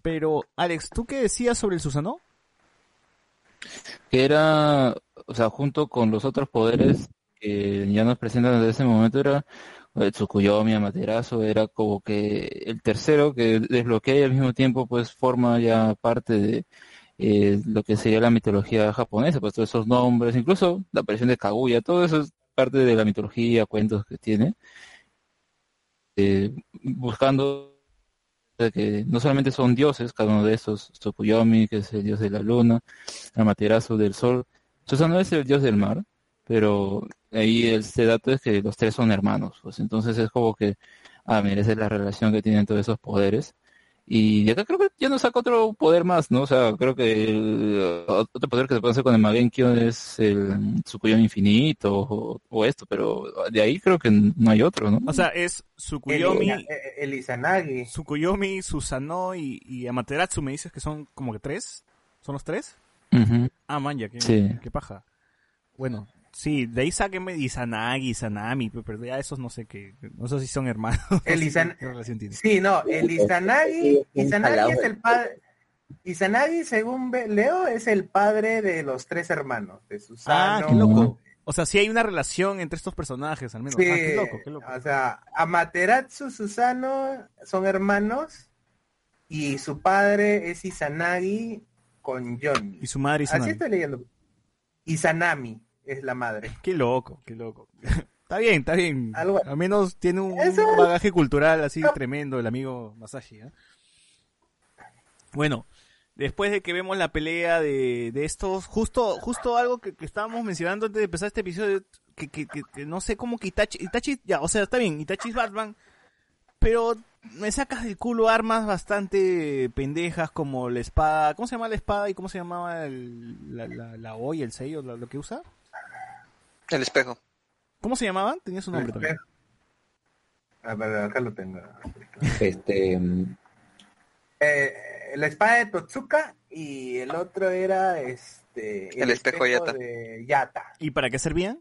Pero, Alex, ¿tú qué decías sobre el Susano? que era, o sea, junto con los otros poderes que ya nos presentan desde ese momento, era eh, Tsukuyomi, Amaterasu, era como que el tercero que desbloquea y al mismo tiempo pues forma ya parte de eh, lo que sería la mitología japonesa, pues todos esos nombres, incluso la aparición de Kaguya, todo eso es parte de la mitología, cuentos que tiene, eh, buscando que no solamente son dioses, cada uno de esos, Tsukuyomi, que es el dios de la luna, Amaterasu del sol, Susanoo es el dios del mar, pero ahí este dato es que los tres son hermanos, pues entonces es como que, ah, esa es la relación que tienen todos esos poderes. Y de acá creo que ya nos saca otro poder más, ¿no? O sea, creo que el- otro poder que se puede hacer con el Magenkyo es el Tsukuyomi infinito o, o esto, pero de ahí creo que no hay otro, ¿no? O sea, es El, Tsukuyomi, el, el Izanagi. Tsukuyomi, Susanoo y, y Amaterasu, me dices que son como que tres. ¿Son los tres? Ah, man, ya, qué, Sí. qué paja. Bueno, sí, de ahí sáquenme Izanagi, Izanami, pe- pero ya esos no sé qué, no sé si son hermanos. *laughs* El Izan- ¿Qué relación tienen? Sí, no, el Izanagi, Izanagi es el padre. Izanagi, según leo, es el padre de los tres hermanos, de Ah, Susano. qué loco. O sea, sí hay una relación entre estos personajes, al menos. Sí, Ah, qué loco, qué loco. o sea, Amaterasu, Susano son hermanos y su padre es Izanagi con Johnny. Y su madre Así Izanami. estoy leyendo. Izanami es la madre. Qué loco, qué loco. *laughs* Está bien, está bien. Algo- Al menos tiene un, Eso- bagaje cultural así tremendo el amigo Masashi. ¿eh? Bueno, después de que vemos la pelea de, de estos, justo justo algo que, que estábamos mencionando antes de empezar este episodio, que, que, que- que no sé cómo que Itachi, Itachi, ya, o sea, está bien, Itachi es Batman, pero me sacas del culo armas bastante pendejas como la espada, ¿cómo se llama la espada y cómo se llamaba el, la, la, la hoy, el sello, lo, lo que usa? El espejo. ¿Cómo se llamaban? Tenía su nombre también. A ver, acá lo tengo. Este, mm, Eh, la espada de Totsuka y el otro era este El espejo Yata. de Yata. ¿Y para qué servían?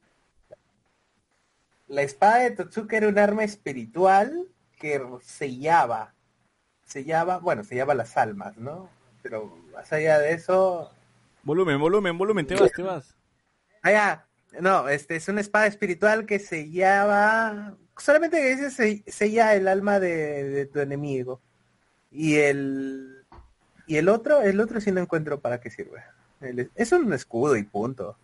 La espada de Totsuka era un arma espiritual que sellaba, sellaba, bueno, sellaba las almas, ¿no? Pero más allá de eso, Volumen, volumen, volumen, te vas, te vas. allá, no, este es una espada espiritual que sellaba, solamente que dice se- sella el alma de, de tu enemigo. Y el y el otro, el otro sí no encuentro para qué sirve. El- es un escudo y punto.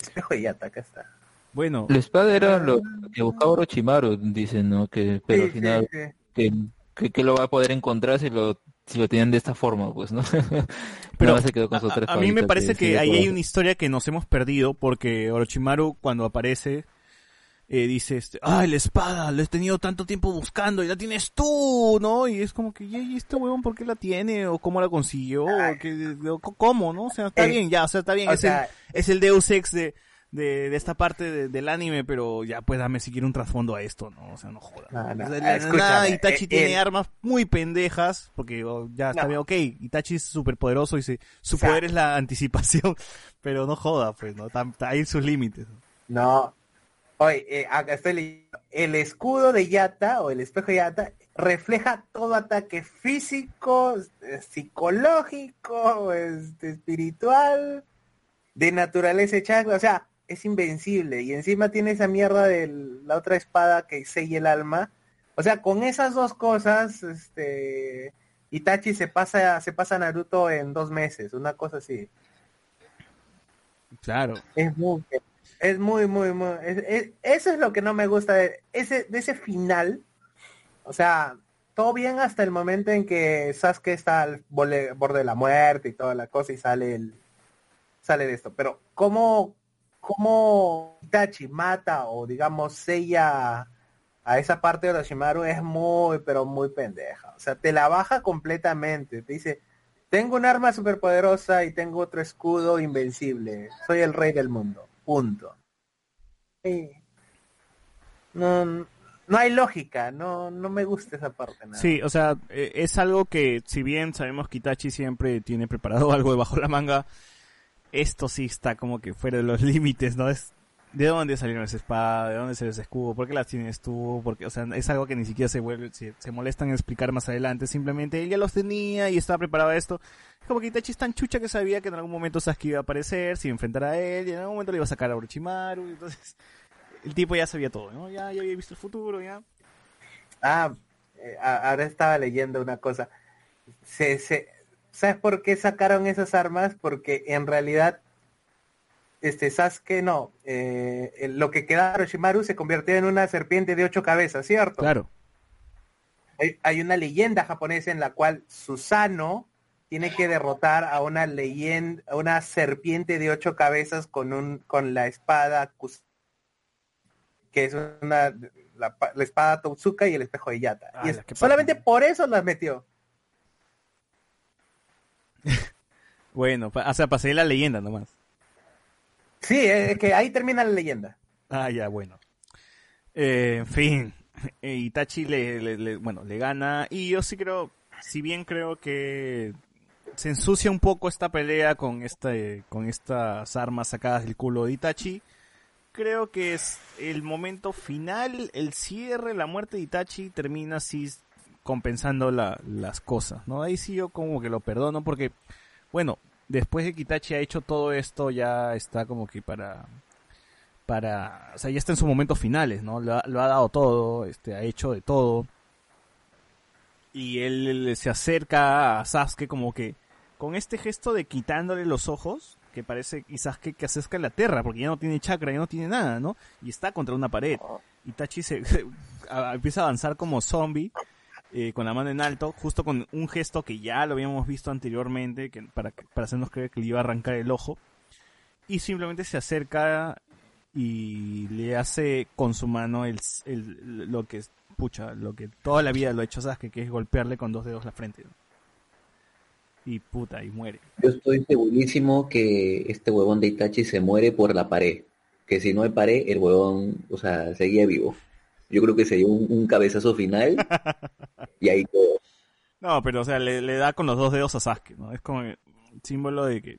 Espejo de Yata, acá está. Bueno, La espada era lo que buscaba Orochimaru, dicen, ¿no? Que, pero Sí, al final, sí, sí. que, que, que lo va a poder encontrar si lo, si lo tienen de esta forma, pues, ¿no? *laughs* Pero se quedó con sus a, tres a mí me parece que ahí hay una historia que nos hemos perdido porque Orochimaru cuando aparece eh, dice, este, ay, la espada, la he tenido tanto tiempo buscando y la tienes tú, ¿no? Y es como que, ¿y este huevón por qué la tiene? ¿O cómo la consiguió? ¿O qué- ¿Cómo, no? O sea, está Eh, bien, ya, o sea, está bien, es, sea- el, es el Deus Ex de, de, de esta parte de- del anime, pero ya, pues dame siquiera un trasfondo a esto, ¿no? O sea, no jodas. No, no, O sea, de la escúchame, nada Itachi eh, tiene armas muy pendejas, porque oh, ya está No. bien, ok, Itachi es súper poderoso y se- su O sea- poder es la *laughs* anticipación, pero no joda, pues, ¿no? Tam- Hay sus límites. No. Oye, eh, acá estoy leyendo. El escudo de Yata o el espejo de Yata refleja todo ataque físico, eh, psicológico, este, espiritual, de naturaleza chakra. O sea, es invencible. Y encima tiene esa mierda de la otra espada que sella el alma. O sea, con esas dos cosas, este, Itachi se pasa, se pasa a Naruto en dos meses, una cosa así. Claro. Es muy, es muy, muy, muy. es- es- eso es lo que no me gusta de ese, de ese final. O sea, todo bien hasta el momento en que Sasuke está al bole- borde de la muerte y toda la cosa y sale el sale de esto. Pero cómo, cómo Itachi mata o digamos sella a esa parte de Orochimaru es muy, pero muy pendeja. O sea, te la baja completamente. Te dice, tengo un arma superpoderosa y tengo otro escudo invencible. Soy el rey del mundo. Punto. Sí. No, no hay lógica. No, no me gusta esa parte. nada. Sí, o sea, eh, es algo que, si bien sabemos que Itachi siempre tiene preparado *laughs* algo debajo de la manga, esto sí está como que fuera de los *laughs* límites, ¿no? Es de dónde salieron esa espada, de dónde salió ese escudo, por qué las tienes tú, porque, o sea, es algo que ni siquiera se vuelve, se, se molestan en explicar más adelante, simplemente él ya los tenía y estaba preparado a esto. Es como que Itachi es tan chucha que sabía que en algún momento Sasuke iba a aparecer, se iba a enfrentar a él, y en algún momento le iba a sacar a Orochimaru, entonces el tipo ya sabía todo, ¿no? Ya, ya había visto el futuro, ya. Ah, eh, ahora estaba leyendo una cosa. Se, se, ¿Sabes por qué sacaron esas armas? Porque en realidad, este Sasuke no, eh, lo que quedaba de Orochimaru se convirtió en una serpiente de ocho cabezas, ¿cierto? Claro. Hay, hay una leyenda japonesa en la cual Susano tiene que derrotar a una leyenda, a una serpiente de ocho cabezas con un, con la espada Kus- que es una la, pa- la espada Totsuka y el espejo de Yata. y Ala, es- qué solamente por eso las metió. *laughs* Bueno, o sea, pasé la leyenda nomás. Sí, es que ahí termina la leyenda. Ah, ya, bueno. Eh, en fin, *laughs* eh, Itachi le, le- le- bueno, le gana y yo sí creo, si bien creo que se ensucia un poco esta pelea con este, con estas armas sacadas del culo de Itachi, creo que es el momento final, el cierre, la muerte de Itachi termina así compensando la- las cosas, ¿no? Ahí sí yo como que lo perdono porque, bueno, después de que Itachi ha hecho todo esto ya está como que para para, o sea, ya está en sus momentos finales, ¿no? Lo ha, lo ha dado todo, este, ha hecho de todo. Y él, él se acerca a Sasuke como que con este gesto de quitándole los ojos, que parece y Sasuke que acerca la tierra, porque ya no tiene chakra, ya no tiene nada, ¿no? Y está contra una pared. Itachi se, se- *laughs* a- empieza a avanzar como zombie, eh, con la mano en alto, justo con un gesto que ya lo habíamos visto anteriormente, que para, para hacernos creer que le iba a arrancar el ojo. Y simplemente se acerca y le hace con su mano el, el- lo que pucha, lo que toda la vida lo ha hecho Sasuke, que es golpearle con dos dedos la frente. Y puta, y muere. Yo estoy segurísimo que este huevón de Itachi se muere por la pared. Que si no hay pared, el huevón, o sea, seguía vivo. Yo creo que sería un, un cabezazo final *laughs* y ahí todo. No, pero o sea, le, le da con los dos dedos a Sasuke, ¿no? Es como un símbolo de que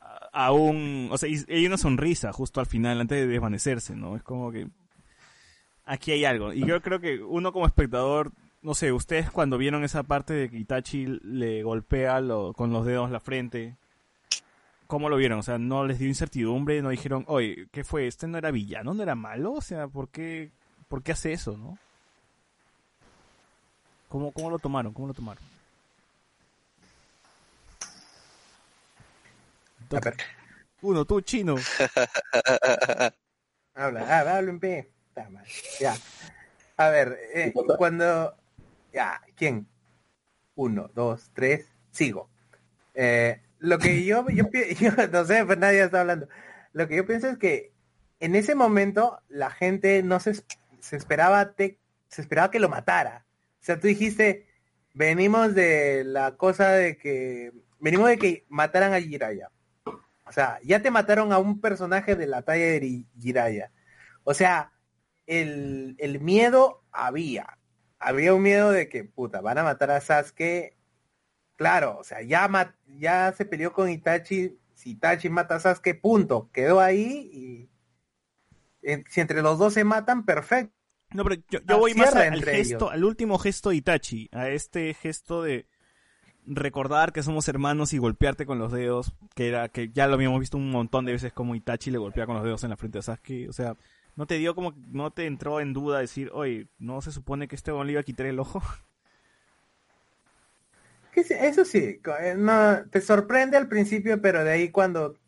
a- aún, o sea, y hay una sonrisa justo al final antes de desvanecerse, ¿no? Es como que aquí hay algo. Y yo creo que uno como espectador, no sé, ustedes cuando vieron esa parte de que Itachi le golpea lo- con los dedos la frente, ¿cómo lo vieron? O sea, no les dio incertidumbre, no dijeron, oye, ¿qué fue? ¿Este no era villano? ¿No era malo? O sea, ¿por qué, por qué hace eso, no? ¿Cómo, ¿Cómo lo tomaron? ¿Cómo lo tomaron? A ver, Uno, tú, chino. *laughs* habla, habla, habla en P. Está mal. Ya. A ver, eh, cuando... Ya, ¿quién? Uno, dos, tres, sigo. Eh, lo que yo, *laughs* yo, no sé, pues nadie está hablando. Lo que yo pienso es que en ese momento la gente no se, se esperaba te- se esperaba que lo matara. O sea, tú dijiste, venimos de la cosa de que venimos de que mataran a Jiraya. O sea, ya te mataron a un personaje de la talla de Jiraya. O sea, el, el miedo había. Había un miedo de que, puta, van a matar a Sasuke. Claro, o sea, ya, ma- ya se peleó con Itachi. Si Itachi mata a Sasuke, punto. Quedó ahí y... eh, Si entre los dos se matan, perfecto. No, pero yo, yo Ah, voy más al entre gesto, ellos. al último gesto de Itachi, a este gesto de recordar que somos hermanos y golpearte con los dedos, que era que ya lo habíamos visto un montón de veces como Itachi le golpea con los dedos en la frente a Sasuke, o sea, no te dio como no te entró en duda decir, "Oye, no se supone que este le iba a quitar el ojo." Eso sí, eh, no, te sorprende al principio, pero de ahí cuando,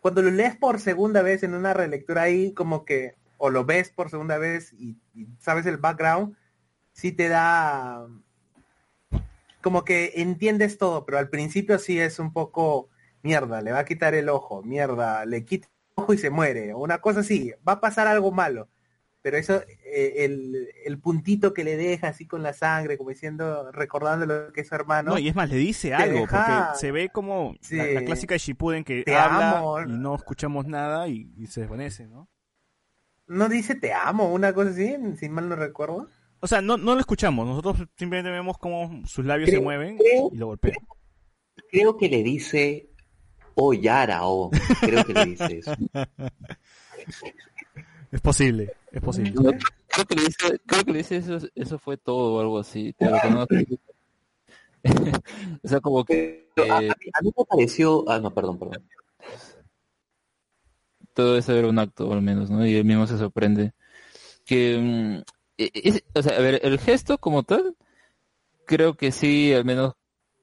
cuando lo lees por segunda vez en una relectura ahí, como que, o lo ves por segunda vez y, y sabes el background, sí te da, como que entiendes todo, pero al principio sí es un poco, mierda, le va a quitar el ojo, mierda, le quita el ojo y se muere, o una cosa así, va a pasar algo malo. Pero eso, eh, el, el puntito que le deja así con la sangre, como diciendo, recordando lo que es su hermano. No, y es más le dice algo deja- porque se ve como Sí. la, la clásica de Shippuden que Te habla amo. y no escuchamos nada y, y se desvanece, ¿no? no dice te amo, una cosa así, si mal no recuerdo. O sea, no, no lo escuchamos, nosotros simplemente vemos cómo sus labios se mueven creo- y lo golpea. Creo que le dice, oh Yara, oh. Creo que le dice eso. *laughs* Es posible, es posible. No, creo que le dice, creo que le dice eso, eso fue todo o algo así. Pero que no- o sea, como que Pero a, a eh, mí, a mí me pareció, ah, no, perdón, perdón. todo eso era un acto al menos, ¿no? Y él mismo se sorprende. Que, mm, e- es- o sea, a ver, el gesto como tal, creo que sí, al menos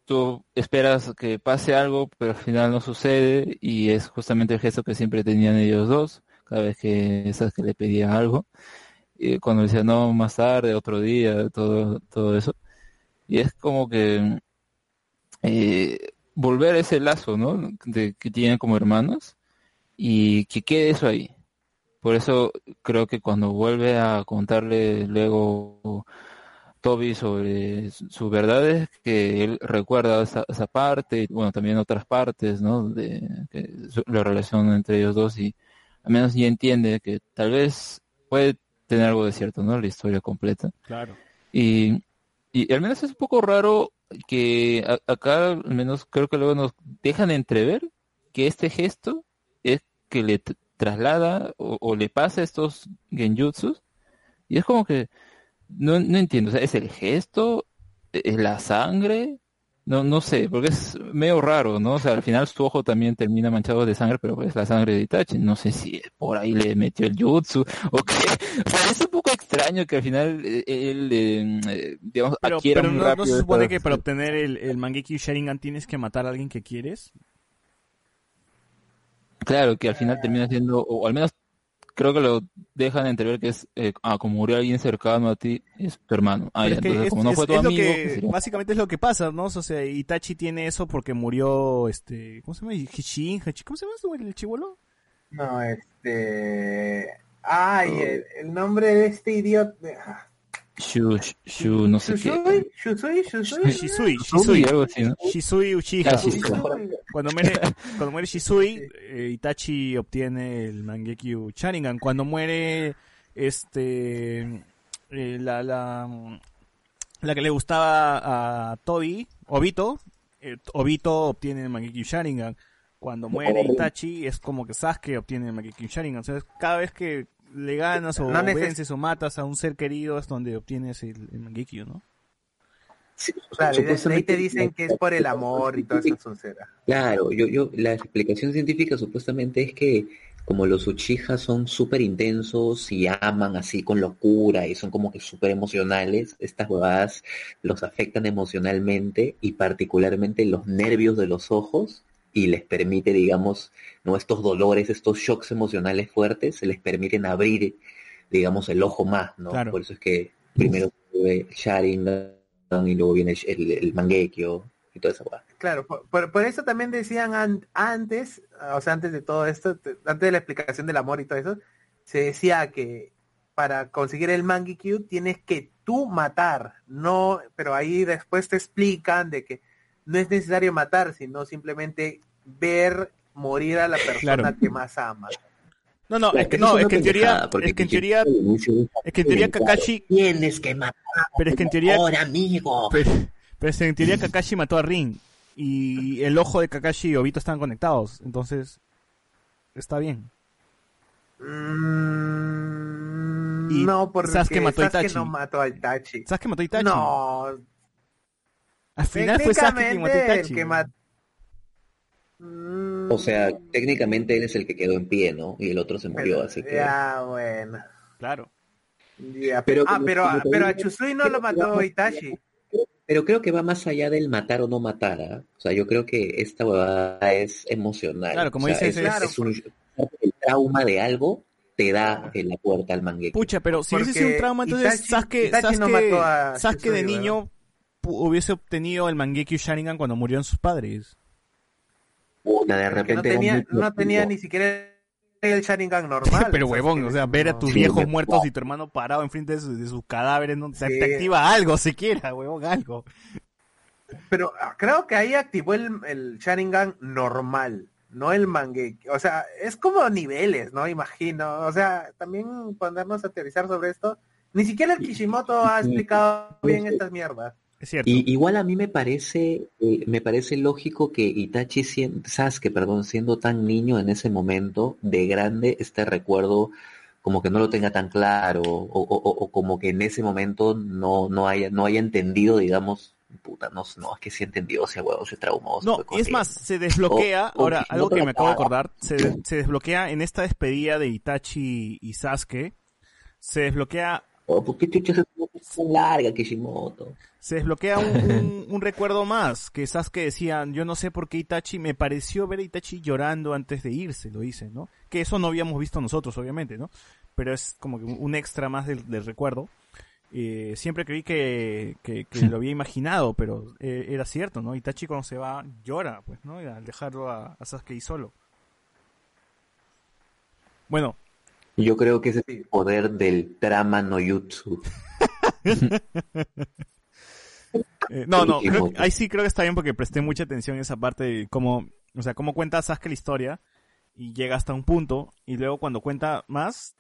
tú esperas que pase algo, pero al final no sucede y es justamente el gesto que siempre tenían ellos dos, cada vez que que le pedía algo. Y cuando decía no, más tarde, otro día, todo, todo eso. Y es como que eh, volver ese lazo, ¿no? De, que tienen como hermanos y que quede eso ahí. Por eso creo que cuando vuelve a contarle luego Toby sobre su- sus verdades, que él recuerda esa, esa parte, bueno, también otras partes, ¿no? De que su- la relación entre ellos dos y al menos ya entiende que tal vez puede tener algo de cierto, ¿no? La historia completa. Claro. Y, y al menos es un poco raro que a- acá, al menos creo que luego nos dejan entrever que este gesto es que le traslada o, o le pasa estos genjutsus. Y es como que no, no entiendo, o sea, ¿es el gesto? ¿Es la sangre? No, no sé, porque es medio raro, ¿no? O sea, al final su ojo también termina manchado de sangre, pero es la sangre de Itachi. No sé si por ahí le metió el jutsu o qué. *laughs* O sea, es un poco extraño que al final eh, él, eh, eh, digamos, Pero, adquiera pero muy no, se supone que para obtener el, el Mangekyo Sharingan tienes que matar a alguien que quieres. Claro, que al final termina siendo, o al menos creo que lo dejan entrever que es, eh, ah, como murió alguien cercano a ti, es tu hermano. Ah, ya, entonces es- como no es- fue tu es lo amigo, que- pues, sería- básicamente es lo que pasa, ¿no? O sea, Itachi tiene eso porque murió, este, ¿cómo se llama? Hishin, Hachi- ¿cómo se llama el chivolo? No, este... Ay, el, el nombre de este idiota... Shu, Shu, no sé qué. Shusui, Shusui. Shisui, Shisui, Shisui, algo así, ¿no? Shisui Uchiha. Ah, Shisui. Cuando muere, *laughs* cuando muere Shisui, eh, Itachi obtiene el Mangekyo Sharingan. Cuando muere este eh, la, la la que le gustaba a Toby, Obito, eh, Obito obtiene el Mangekyo Sharingan. Cuando muere Itachi es como que Sasuke obtiene el Mangekyo Sharingan. O sea, cada vez que le ganas o No vences o matas a un ser querido es donde obtienes el, el Mangekyo, ¿no? Sí, de ahí te dicen que es por el amor y toda esa soncera. Claro, yo, yo, la explicación científica supuestamente es que como los Uchiha son súper intensos y aman así con locura y son como que súper emocionales, estas huevadas los afectan emocionalmente y particularmente los nervios de los ojos y les permite, digamos, no estos dolores, estos shocks emocionales fuertes, se les permiten abrir, digamos, el ojo más, ¿no? Claro. Por eso es que primero el Sharingan y luego viene el, el, Mangekyo y toda esa huevada. Claro, por, por- por eso también decían an- antes, o sea, antes de todo esto, te- antes de la explicación del amor y todo eso, se decía que para conseguir el Mangekyo tienes que tú matar, no, pero ahí después te explican de que no es necesario matar, sino simplemente ver morir a la persona Claro. que más ama. No, no, es que no, es que en teoría, es que en teoría, es que en teoría Kakashi, Tienes que matar pero es que en teoría, amigo. pero, pero es que en teoría Kakashi mató a Rin y el ojo de Kakashi y Obito estaban conectados, entonces está bien. Mm, Y no, porque Sasuke mató a Sasuke Itachi. no mató a Itachi. Sasuke mató a Itachi. No, Al final fue Sasuke técnicamente Itachi. el que ma- Mm, O sea, técnicamente él es el que quedó en pie, ¿no? Y el otro se murió, pero- así que... Ya, bueno. Claro. Ya, Pero ah, como- pero, como te pero a Chusui no lo mató Itachi. Pero creo que va más allá del matar o no matar, ¿ah? O sea, yo creo que esta huevada es emocional. Claro, como O sea, dices, es, es un, el trauma de algo te da en la puerta al mangueque. Pucha, pero si hubiese sido un trauma, entonces Itachi- Sasuke, Itachi no Sasuke, mató a Sasuke de niño hubiese obtenido el Mangekyo Sharingan cuando murieron sus padres. Puta, de Que repente no tenía, no ni siquiera el Sharingan *laughs* normal. pero huevón, o sea, ver a tus Sí, viejos muertos y tu hermano parado enfrente de, su- de sus cadáveres, no, te activa algo siquiera, huevón, algo. Pero ah, creo que ahí activó el, el Sharingan normal, no el Mangekyo. O sea, es como niveles, ¿no? Imagino. O sea, también ponernos a teorizar sobre esto. Ni siquiera el Kishimoto ha explicado bien estas mierdas. Es cierto. Y igual a mí me parece, eh, me parece lógico que Itachi, Sasuke, perdón, siendo tan niño en ese momento, de grande, este recuerdo como que no lo tenga tan claro, o, o- o- o como que en ese momento no, no haya, no haya entendido, digamos, puta, no, no, es que sí entendió, ese huevo se traumó. se No, y es más, se desbloquea, O- o ahora, algo que me acabo de acordar, se, se desbloquea en esta despedida de Itachi y Sasuke, se desbloquea ¿Por qué chucha es tan larga, Kishimoto? se desbloquea un, un- *laughs* un recuerdo más, que Sasuke decía, yo no sé por qué Itachi, me pareció ver a Itachi llorando antes de irse, lo dice, ¿no? Que eso no habíamos visto nosotros, obviamente, ¿no? Pero es como que un extra más del, del recuerdo. Eh, siempre creí que, que, que lo había imaginado, pero eh, era cierto, ¿no? Itachi cuando se va llora, pues, ¿no? Al dejarlo a, a Sasuke ahí solo. Bueno, Yo creo que ese es el poder del trama no jutsu. Eh, no, no, creo- ahí sí creo que está bien porque presté mucha atención a esa parte de cómo, o sea, cómo cuenta Sasuke la historia y llega hasta un punto y luego cuando cuenta más,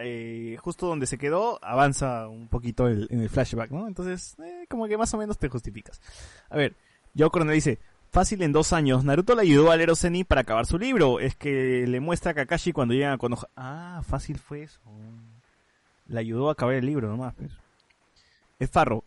eh, justo donde se quedó, avanza un poquito el- en el flashback, ¿no? Entonces, eh, como que más o menos te justificas. A ver, Joe Coronel dice, fácil en dos años, Naruto le ayudó al Ero Zenin para acabar su libro, es que le muestra a Kakashi cuando llega a Konoha. Ah, fácil fue eso. Le ayudó a acabar el libro nomás, pues. Es Farro,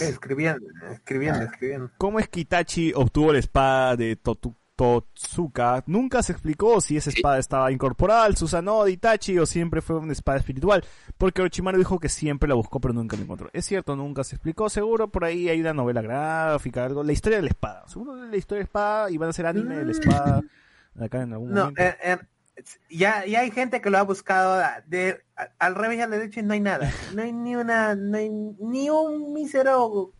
Escribiendo, escribiendo, escribiendo. ¿Cómo es que Itachi obtuvo la espada de Totu- Totsuka? Nunca se explicó si esa espada estaba incorporada al Susanoo de Itachi o siempre fue una espada espiritual, porque Orochimaru dijo que siempre la buscó pero nunca la encontró. Es cierto, nunca se explicó, seguro por ahí hay una novela gráfica, algo, la historia de la espada, seguro la historia de la espada y van a hacer anime de la espada, acá en algún No, momento. eh, eh, ya, ya hay gente que lo ha buscado de a- al revés y a la derecha y no hay nada. No hay ni una, no hay ni un mísero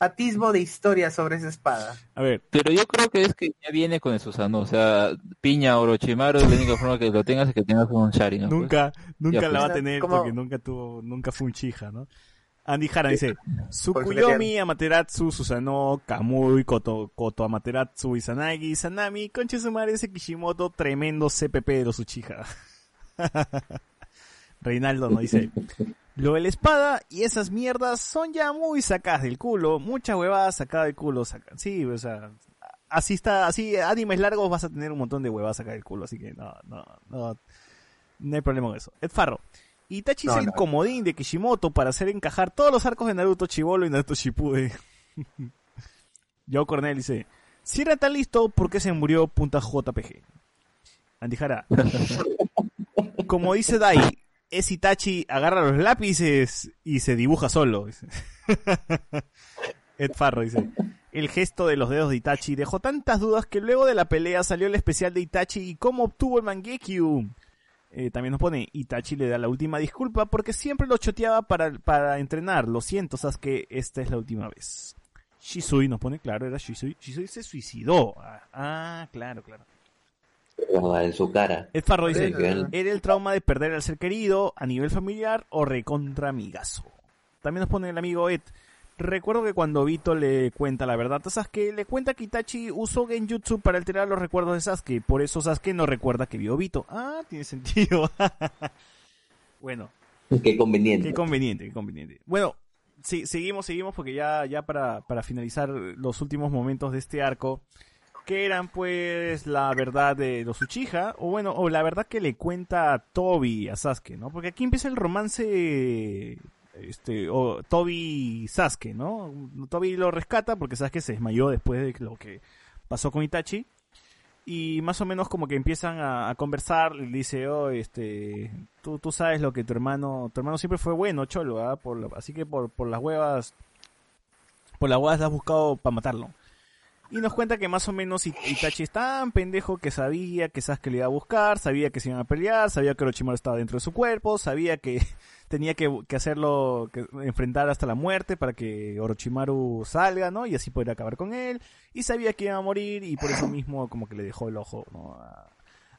atisbo de historia sobre esa espada. A ver, Pero yo creo que es que ya viene con el Susano, o sea, Piña Orochimaru, la única forma que lo tengas es que tengas un Sharingan. pues. nunca, nunca la va a pues. tener porque nunca tuvo, nunca fue un chija, ¿no? Andy Hara dice, *laughs* Tsukuyomi, Amaterasu, Susano, Kamui, Koto, Koto Amaterasu, Izanagi, Sanami, conche su madre ese Kishimoto, tremendo CPP de los Uchiha. *laughs* Reinaldo nos dice, lo de la espada y esas mierdas son ya muy sacadas del culo, muchas huevadas sacadas del culo, sacan. Sí, o sea, así está, así, animes largos vas a tener un montón de huevadas sacadas del culo, así que no, no, no, no hay problema con eso. Ed Farro. Itachi No, es el no. comodín de Kishimoto para hacer encajar todos los arcos de Naruto Chibolo y Naruto Shippuden. *laughs* Joe Cornell dice, si era tan listo, ¿por qué se murió punta JPG? Andy Jara. *laughs* Como dice Dai, es Itachi, agarra los lápices y se dibuja solo. *laughs* Ed Farro dice, el gesto de los dedos de Itachi dejó tantas dudas que luego de la pelea salió el especial de Itachi y cómo obtuvo el Mangekyu. Eh, también nos pone, Itachi le da la última disculpa porque siempre lo choteaba para, para entrenar. Lo siento, Sasuke, esta es la última vez. Shisui nos pone, claro, era Shisui. Shisui se suicidó. Ah, ah, claro, claro. En su cara. Ed Farro dice, Sí, que- era el trauma de perder al ser querido a nivel familiar o recontra amigazo. También nos pone el amigo Ed. Recuerdo que cuando Vito le cuenta la verdad a Sasuke, le cuenta que Itachi usó Genjutsu para alterar los recuerdos de Sasuke. Por eso Sasuke no recuerda que vio a Vito. Ah, tiene sentido. *laughs* bueno, Qué conveniente. Qué conveniente, qué conveniente. Bueno, sí, seguimos, seguimos porque ya, ya para, para finalizar los últimos momentos de este arco, que eran pues la verdad de los Uchiha, o bueno, o la verdad que le cuenta Toby a Sasuke, ¿no? Porque aquí empieza el romance, este, o Toby Sasuke, ¿no? Toby lo rescata porque Sasuke se desmayó después de lo que pasó con Itachi. Y más o menos como que empiezan a, conversar, le dice, oh, este, tú, tú sabes lo que tu hermano, tu hermano siempre fue bueno, cholo, ¿ah? Por así que por, por las huevas, por las huevas has buscado para matarlo. Y nos cuenta que más o menos It- Itachi es tan pendejo que sabía que Sasuke le iba a buscar, sabía que se iban a pelear, sabía que Orochimaru estaba dentro de su cuerpo, sabía que tenía que, que hacerlo, que enfrentar hasta la muerte para que Orochimaru salga, ¿no? Y así poder acabar con él. Y sabía que iba a morir y por eso *coughs* mismo como que le dejó el ojo, ¿no? A,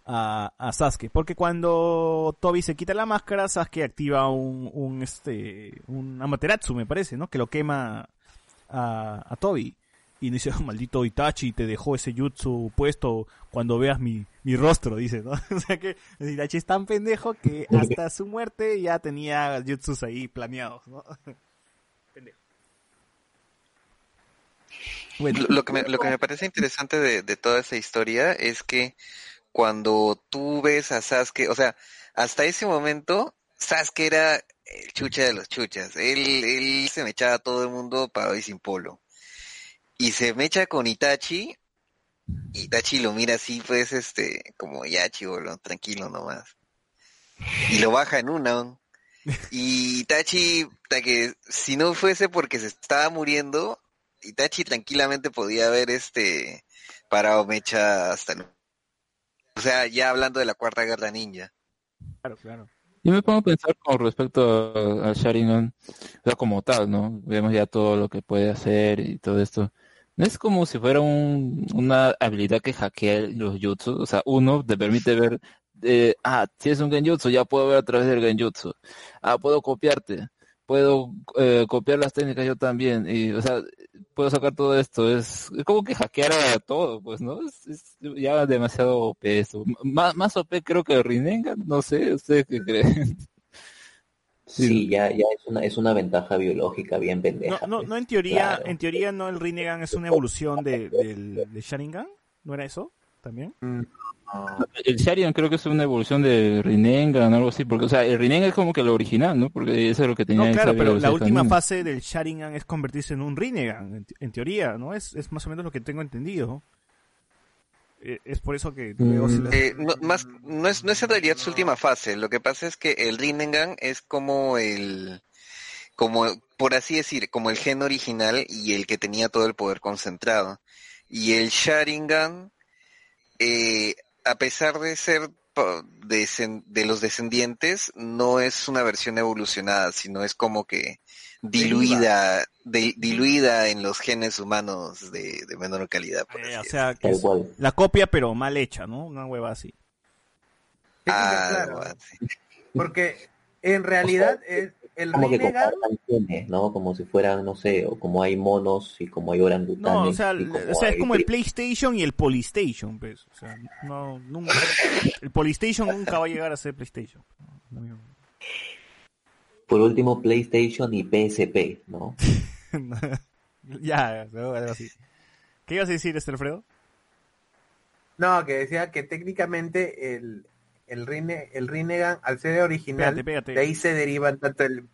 a, a Sasuke. Porque cuando Toby se quita la máscara, Sasuke activa un, un este, un Amaterasu, me parece, ¿no? Que lo quema a, a Toby. Y dice, "Oh, *laughs* maldito Itachi, te dejó ese jutsu puesto cuando veas mi, mi rostro, dice, ¿no? *laughs* o sea que Itachi es tan pendejo que hasta su muerte ya tenía jutsus ahí planeados, ¿no? *laughs* pendejo. Lo que me, lo que me parece interesante de, de toda esa historia es que cuando tú ves a Sasuke, o sea, hasta ese momento, Sasuke era el chucha de los chuchas. Él, él se me echaba a todo el mundo para y sin polo. Y se mecha con Itachi, Itachi lo mira así, pues, este, como ya, chivolo, tranquilo nomás. Y lo baja en una. Y Itachi, ta que si no fuese porque se estaba muriendo, Itachi tranquilamente podía haber este parado mecha hasta el- o sea ya hablando de la cuarta guerra ninja claro, claro. Yo me pongo a pensar con respecto a- al Sharingan, o sea, como tal, ¿no? Vemos ya todo lo que puede hacer y todo esto. No es como si fuera un, una habilidad que hackea los jutsu, o sea, uno te permite ver, eh, ah, si es un genjutsu, ya puedo ver a través del genjutsu. Ah, puedo copiarte, puedo eh, copiar las técnicas yo también, y, o sea, puedo sacar todo esto. Es, como que hackear a todo, pues, ¿no? Es, ya demasiado OP eso. M- Más, más OP creo que Rinnegan, no sé, ¿ustedes qué creen? *laughs* Sí, ya, ya es una, es una ventaja biológica bien No, pendeja. no, pues. no en teoría, Claro. en teoría no el Rinnegan es una evolución de, del, Sharingan, ¿no era eso? ¿También? El Sharingan creo que es una evolución de Rinnegan o algo así, porque, o sea, el Rinnegan es como que lo original, ¿no? Porque eso es lo que tenía No, claro, pero la última fase del Sharingan es convertirse en un Rinnegan, en, en teoría, ¿no? Es, es más o menos lo que tengo entendido. Eh, es por eso que luego Mm. las- Eh, no, más no es no es en realidad su última fase lo que pasa es que el Rinnegan es como el como por así decir como el gen original y el que tenía todo el poder concentrado y el Sharingan eh, a pesar de ser de los descendientes, no es una versión evolucionada, sino es como que diluida, de- diluida en los genes humanos de, de menor calidad. por Eh, así o sea, que es la copia pero mal hecha, ¿no? Una hueva así. Ah, claro, bueno, sí. porque en realidad es el Como que genes, ¿no? Como si fueran, no sé, o como hay monos y como hay orangutanes. No, o sea, o sea, es como el PlayStation y el Polystation, pues. O sea, no, nunca, el Polystation nunca va a llegar a ser PlayStation. Por último, PlayStation y PSP, ¿no? *laughs* ya, algo así. ¿Qué ibas a decir, este Alfredo? No, que decía que técnicamente el, el, Rinne- el Rinnegan, al ser original, Pégate, pégate. de ahí se derivan tanto el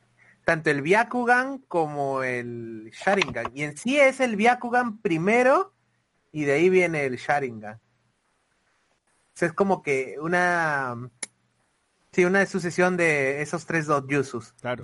tanto el Byakugan como el Sharingan. Y en sí es el Byakugan primero y de ahí viene el Sharingan. O sea, es como que una sí, una sucesión de esos tres dotjutsus. Claro.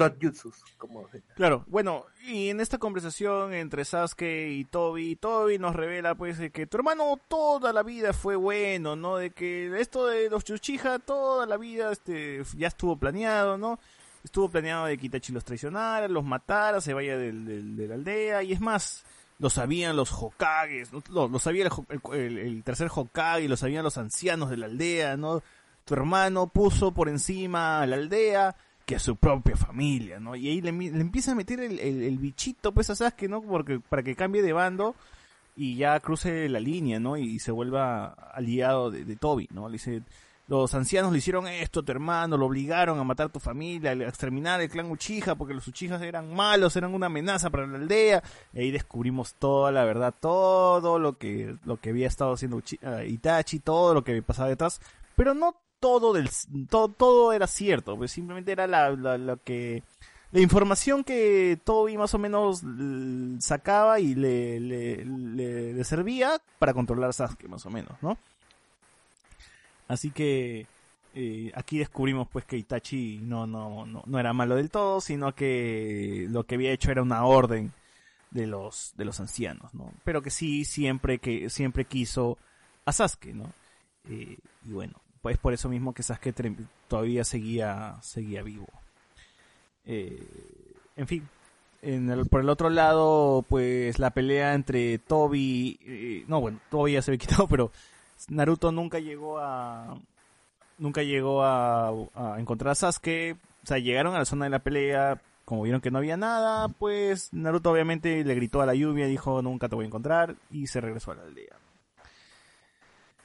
Como se- Claro, bueno, y en esta conversación entre Sasuke y Toby, Toby nos revela pues de que tu hermano toda la vida fue bueno, ¿no? De que esto de los Chuchija toda la vida este ya estuvo planeado, ¿no? Estuvo planeado de que Itachi los traicionara, los matara, se vaya del, del- de la aldea y es más, lo sabían los Hokages, ¿no? lo, lo sabía el- el tercer Hokage, lo sabían los ancianos de la aldea, ¿no? Tu hermano puso por encima a la aldea que a su propia familia, ¿no? Y ahí le, le empieza a meter el, bichito, pues a Sasuke, ¿no? Porque, para que cambie de bando y ya cruce la línea, ¿no? Y se vuelva aliado de, Toby, ¿no? Dice, los ancianos le hicieron esto a tu hermano, lo obligaron a matar a tu familia, a exterminar el clan Uchiha, porque los Uchijas eran malos, eran una amenaza para la aldea. Y ahí descubrimos toda la verdad, todo lo que, lo que había estado haciendo Uchi- eh, Itachi, todo lo que pasaba detrás, pero no todo del todo, todo era cierto, pues simplemente era la, la, la que la información que Toby más o menos sacaba y le- le servía para controlar a Sasuke más o menos, ¿no? Así que eh, aquí descubrimos pues que Itachi no, no, no, no era malo del todo, sino que lo que había hecho era una orden de los, de los ancianos, ¿no? Pero que sí siempre que siempre quiso a Sasuke, ¿no? Eh, y bueno, pues por eso mismo que Sasuke todavía seguía, seguía vivo. Eh, en fin, por el otro lado, pues la pelea entre Toby, eh, no bueno, Toby ya se había *laughs* quitado, pero Naruto nunca llegó a, nunca llegó a, a encontrar a Sasuke. O sea, llegaron a la zona de la pelea, como vieron que no había nada, pues Naruto obviamente le gritó a la lluvia, dijo nunca te voy a encontrar y se regresó a la aldea.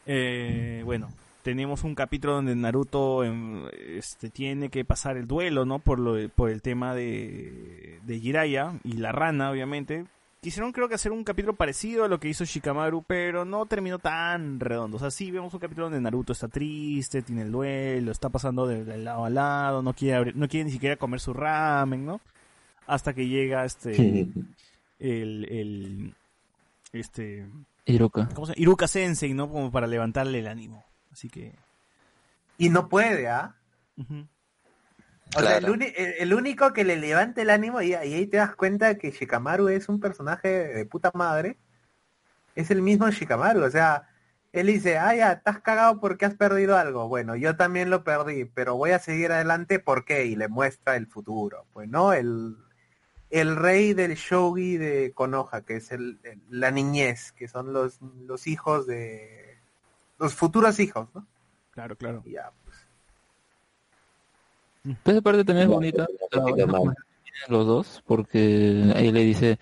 Eh, bueno, tenemos un capítulo donde Naruto em, este, tiene que pasar el duelo, ¿no? Por, lo, por el tema de, de Jiraiya y la rana, obviamente. Quisieron creo que hacer un capítulo parecido a lo que hizo Shikamaru, pero no terminó tan redondo. O sea, sí vemos un capítulo donde Naruto está triste, tiene el duelo, está pasando de, de lado a lado, no quiere, abrir- no quiere ni siquiera comer su ramen, ¿no? Hasta que llega este el, el este Iruka. ¿cómo se llama? Iruka Sensei, ¿no? Como para levantarle el ánimo. Así que Y no puede, ¿ah? O sea, el, Claro. uni- el- el único que le levanta el ánimo, y, y ahí te das cuenta que Shikamaru es un personaje de puta madre, es el mismo Shikamaru. O sea, él dice, ah, ya, estás cagado porque has perdido algo. Bueno, yo también lo perdí, pero voy a seguir adelante, ¿por qué? Y le muestra el futuro. Pues, ¿no? El, el rey del shogi de Konoha, que es el, el- la niñez, que son los, los hijos de... Los futuros hijos, ¿no? Claro, claro. Y ya, pues. Pero esa parte también es bonita, los dos, porque ahí le dice,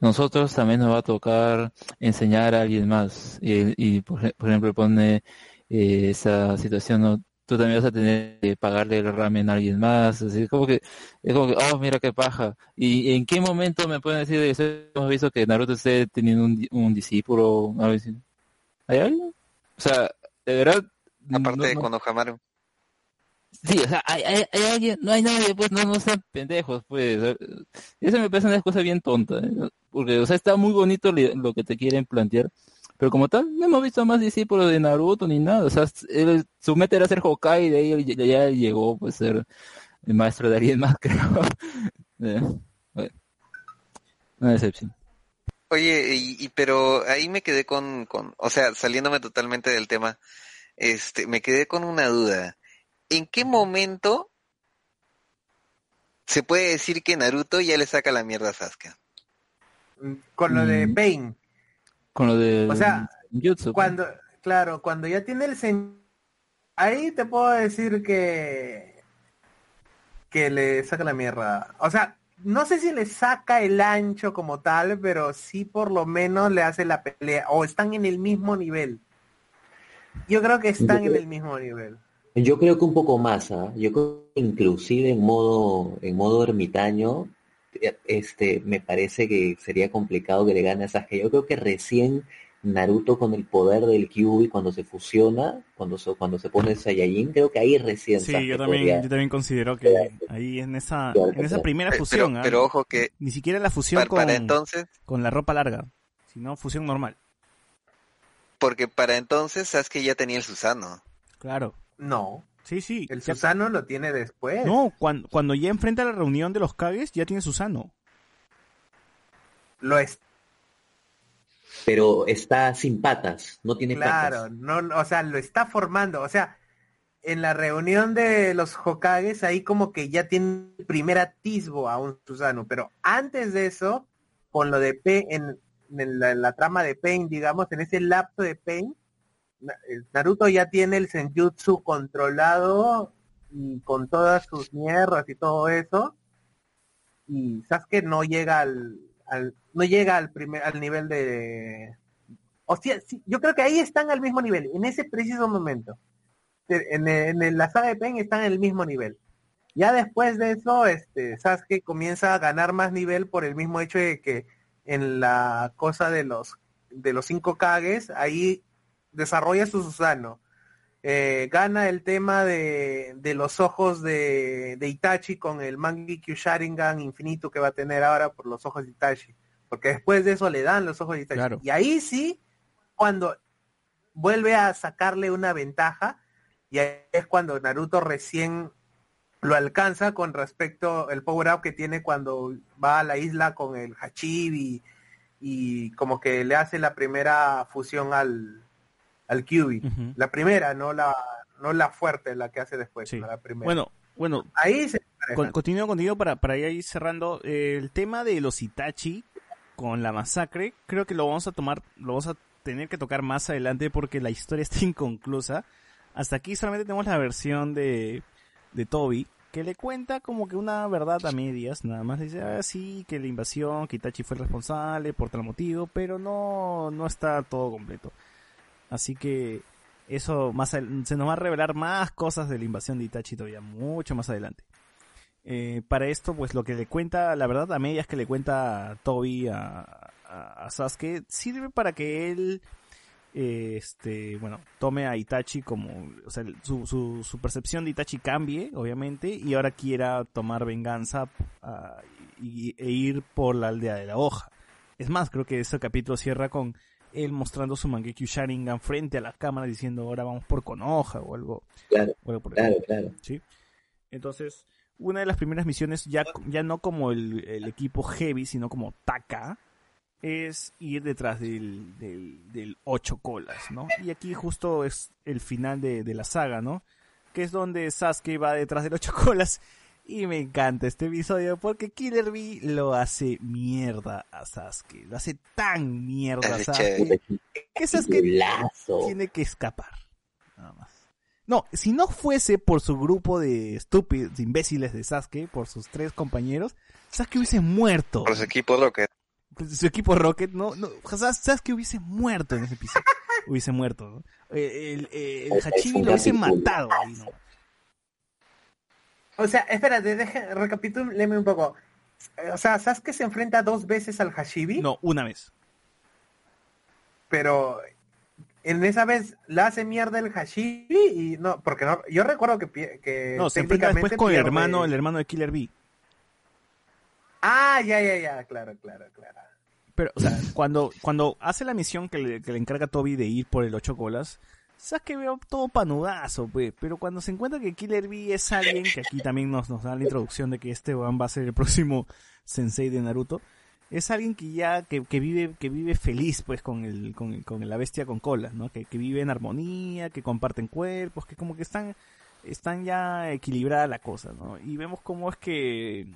nosotros también nos va a tocar enseñar a alguien más. Y, y por, ej- por ejemplo, pone eh, esa situación, ¿no? tú también vas a tener que pagarle el ramen a alguien más. Así como que, es como que, oh, mira qué paja. ¿Y en qué momento me pueden decir de eso? Hemos visto que Naruto esté teniendo un, di- un discípulo. ¿Hay algo? O sea, de verdad. Aparte no- de no- Konohamaru. Sí, o sea, hay, hay, hay alguien, no hay nadie, pues no, no sean pendejos, pues. Eso me parece una cosa bien tonta, ¿eh? porque, o sea, está muy bonito lo que te quieren plantear, pero como tal, no hemos visto más discípulos de Naruto ni nada, o sea, él- su meta era ser Hokage y de ahí ya ya llegó, pues, ser el maestro de alguien más, *laughs* creo. Eh, bueno, una decepción. Oye, y, y- pero ahí me quedé con, con, o sea, saliéndome totalmente del tema, este, me quedé con una duda. ¿En qué momento se puede decir que Naruto ya le saca la mierda a Sasuke? Con lo de Mm. Pain. Con lo de O sea, Jutsu. pues. Cuando, claro, cuando ya tiene el sen... Ahí te puedo decir que... Que le saca la mierda. O sea, no sé si le saca el ancho como tal, pero sí por lo menos le hace la pelea. O están en el mismo nivel. Yo creo que están en el mismo nivel. Yo creo que un poco más, ¿ah? Yo creo que inclusive en modo, en modo ermitaño, eh, este, me parece que sería complicado que le gane a Sasuke. Yo creo que recién Naruto con el poder del Kyuubi cuando se fusiona, cuando se, cuando se pone Saiyajin, creo que ahí recién Sí, yo también, podría- yo también considero que ahí en esa, en esa primera Pero, fusión, ¿ah? pero ojo que ni siquiera la fusión para, con, para entonces, con la ropa larga, sino fusión normal. porque para entonces Sasuke ya tenía el Susano. Claro. No, Sí, sí. el ya- Susano lo tiene después. No, cuando, cuando ya enfrenta la reunión de los Kages, ya tiene Susano. Lo es pero está sin patas, no tiene Claro, patas. no, no, o sea, lo está formando, o sea, en la reunión de los Hokages ahí como que ya tiene el primer atisbo a un Susano, pero antes de eso, con lo de Pain, en, la, trama de Pain, digamos, en ese lapso de Pain, el Naruto ya tiene el Senjutsu controlado y con todas sus mierdas y todo eso, y Sasuke no llega al, al no llega al primer al nivel de o sea, sí, yo creo que ahí están al mismo nivel, en ese preciso momento. En, en- en la saga de Pen están en el mismo nivel. Ya después de eso, este, Sasuke comienza a ganar más nivel por el mismo hecho de que en la cosa de los de los cinco Kages, ahí desarrolla su Susano. Eh, gana el tema de, de los ojos de, de Itachi con el Mangekyo Sharingan infinito que va a tener ahora por los ojos de Itachi. Porque después de eso le dan los ojos de Itachi. Claro. Y ahí sí, cuando vuelve a sacarle una ventaja, y ahí es cuando Naruto recién lo alcanza con respecto al power up que tiene cuando va a la isla con el Hachibi y como que le hace la primera fusión al, al. Ujú. La primera, no la, no la fuerte, la que hace después, Sí. la primera. Bueno, bueno, ahí se con- continúo contigo para, para ir cerrando. Eh, el tema de los Itachi con la masacre, creo que lo vamos a tomar, lo vamos a tener que tocar más adelante porque la historia *laughs* está inconclusa. Hasta aquí solamente tenemos la versión de, de Toby, que le cuenta como que una verdad a medias, nada más le dice, ah, sí, que la invasión, que Itachi fue el responsable por tal motivo, pero no, no está todo completo. Así que eso más se nos va a revelar más cosas de la invasión de Itachi todavía mucho más adelante. Eh, para esto, pues lo que le cuenta, la verdad, a medias que le cuenta Toby a, a, a Sasuke, sirve para que él, eh, este, bueno, tome a Itachi como, o sea, su, su, su percepción de Itachi cambie, obviamente, y ahora quiera tomar venganza ah, y, e ir por la aldea de la hoja. Es más, creo que ese capítulo cierra con él mostrando su Mangekyo Sharingan frente a la cámara diciendo ahora vamos por Konoha o algo, Claro, o algo por el claro, claro. ¿sí? Entonces, una de las primeras misiones, ya, ya no como el, el equipo Heavy, sino como Taka, es ir detrás del, del, del ocho colas, ¿no? Y aquí justo es el final de, de la saga, ¿no? Que es donde Sasuke va detrás del ocho colas. Y me encanta este episodio porque Killer Bee lo hace mierda a Sasuke. Lo hace tan mierda a Sasuke que Sasuke tiene que escapar. Nada más. No, si no fuese por su grupo de estúpidos, de imbéciles de Sasuke, por sus tres compañeros, Sasuke hubiese muerto. Por su equipo Rocket. Su equipo Rocket, no, no, Sas- Sasuke hubiese muerto en ese episodio. hubiese muerto, ¿no? El, el, el Es Hachibi un lo hubiese matado ahí, ¿no? O sea, espérate, deje, recapitúleme un poco. Eh, O sea, Sasuke se enfrenta dos veces al Hashibi, No, una vez. pero en esa vez le hace mierda el Hashibi y no, porque no, yo recuerdo que, que No, se enfrenta después con el hermano, el hermano de Killer Bee. Ah, ya, ya, ya, claro, claro, claro. Pero, o sea, cuando, cuando hace la misión que le, que le encarga a Toby de ir por el ocho colas, Sasuke veo todo panudazo, pues. Pero cuando se encuentra que Killer Bee es alguien, que aquí también nos, nos da la introducción de que este va a ser el próximo sensei de Naruto, es alguien que ya que, que vive que vive feliz pues con el con, con la bestia con cola, ¿no? Que, que vive en armonía, que comparten cuerpos, que como que están están ya equilibrada la cosa, ¿no? Y vemos cómo es que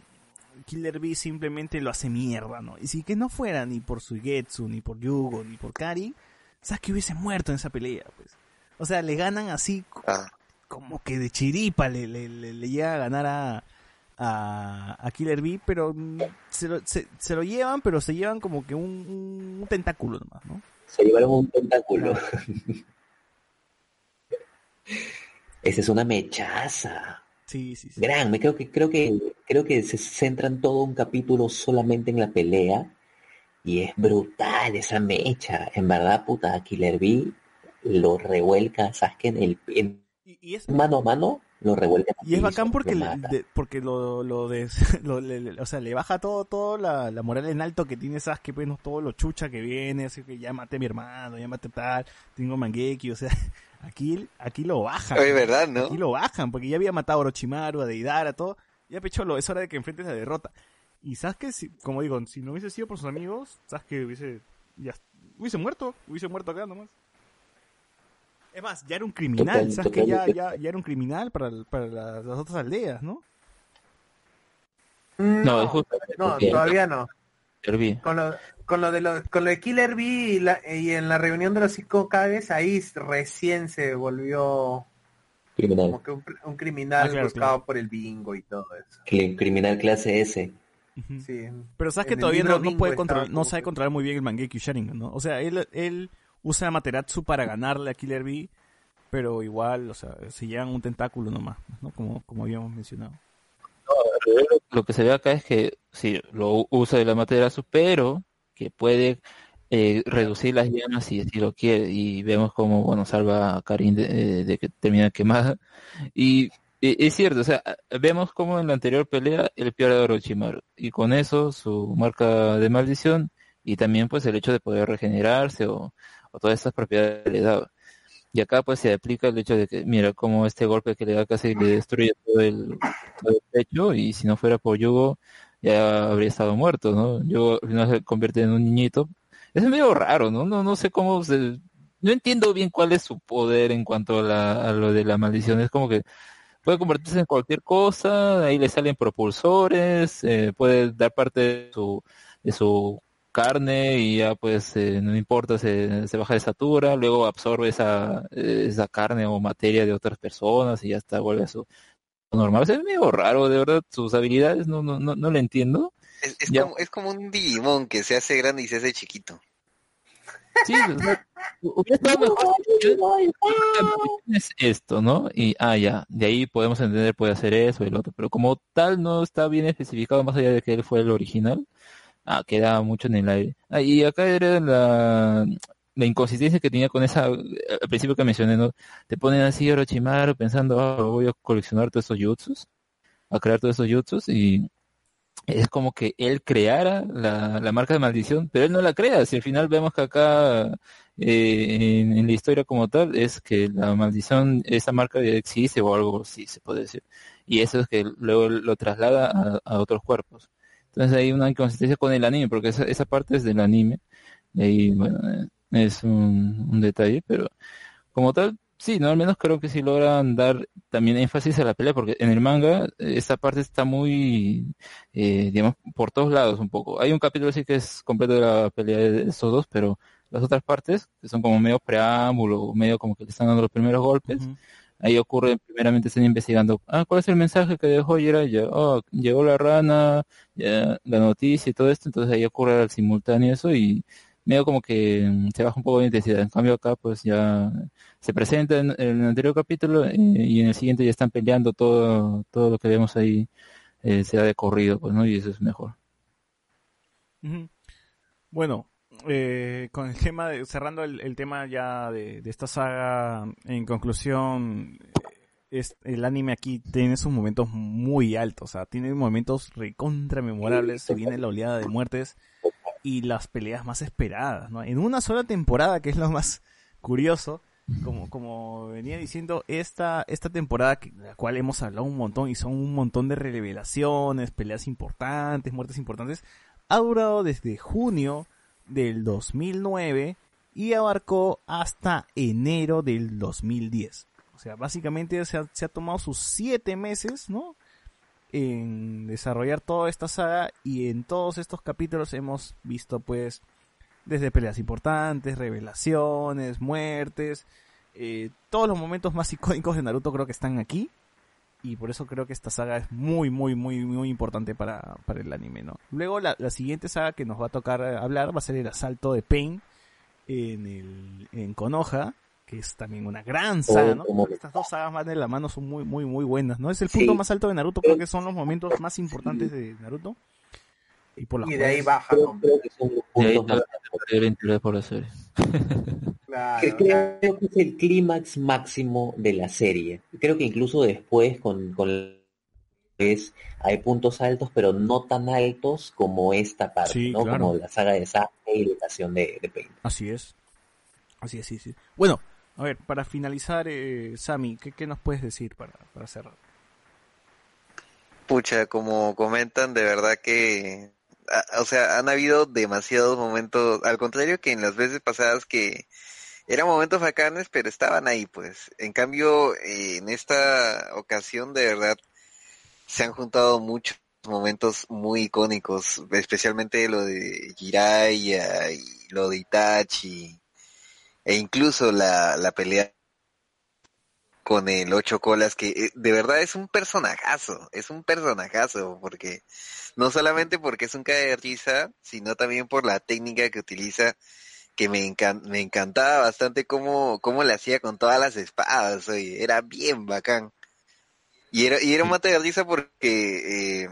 Killer Bee simplemente lo hace mierda, ¿no? Y si que no fuera ni por Suigetsu, ni por Yugo, ni por Kari, sabes que hubiese muerto en esa pelea, pues. O sea, le ganan así Ah, como que de chiripa le, le, le- le llega a ganar a, a, a Killer Bee, pero mm, se lo, se, se lo llevan, pero se llevan como que un, un tentáculo nomás, ¿no? Se llevaron un tentáculo. *laughs* Esa es una mechaza. Sí, sí, sí. Gran, me creo que creo que creo que se centran todo un capítulo solamente en la pelea y es brutal esa mecha. En verdad, puta, Killer Bee lo revuelca a Sasuke en el en Y, y es, mano a mano, lo revuelca. al y es bacán porque, lo de- porque lo, lo, de, *laughs* lo- le- le- o sea, le baja todo, todo la, la moral en alto que tiene Sasuke, pues, ¿no? todo lo chucha que viene, así que ya maté a mi hermano, ya maté tal, tengo Mangeki, o sea, *laughs* aquí, aquí lo bajan. Oye, ¿verdad, no? Aquí lo bajan, porque ya había matado a Orochimaru, a Deidara, todo. Ya Pecholo, es hora de que enfrentes la derrota. Y Sasuke, si, como digo, si no hubiese sido por sus amigos, Sasuke hubiese, ya, hubiese muerto, hubiese muerto acá nomás. Es más, ya era un criminal, Total- Sasuke ya, ya, ya era un criminal para, para las, las otras aldeas, ¿no? No, No, es justo no, porque- todavía no. Con lo, con lo de lo, con lo de Killer Bee y, la- y en la reunión de los cinco Kages, ahí recién se volvió Criminal. como que un, un criminal Ah, claro, buscado claro. por el bingo y todo eso. Criminal clase S. Sí. Pero En el todavía no, no puede controlar, no sabe que- controlar muy bien el Mangekyo Sharingan, ¿no? O sea, él, él usa Amaterasu para ganarle a Killer Bee, pero igual, o sea, se llevan un tentáculo nomás, ¿no? Como, como habíamos mencionado. Lo que se ve acá es que sí, lo usa de la materia pero que puede eh, reducir las llamas si así lo quiere. Y vemos como, bueno, salva a Karin de, eh, de que termina quemada. Y eh, es cierto, o sea, vemos como en la anterior pelea él pierde a Orochimaru. Y con eso su marca de maldición y también pues el hecho de poder regenerarse o, o todas estas propiedades le daba. Y acá pues se aplica el hecho de que, mira, como este golpe que le da casi le destruye todo el, todo pecho y si no fuera por Yugo ya habría estado muerto, ¿no? Yugo al final se convierte en un niñito. Es medio raro, ¿no? No, no sé cómo se... No entiendo bien cuál es su poder en cuanto a, la, a lo de la maldición. Es como que puede convertirse en cualquier cosa, ahí le salen propulsores, eh, puede dar parte de su, de su carne y ya pues eh, no importa, se, se baja de estatura, luego absorbe esa, esa carne o materia de otras personas y ya está, vuelve a su normal. O sea, es medio raro, de verdad, sus habilidades no, no, no, no le entiendo. Es, es como, es como un Digimon que se hace grande y se hace chiquito. Sí, o sea, hubiera estado mejor si es esto, ¿no? Y, ah, ya, de ahí podemos entender, puede hacer eso y el otro, pero como tal no está bien especificado más allá de que él fue el original, ah, queda mucho en el aire. Ah, y acá era la, inconsistencia que tenía con esa, al principio que mencioné, ¿no? Te ponen así Orochimaru pensando, ah, voy a coleccionar todos estos jutsus, a crear todos estos jutsus y es como que él creara la, la marca de maldición, pero él no la crea. Si al final vemos que acá eh, en, la historia como tal es que la maldición, esa marca ya existe o algo así se puede decir. Y eso es que luego lo traslada a otros cuerpos. Entonces hay una inconsistencia con el anime, porque esa, esa parte es del anime. Y ahí, bueno, es un, un detalle, pero como tal, sí, no, al menos creo que sí logran dar también énfasis a la pelea, porque en el manga esta parte está muy, eh, digamos, por todos lados un poco. Hay un capítulo sí que es completo de la pelea de estos dos, pero las otras partes, que son como medio preámbulo, medio como que le están dando los primeros golpes. Ahí ocurre, primeramente están investigando, ah, ¿cuál es el mensaje que dejó Jiraiya? Oh, llegó la rana, ya, la noticia y todo esto, entonces ahí ocurre al simultáneo eso y medio como que mm, se baja un poco de intensidad. En cambio acá pues ya se presenta en, el anterior capítulo eh, y en el siguiente ya están peleando todo, todo lo que vemos ahí eh, se da de corrido, pues, ¿no? Y eso es mejor. Bueno, eh, con el tema de, cerrando el, tema ya de, esta saga, en conclusión, es, el anime aquí tiene sus momentos muy altos, o sea, tiene momentos recontra memorables, se viene la oleada de muertes y las peleas más esperadas, ¿no? En una sola temporada, que es lo más curioso, como, como venía diciendo, esta, esta temporada, que, de la cual hemos hablado un montón, y son un montón de revelaciones, peleas importantes, muertes importantes, ha durado desde junio del 2009 y abarcó hasta enero del 2010. O sea, básicamente se ha, tomado sus siete meses, ¿no? En desarrollar toda esta saga y en todos estos capítulos hemos visto pues desde peleas importantes, revelaciones, muertes, eh, todos los momentos más icónicos de Naruto creo que están aquí y por eso creo que esta saga es muy, muy, muy, muy importante para, para el anime, ¿no? Luego la, la siguiente saga que nos va a tocar eh, hablar va a ser el asalto de Pain en, el, en Konoha, que es también una gran saga, ¿no? como- Creo que Estas dos sagas van de la mano, son muy, muy, muy buenas, ¿no? Es el Sí. punto más alto de Naruto, creo que son los momentos más importantes de Naruto. Y por las Y de ahí baja, Creo, ¿no? creo que son los Y ahí puntos más está el interés por la serie. *laughs* Claro. que creo que es el clímax máximo de la serie. Creo que incluso después con, con es hay puntos altos, pero no tan altos como esta parte, Sí, ¿no? claro. Como la saga de Sasuke y la estación de, de Pain. Así es. Así es, sí, sí. Bueno, a ver, para finalizar, eh, Sammy, ¿qué, qué nos puedes decir para, para cerrar? Pucha, como comentan, de verdad que, a- o sea, han habido demasiados momentos, al contrario que en las veces pasadas que eran momentos bacanes, pero estaban ahí, pues. En cambio, eh, en esta ocasión, de verdad, se han juntado muchos momentos muy icónicos, especialmente lo de Jiraiya y lo de Itachi, e incluso la, la pelea con el ocho colas que eh, de verdad es un personajazo, es un personajazo porque no solamente porque es un cae de risa, sino también por la técnica que utiliza que me, encan- me encantaba bastante cómo, cómo le hacía con todas las espadas, oye, era bien bacán. Y era, y era un mate de risa porque eh,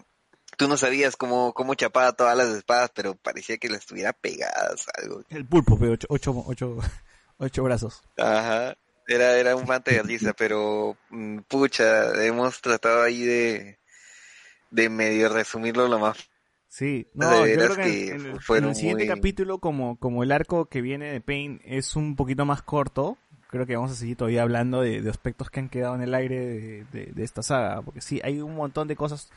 tú no sabías cómo, cómo chapaba todas las espadas, pero parecía que las tuviera pegadas, algo. El pulpo, pe, ocho, ocho, ocho, *laughs* ocho brazos. Ajá, era, era un mate de risa, pero mm, pucha, hemos tratado ahí de, de medio resumirlo lo más. Sí, De no, yo veras creo que en, que en el, en fueron el siguiente muy- capítulo, como, como el arco que viene de Pain es un poquito más corto, creo que vamos a seguir todavía hablando de, de aspectos que han quedado en el aire de, de- de esta saga, porque sí, hay un montón de cosas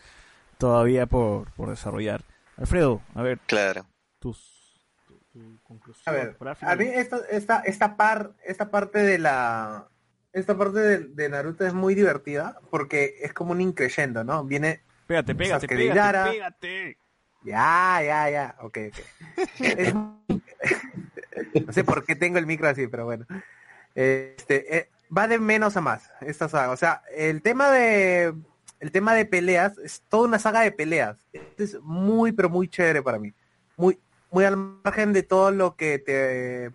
todavía por, por desarrollar. Alfredo, a ver, Claro. tus, tu, tu conclusión. A ver, a mí esta, esta, esta par, esta parte de la, esta parte de, de Naruto es muy divertida porque es como un increyendo, ¿no? Viene, Pégate, pégate, pégate, ya, ya, ya, ok, ok. Es- *laughs* no sé por qué tengo el micro así, pero bueno. Este, eh, va de menos a más esta saga. O sea, el tema de, el tema de peleas es toda una saga de peleas. Esto es muy, pero muy chévere para mí. Muy, muy al margen de todo lo que te,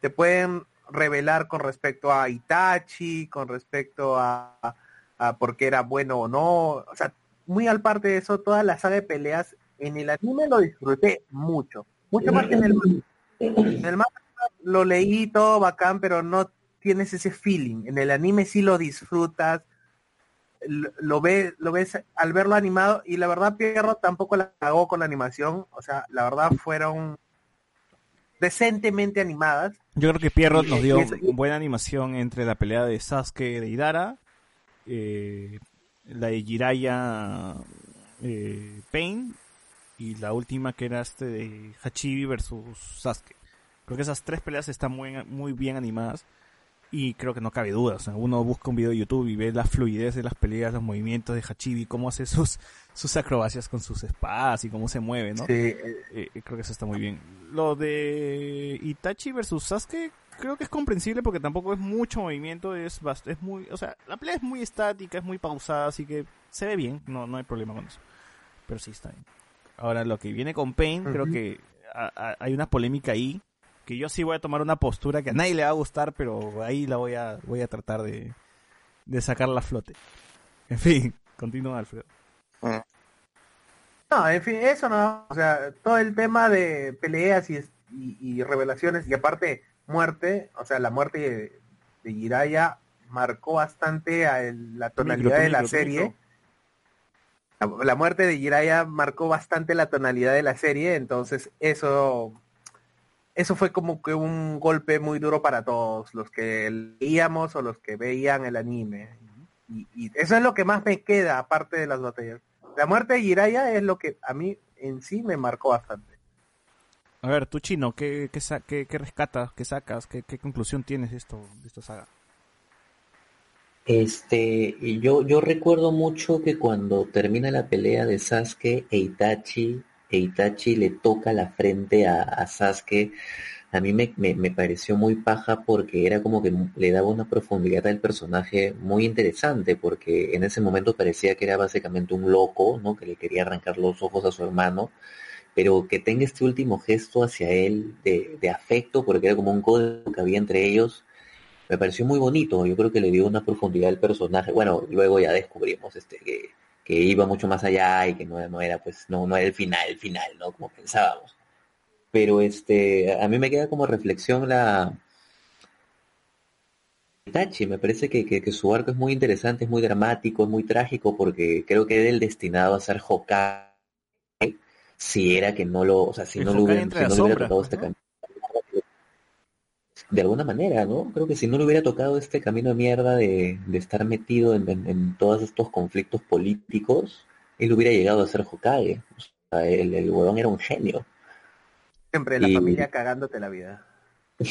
te pueden revelar con respecto a Itachi, con respecto a, a por qué era bueno o no. O sea, muy al parte de eso, toda la saga de peleas en el anime lo disfruté mucho. Mucho más que en el manga. En el manga lo leí todo bacán, pero no tienes ese feeling. En el anime sí lo disfrutas, lo, lo ves, lo ves al verlo animado y la verdad Pierro tampoco la cagó con la animación, o sea, la verdad fueron decentemente animadas. Yo creo que Pierrot nos dio buena animación entre la pelea de Sasuke de Idara, eh, la de Jiraiya eh, Pain y la última que era este de Hachibi versus Sasuke. Creo que esas tres peleas están muy, muy bien animadas y creo que no cabe duda. O sea, uno busca un video de YouTube y ve la fluidez de las peleas, los movimientos de Hachibi, cómo hace sus, sus acrobacias con sus espadas y cómo se mueve, ¿no? Sí, Eh, eh, creo que eso está muy bien. Lo de Itachi versus Sasuke creo que es comprensible porque tampoco es mucho movimiento, es bast- es muy, o sea, la pelea es muy estática, es muy pausada, así que se ve bien, no no hay problema con eso. Pero sí está bien. Ahora lo que viene con Pain, creo que a- a- hay una polémica ahí que yo sí voy a tomar una postura que a nadie le va a gustar, pero ahí la voy a voy a tratar de de sacarla a flote. En fin, *laughs* continúa Alfredo. No, en fin, eso no. O sea, todo el tema de peleas y, y- y revelaciones y aparte muerte, o sea, la muerte de, de Jiraiya marcó bastante a el- la tonalidad de la serie. La, la muerte de Jiraiya marcó bastante la tonalidad de la serie, entonces eso eso fue como que un golpe muy duro para todos los que leíamos o los que veían el anime. Y, y eso es lo que más me queda, aparte de las batallas. La muerte de Jiraiya es lo que a mí en sí me marcó bastante. A ver, tú chino, ¿qué, qué, qué, qué rescatas, qué sacas, qué, qué conclusión tienes de esto, de esta saga? Este, yo, yo recuerdo mucho que cuando termina la pelea de Sasuke e Itachi, e Itachi le toca la frente a, a Sasuke, a mí me, me, me pareció muy paja porque era como que le daba una profundidad al personaje muy interesante, porque en ese momento parecía que era básicamente un loco, ¿no? Que le quería arrancar los ojos a su hermano, pero que tenga este último gesto hacia él de, afecto, porque era como un código que había entre ellos, me pareció muy bonito, yo creo que le dio una profundidad al personaje. Bueno, luego ya descubrimos este que, iba mucho más allá y que no, no era pues no, no era el final, el final, ¿no? Como pensábamos. Pero este, a mí me queda como reflexión la Itachi, me parece que, que, su arco es muy interesante, es muy dramático, es muy trágico, porque creo que era el destinado a ser Hokage si era que no lo, o sea, si no lo hubiera, si no tocado este ¿no? camino. De alguna manera, ¿no? Creo que si no le hubiera tocado este camino de mierda de, de estar metido en, en- en todos estos conflictos políticos, él hubiera llegado a ser Hokage. O sea, el, el huevón era un genio. Siempre la Y- familia cagándote la vida. *laughs*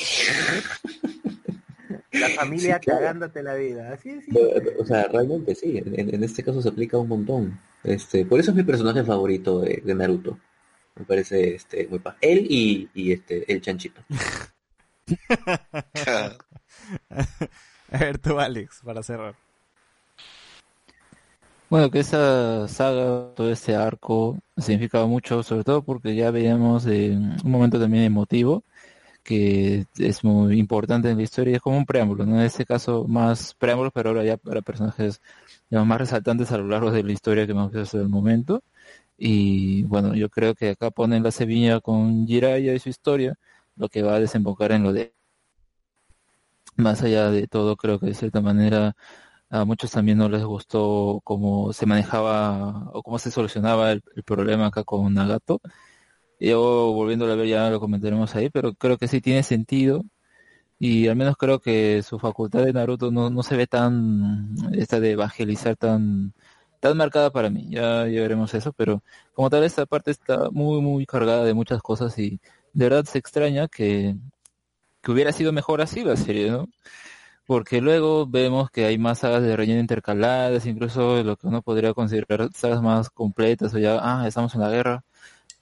La familia Sí, claro. cagándote la vida. Así es. O sea, realmente sí, en, en este caso se aplica un montón. Este, por eso es mi personaje favorito de, de Naruto. Me parece este muy pa- Él y, y este el chanchito. *laughs* A ver, tú Alex, para cerrar. Bueno, que esa saga, todo este arco, significaba mucho, sobre todo porque ya veíamos eh, un momento también emotivo, que es muy importante en la historia, es como un preámbulo, ¿no? En este caso más preámbulos, pero ahora ya para personajes más resaltantes a lo largo de la historia que hemos visto hasta el momento. Y bueno, yo creo que acá ponen la semilla con Jiraiya y su historia, lo que va a desembocar en lo de más allá de todo, creo que de cierta manera a muchos también no les gustó cómo se manejaba o cómo se solucionaba el problema acá con Nagato. Yo volviéndolo a ver ya lo comentaremos ahí, pero creo que sí tiene sentido y al menos creo que su facultad de Naruto no, no se ve tan, esta de evangelizar tan, tan marcada para mí. Ya, ya veremos eso, pero como tal esta parte está muy, muy cargada de muchas cosas y de verdad se extraña que, que hubiera sido mejor así la serie, ¿no? Porque luego vemos que hay más sagas de relleno intercaladas, incluso lo que uno podría considerar sagas más completas, o ya, ah, estamos en la guerra,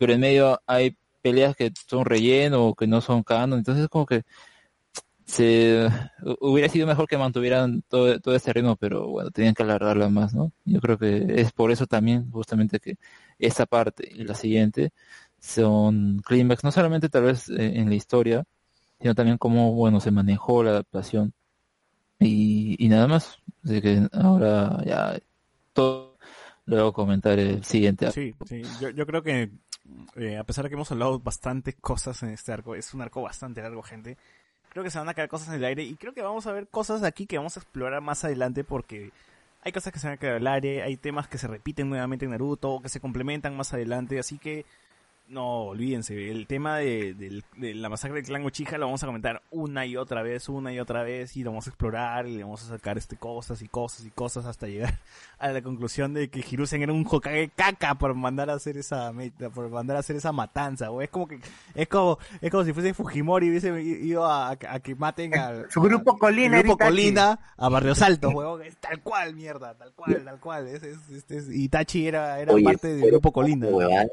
pero en medio hay peleas que son relleno o que no son canon, entonces como que se hubiera sido mejor que mantuvieran todo, todo este ritmo, pero bueno, tenían que alargarla más, ¿no? Yo creo que es por eso también, justamente que esta parte y la siguiente son clímax, no solamente tal vez eh, en la historia, sino también cómo, bueno, se manejó la adaptación y, y nada más. Así que ahora ya todo, luego comentar el siguiente. Sí, sí. Yo, yo creo que eh, a pesar de que hemos hablado bastantes cosas en este arco, es un arco bastante largo, gente. Creo que se van a quedar cosas en el aire y creo que vamos a ver cosas aquí que vamos a explorar más adelante porque hay cosas que se van a quedar el aire, hay temas que se repiten nuevamente en Naruto, que se complementan más adelante, así que no, olvídense, el tema de, del- de la masacre del clan Uchiha lo vamos a comentar una y otra vez, una y otra vez, y lo vamos a explorar, y le vamos a sacar este cosas y cosas y cosas hasta llegar *laughs* a la conclusión de que Hiruzen era un Hokage caca por mandar a hacer esa por mandar a hacer esa matanza, o es como que, es como, es como si fuese Fujimori y hubiese ido a, a que maten al Su grupo Colina, grupo. Colina a Barrios Altos, huevón, es tal cual, mierda, tal cual, tal cual, es, es, es- es- Itachi era, era Oye, parte del grupo Colina. huevadas.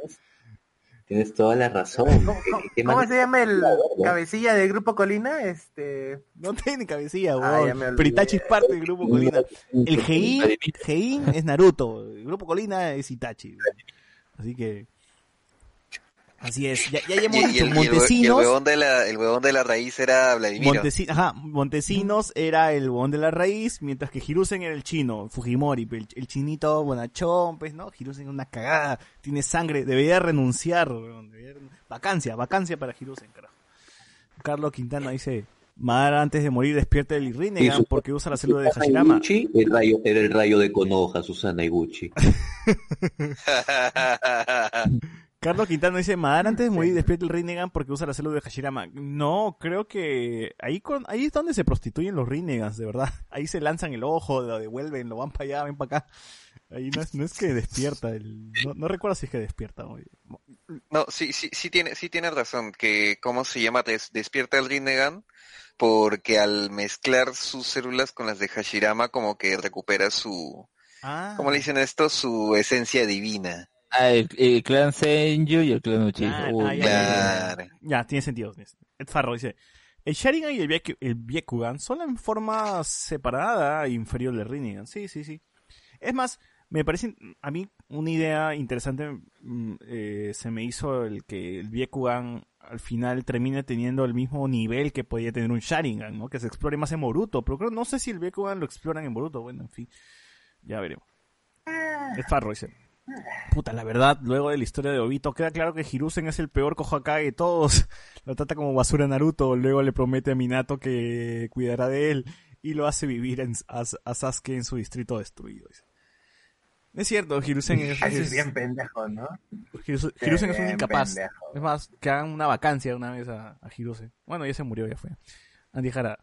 Tienes toda la razón. *laughs* ¿Cómo, ¿Qué- cómo- qué cómo man- se llama el cabecilla del grupo Colina? Este. No tiene cabecilla, Ah, weón. ya me olvidé. Pero Itachi es parte del grupo Colina. El Gein, Gein es Naruto. El grupo Colina es Itachi. Así que. Así es. Ya, ya hemos Y, y dicho, el, y el hue- y el Montesinos. huevón de la, el huevón de la raíz era Vladimiro. Montesi- ajá, Montesinos era el huevón de la raíz, mientras que Hiruzen era el chino, Fujimori, el, el chinito bonachón, pues, ¿no? Hiruzen es una cagada, tiene sangre, debería renunciar, weón, debería renun- vacancia, vacancia para Hiruzen, carajo. Carlos Quintana dice, Madara antes de morir despierta el Rinnegan porque usa la célula de Hashirama. Iguchi, el rayo, era el rayo de Konoha, Susana Iguchi. *laughs* *laughs* Carlos Quintana dice, Madara antes de morir despierta el Rinnegan porque usa la célula de Hashirama. No, creo que ahí con, ahí es donde se prostituyen los Rinnegans, de verdad. *laughs* Ahí se lanzan el ojo, lo devuelven, lo van para allá, ven para acá. Ahí no es, no es que *laughs* despierta, el, no, no recuerdo si es que despierta. oye. No, sí, sí, sí tiene, sí tiene razón, que cómo se llama, Des- despierta el Rinnegan, porque al mezclar sus células con las de Hashirama, como que recupera su, Ah, ¿cómo le dicen esto? Su esencia divina. Ah, el, el clan Senju y el clan Uchiha. Ah, Uy, ah, ya, Claro. Ya, tiene sentido. tiene sentido. Ed Farro dice, el Sharingan y el, Byaku- el Byekugan son en forma separada inferior del Rinnegan. Sí, sí, sí. Es más, me parece a mí una idea interesante mm, eh, se me hizo el que el Byekugan al final termine teniendo el mismo nivel que podía tener un Sharingan, ¿no? Que se explore más en Boruto, pero creo, no sé si el Byekugan lo exploran en Boruto, bueno, en fin, ya veremos. Es Farro dice, puta, la verdad, luego de la historia de Obito, queda claro que Hiruzen es el peor Hokage de todos. *laughs* Lo trata como basura a Naruto, luego le promete a Minato que cuidará de él y lo hace vivir en- a, a Sasuke en su distrito destruido. Es cierto, Hiruzen es, es es- bien pendejo, ¿no? Hiruzen, Hiruzen es un incapaz. pendejo. Es más, que hagan una vacancia una vez a, a Hiruzen. Bueno, ya se murió, ya fue. Andy Jara.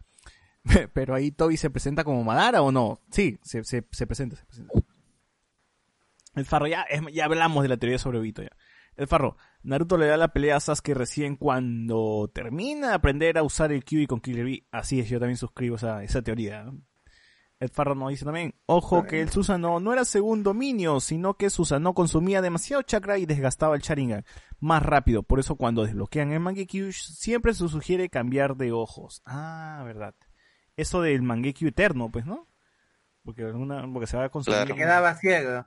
*laughs* Pero ahí Toby se presenta como Madara o no? Sí, se, se, se presenta, se presenta. El Farro, ya, es- ya hablamos de la teoría sobre Obito ya. El Farro, Naruto le da la pelea a Sasuke recién cuando termina de aprender a usar el Kyuubi con Killer Bee. Así es, yo también suscribo esa, esa teoría. El Farro nos dice también, ojo que el Susano no era según dominio, sino que Susano consumía demasiado chakra y desgastaba el Sharingan más rápido. Por eso cuando desbloquean el Mangekyo siempre se sugiere cambiar de ojos. Ah, verdad. Eso del Mangekyo eterno, pues, ¿no? Porque, alguna, porque se va a consumir. Claro. Quedaba ciego.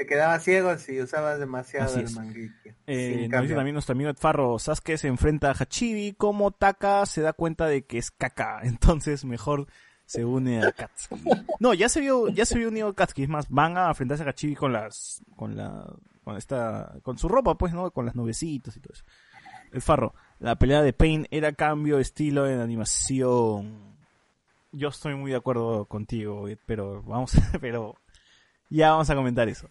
Te quedaba ciego si usabas demasiado Así el es. manguique. Eh, nos dice también nuestro amigo Farro, Sasuke se enfrenta a Hachibi como Taka se da cuenta de que es caca, *laughs* entonces mejor se une a Katsuki. No, ya se vio, ya se vio unido a Katsuki, es más, van a enfrentarse a Hachibi con las, con la, con esta, con su ropa pues, ¿no? Con las nubecitas y todo eso. El Farro, la pelea de Pain era cambio de estilo en animación. Yo estoy muy de acuerdo contigo, pero vamos, *laughs* pero ya vamos a comentar eso.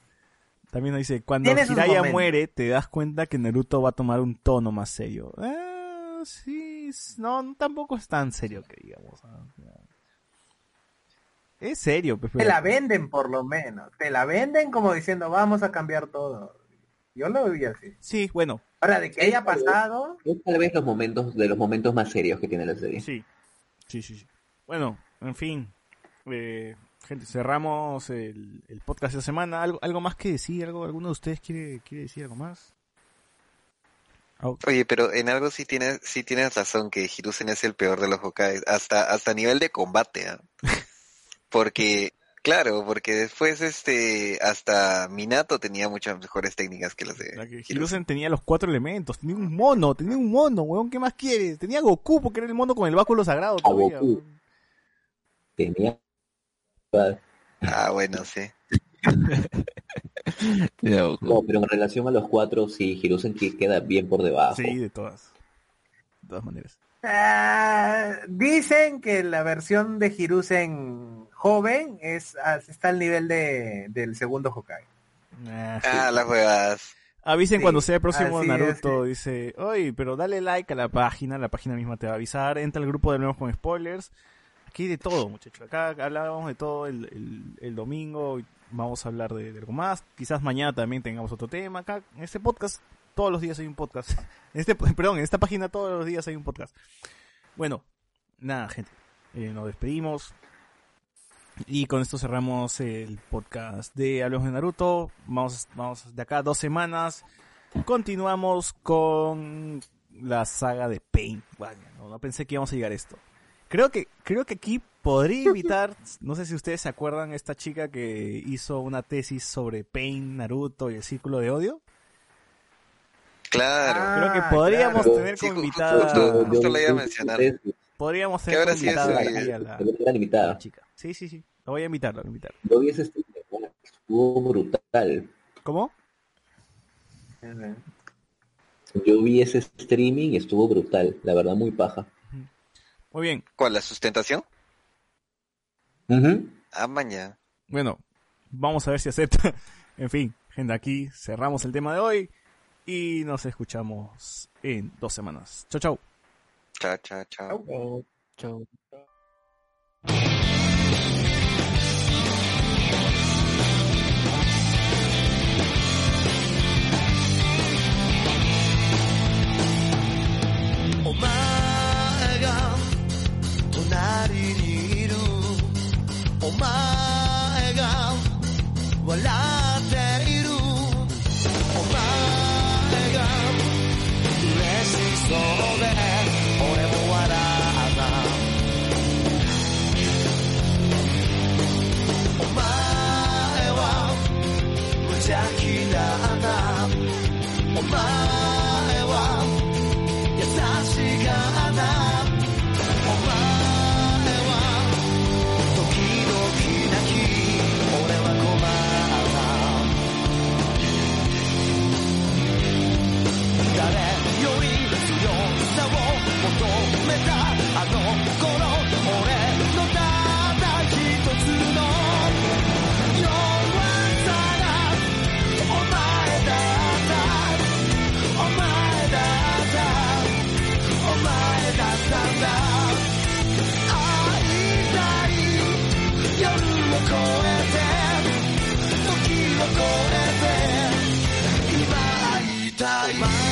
También nos dice, cuando momentos. muere, te das cuenta que Naruto va a tomar un tono más serio. Ah, sí, no, tampoco es tan serio que digamos. Es serio, pues, Te pero- la venden por lo menos. Te la venden como diciendo vamos a cambiar todo. Yo lo vi así. Sí, bueno, Ahora, de que haya pasado, Es tal vez los momentos de los momentos más serios que tiene la serie. sí. Sí, sí, sí. Bueno, en fin. eh, gente, cerramos el, el podcast de esta semana. ¿Algo, ¿Algo más que decir? ¿Algo, ¿Alguno de ustedes quiere, quiere decir algo más? Oye, pero en algo sí tienes, sí tienes razón que Hiruzen es el peor de los Hokage, hasta, hasta a nivel de combate, ¿ah? *laughs* Porque, claro, porque después este, hasta Minato tenía muchas mejores técnicas que las de La que Hiruzen. Hiruzen tenía los cuatro elementos, tenía un mono, tenía un mono, weón, ¿qué más quieres? Tenía a Goku porque era el mono con el báculo sagrado todavía. Goku. weón. Ah, bueno, sí. *laughs* No, pero en relación a los cuatro, sí, Hiruzen que queda bien por debajo. Sí, de todas. De todas maneras. ah, dicen que la versión de Hiruzen joven es está al nivel de, del segundo Hokage. Ah, Ah, las huevas. Avisen Sí, cuando sea el próximo es, Naruto. Dice, oye, pero dale like a la página, la página misma te va a avisar. Entra al grupo de nuevo con spoilers. Aquí de todo, muchachos. Acá hablábamos de todo el, domingo. Vamos a hablar de, algo más. Quizás mañana también tengamos otro tema. Acá en este podcast, todos los días hay un podcast. *laughs* Este, perdón, en esta página todos los días hay un podcast. Bueno, nada, gente. Eh, nos despedimos. Y con esto cerramos el podcast de Hablemos de Naruto. Vamos, vamos de acá dos semanas. Continuamos con la saga de Pain. No, no pensé que íbamos a llegar a esto. Creo que, creo que aquí podría invitar, no sé si ustedes se acuerdan, esta chica que hizo una tesis sobre Pain, Naruto y el círculo de odio. Claro. Ah, Creo que podríamos claro. tener Sí, como invitada, justo- justo la iba a mencionar. podríamos ¿Qué tener como invitada aquí a la, Pero era a limitada. la chica. Sí, sí, sí. Lo voy a invitar, lo voy a invitar. Yo vi ese stream, estuvo brutal. ¿Cómo? Yo vi ese streaming y estuvo brutal. La verdad, muy paja. Muy bien. ¿Cuál? ¿La sustentación? Uh. Ah, mañana. Bueno, vamos a ver si acepta. *laughs* en fin, gente, aquí cerramos el tema de hoy y nos escuchamos en dos semanas. Chao, chao. Chao, chao, chao. Chao. Oh. 隣にいるお前 bye.